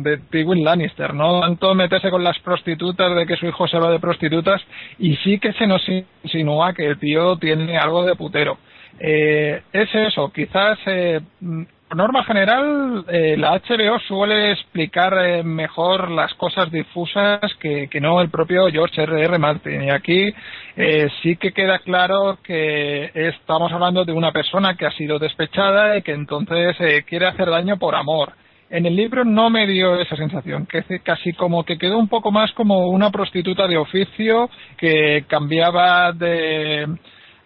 de Tywin Lannister, no tanto meterse con las prostitutas, de que su hijo se va de prostitutas, y sí que se nos insinúa que el tío tiene algo de putero. Eh, es eso, quizás eh, por norma general, eh, la HBO suele explicar eh, mejor las cosas difusas que, que, no el propio George R. R. Martin. Y aquí eh, sí que queda claro que estamos hablando de una persona que ha sido despechada y que entonces eh, quiere hacer daño por amor. En el libro no me dio esa sensación, que casi como que quedó un poco más como una prostituta de oficio que cambiaba de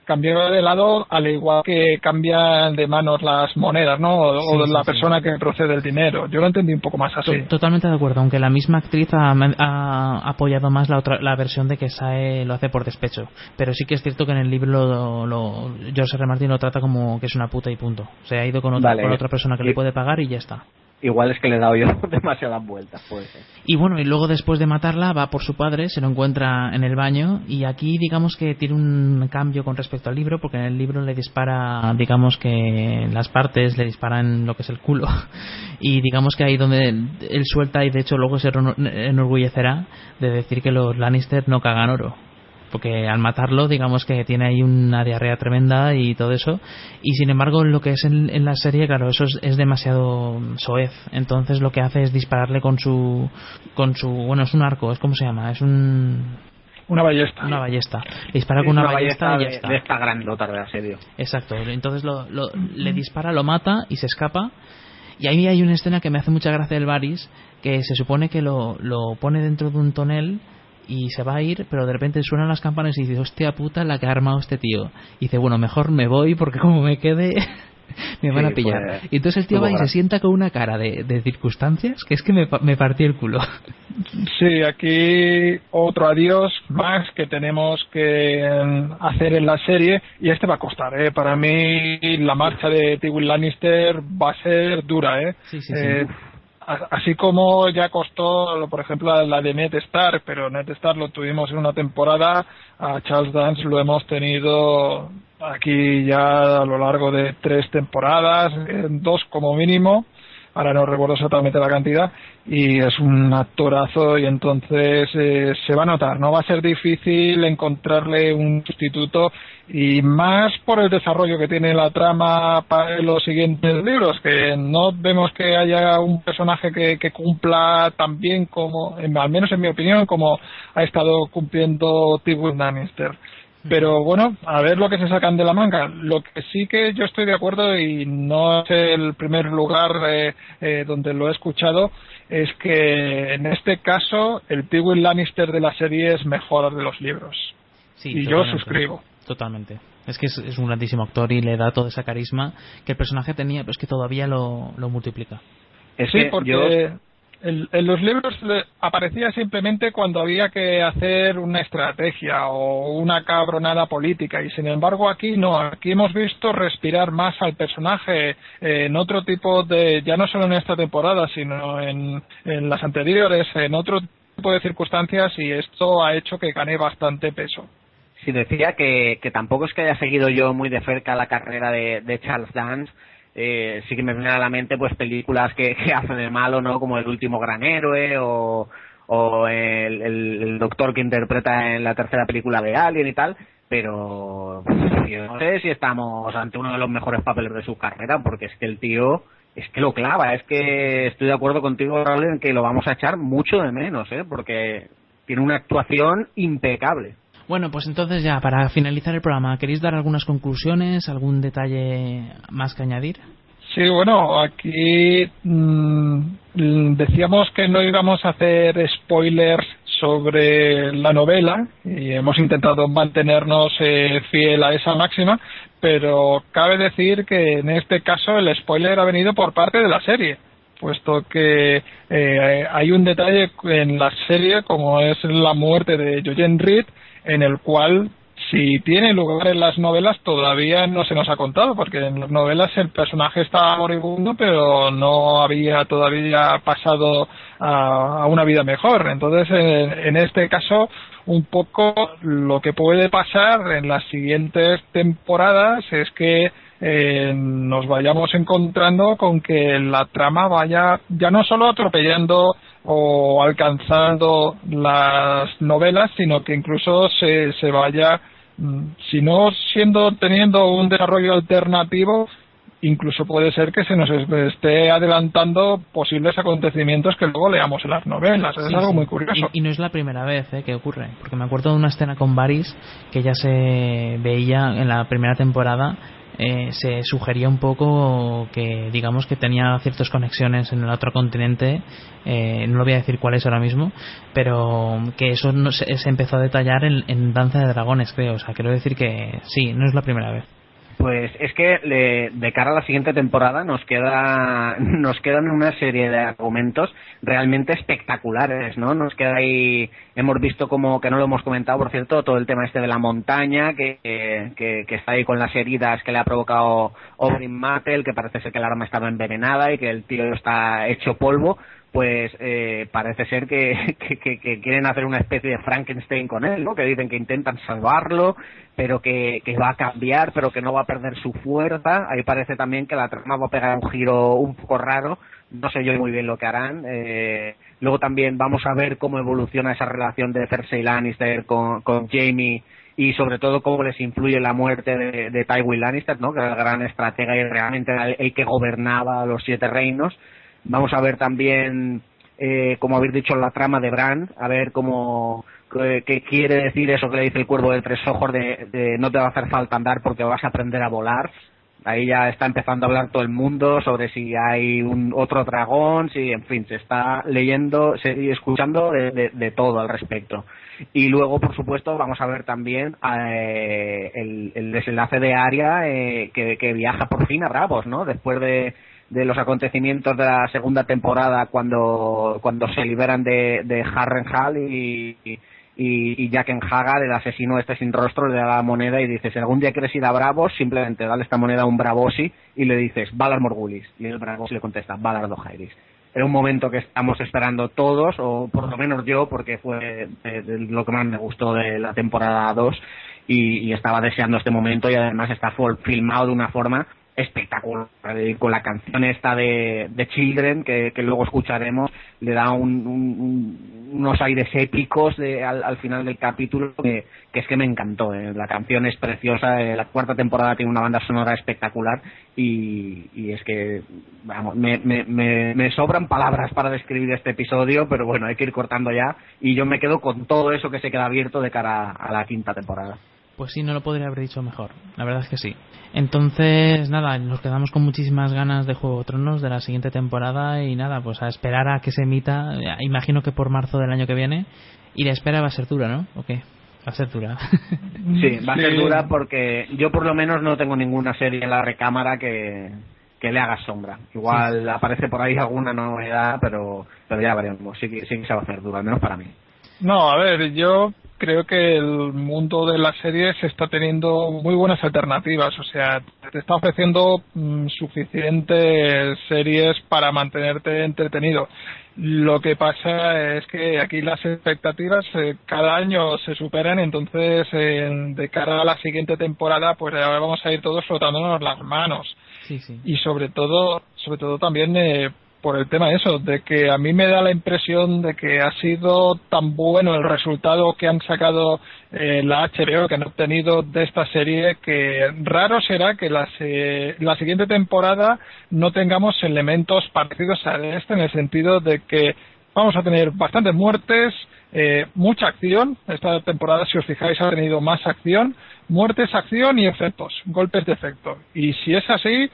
cambiaba de lado al igual que cambian de manos las monedas, ¿no? O, sí, o la sí, persona sí. que procede el dinero. Yo lo entendí un poco más así. Totalmente de acuerdo, aunque la misma actriz ha, ha apoyado más la otra la versión de que Sae lo hace por despecho. Pero sí que es cierto que en el libro lo, lo, George R. Martin lo trata como que es una puta y punto. Se ha ido con otra, vale. con otra persona que y... le puede pagar y ya está igual es que le he dado yo demasiadas vueltas. Y bueno, y luego después de matarla va por su padre, se lo encuentra en el baño y aquí digamos que tiene un cambio con respecto al libro porque en el libro le dispara, digamos que las partes le disparan lo que es el culo y digamos que ahí donde él, él suelta y de hecho luego se enorgullecerá de decir que los Lannister no cagan oro porque al matarlo digamos que tiene ahí una diarrea tremenda y todo eso y sin embargo lo que es en, en la serie claro eso es, es, demasiado soez entonces lo que hace es dispararle con su con su bueno es un arco es como se llama es un una ballesta. Una ballesta. Le dispara con una, una ballesta, ballesta y ya está. De esta grandota de asedio. Exacto. Entonces lo, lo, le dispara, lo mata y se escapa. Y ahí hay una escena que me hace mucha gracia del Varys, que se supone que lo, lo pone dentro de un tonel y se va a ir, pero de repente suenan las campanas y dice, hostia puta la que ha armado este tío. Y dice, bueno, mejor me voy porque como me quede me van sí, a pillar. Pues, y entonces el tío va y se sienta con una cara de, de circunstancias que es que me, me partí el culo. Sí, aquí otro adiós más que tenemos que hacer en la serie y este va a costar. ¿eh? Para mí la marcha de Tywin Lannister va a ser dura. ¿eh? Sí, sí, eh, sí así como ya costó, por ejemplo, la de Ned Stark, pero Ned Stark lo tuvimos en una temporada, a Charles Dance lo hemos tenido aquí ya a lo largo de tres temporadas, dos como mínimo. Ahora no recuerdo exactamente la cantidad, y es un actorazo y entonces eh, se va a notar, no va a ser difícil encontrarle un sustituto y más por el desarrollo que tiene la trama para los siguientes libros, que no vemos que haya un personaje que, que cumpla tan bien como, al menos en mi opinión, como ha estado cumpliendo Tywin Lannister. Pero bueno, a ver lo que se sacan de la manga. Lo que sí que yo estoy de acuerdo y no es el primer lugar eh, eh, donde lo he escuchado, es que en este caso el Tywin Lannister de la serie es mejor de los libros. y yo suscribo. Totalmente. Es que es, un grandísimo actor y le da todo ese carisma que el personaje tenía, pero es que todavía lo, lo multiplica. sí, porque en, los libros aparecía simplemente cuando había que hacer una estrategia o una cabronada política y sin embargo aquí no, aquí hemos visto respirar más al personaje en otro tipo de, ya no solo en esta temporada, sino en, las anteriores, en otro tipo de circunstancias y esto ha hecho que gane bastante peso. Sí, decía que, que tampoco es que haya seguido yo muy de cerca la carrera de, de Charles Dance, eh, sí que me vienen a la mente pues películas que, que hacen de malo, ¿no? Como El último gran héroe o, o el, el, doctor que interpreta en la tercera película de Alien y tal, pero yo no sé si estamos ante uno de los mejores papeles de su carrera, porque es que el tío es que lo clava, es que estoy de acuerdo contigo, Raúl, en que lo vamos a echar mucho de menos, ¿eh? porque tiene una actuación impecable. Bueno, pues entonces ya, para finalizar el programa, ¿queréis dar algunas conclusiones, algún detalle más que añadir? Sí, bueno, aquí mm, decíamos que no íbamos a hacer spoilers sobre la novela y hemos intentado mantenernos eh, fiel a esa máxima, pero cabe decir que en este caso el spoiler ha venido por parte de la serie puesto que eh, hay un detalle en la serie como es la muerte de Jojen Reed en el cual si tiene lugar en las novelas todavía no se nos ha contado porque en las novelas el personaje estaba moribundo pero no había todavía pasado a, una vida mejor. Entonces en, este caso un poco lo que puede pasar en las siguientes temporadas es que eh, nos vayamos encontrando con que la trama vaya ya no solo atropellando o alcanzando las novelas, sino que incluso se, se vaya, mm, si no siendo teniendo un desarrollo alternativo, incluso puede ser que se nos esté adelantando posibles acontecimientos que luego leamos en las novelas. es algo muy curioso. Y, no es la primera vez eh, que ocurre, porque me acuerdo de una escena con Varys que ya se veía en la primera temporada eh, se sugería un poco que digamos que tenía ciertas conexiones en el otro continente eh, no lo voy a decir cuáles ahora mismo pero que eso no se, se empezó a detallar en, en Danza de Dragones creo. O sea quiero decir que sí no es la primera vez pues es que de cara a la siguiente temporada nos queda nos quedan una serie de argumentos realmente espectaculares, ¿no? Nos queda ahí hemos visto como que no lo hemos comentado, por cierto, todo el tema este de la montaña que, que, está ahí con las heridas que le ha provocado Oberyn Mattel, que parece ser que el arma estaba envenenada y que el tío está hecho polvo pues eh, parece ser que, que, quieren hacer una especie de Frankenstein con él, ¿no? Que dicen que intentan salvarlo, pero que, que va a cambiar, pero que no va a perder su fuerza. Ahí parece también que la trama va a pegar un giro un poco raro. No sé yo muy bien lo que harán. Eh, luego también vamos a ver cómo evoluciona esa relación de Cersei Lannister con, con Jamie y sobre todo cómo les influye la muerte de, de Tywin Lannister, ¿no? Que era el gran estratega y realmente el que gobernaba los siete reinos Vamos a ver también, eh, como habéis dicho, la trama de Bran, a ver cómo qué quiere decir eso que le dice el cuervo de tres ojos de, no te va a hacer falta andar porque vas a aprender a volar. Ahí ya está empezando a hablar todo el mundo sobre si hay un otro dragón, si, en fin, se está leyendo y escuchando de, todo al respecto. Y luego, por supuesto, vamos a ver también eh, el, desenlace de Aria eh, que, viaja por fin a Bravos, ¿no? Después de, de los acontecimientos de la segunda temporada cuando, cuando se liberan de, de Harrenhal y, y, y Jack Hagar, el asesino este sin rostro, le da la moneda y dice, si algún día quieres ir a Bravos, simplemente dale esta moneda a un Bravosi y le dices, Valar Morgulis. Y el Bravosi le contesta, Valar Dohairis. Era un momento que estamos esperando todos, o por lo menos yo, porque fue lo que más me gustó de la temporada 2 y, y estaba deseando este momento y además está filmado de una forma espectacular. Eh, con la canción esta de, de Children, que, que luego escucharemos, le da un, un, unos aires épicos de, al, al, final del capítulo que, que, es que me encantó. Eh. La canción es preciosa, eh, la cuarta temporada tiene una banda sonora espectacular y, y es que, vamos, me, me, me, me, sobran palabras para describir este episodio, pero bueno, hay que ir cortando ya y yo me quedo con todo eso que se queda abierto de cara a la quinta temporada. Pues sí, no lo podría haber dicho mejor. La verdad es que sí. Entonces, nada, nos quedamos con muchísimas ganas de Juego de Tronos de la siguiente temporada y nada, pues a esperar a que se emita, imagino que por marzo del año que viene. Y la espera va a ser dura, ¿no? ¿O qué? Va a ser dura. sí, va a ser dura porque yo por lo menos no tengo ninguna serie en la recámara que, que le haga sombra. Igual sí. aparece por ahí alguna novedad, pero, pero ya veremos. Sí, sí que se va a hacer dura, al menos para mí. No, a ver, yo creo que el mundo de las series está teniendo muy buenas alternativas. O sea, te está ofreciendo mmm, suficientes series para mantenerte entretenido. Lo que pasa es que aquí las expectativas eh, cada año se superan, entonces eh, de cara a la siguiente temporada, pues ahora vamos a ir todos frotándonos las manos. Sí, sí. Y sobre todo, sobre todo también eh, por el tema eso, de que a mí me da la impresión de que ha sido tan bueno el resultado que han sacado eh, la HBO, que han obtenido de esta serie, que raro será que la, se, la siguiente temporada no tengamos elementos parecidos a este, en el sentido de que vamos a tener bastantes muertes, eh, mucha acción. Esta temporada, si os fijáis, ha tenido más acción, muertes, acción y efectos, golpes de efecto. Y si es así,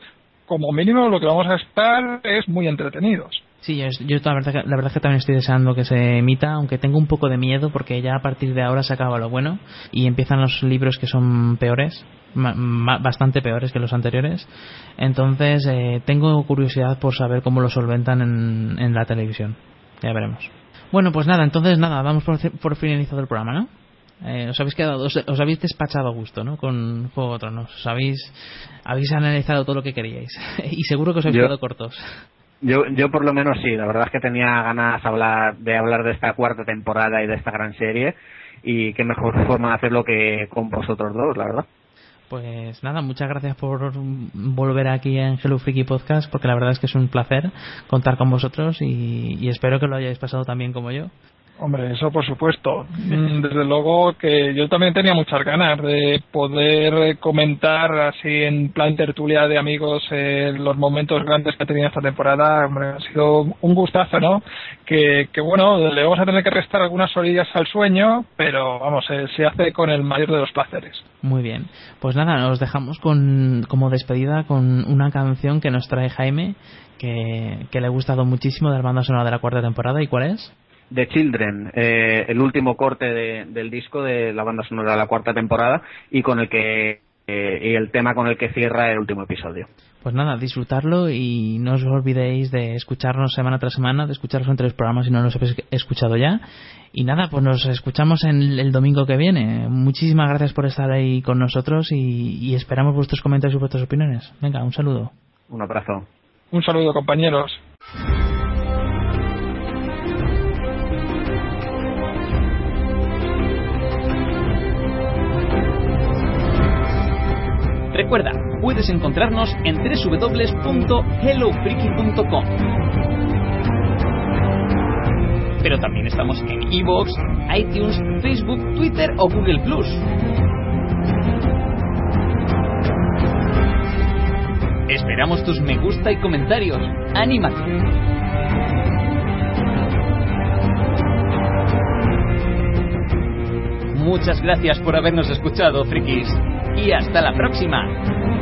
como mínimo lo que vamos a estar es muy entretenidos. Sí, yo, la, verdad, que también estoy deseando que se emita, aunque tengo un poco de miedo porque ya a partir de ahora se acaba lo bueno y empiezan los libros que son peores, bastante peores que los anteriores. Entonces eh, tengo curiosidad por saber cómo lo solventan en, en la televisión. Ya veremos. Bueno, pues nada, entonces nada, vamos por, por finalizado el programa, ¿no? Eh, os habéis quedado, os, os, habéis despachado a gusto, ¿no? Con Juego de Tronos. Os habéis, habéis analizado todo lo que queríais. y seguro que os habéis yo, quedado cortos. Yo, yo por lo menos sí. La verdad es que tenía ganas hablar, de hablar de esta cuarta temporada y de esta gran serie. Y qué mejor forma de hacerlo que con vosotros dos, la verdad. Pues nada, muchas gracias por volver aquí en Hello Freaky Podcast, porque la verdad es que es un placer contar con vosotros y, y espero que lo hayáis pasado también como yo. Hombre, eso por supuesto. Desde luego que yo también tenía muchas ganas de poder comentar así en plan tertulia de amigos eh, los momentos grandes que ha tenido esta temporada. Hombre, ha sido un gustazo, ¿no? Que, que bueno, le vamos a tener que restar algunas orillas al sueño, pero vamos, eh, se hace con el mayor de los placeres. Muy bien. Pues nada, nos dejamos con, como despedida con una canción que nos trae Jaime, que, que le ha gustado muchísimo de la banda sonora de la cuarta temporada. ¿Y cuál es? The Children, eh, el último corte de, del disco de la banda sonora de la cuarta temporada y con el que eh, y el tema con el que cierra el último episodio. Pues nada, disfrutarlo y no os olvidéis de escucharnos semana tras semana, de escucharlos en tres programas si no los habéis escuchado ya. Y nada, pues nos escuchamos en el domingo que viene. Muchísimas gracias por estar ahí con nosotros y, y esperamos vuestros comentarios y vuestras opiniones. Venga, un saludo. Un abrazo. Un saludo, compañeros. Puedes encontrarnos en www.hellofreaky.com. Pero también estamos en iVoox, iTunes, Facebook, Twitter o Google Plus. Esperamos tus me gusta y comentarios. ¡Anímate! Muchas gracias por habernos escuchado, frikis y hasta la próxima.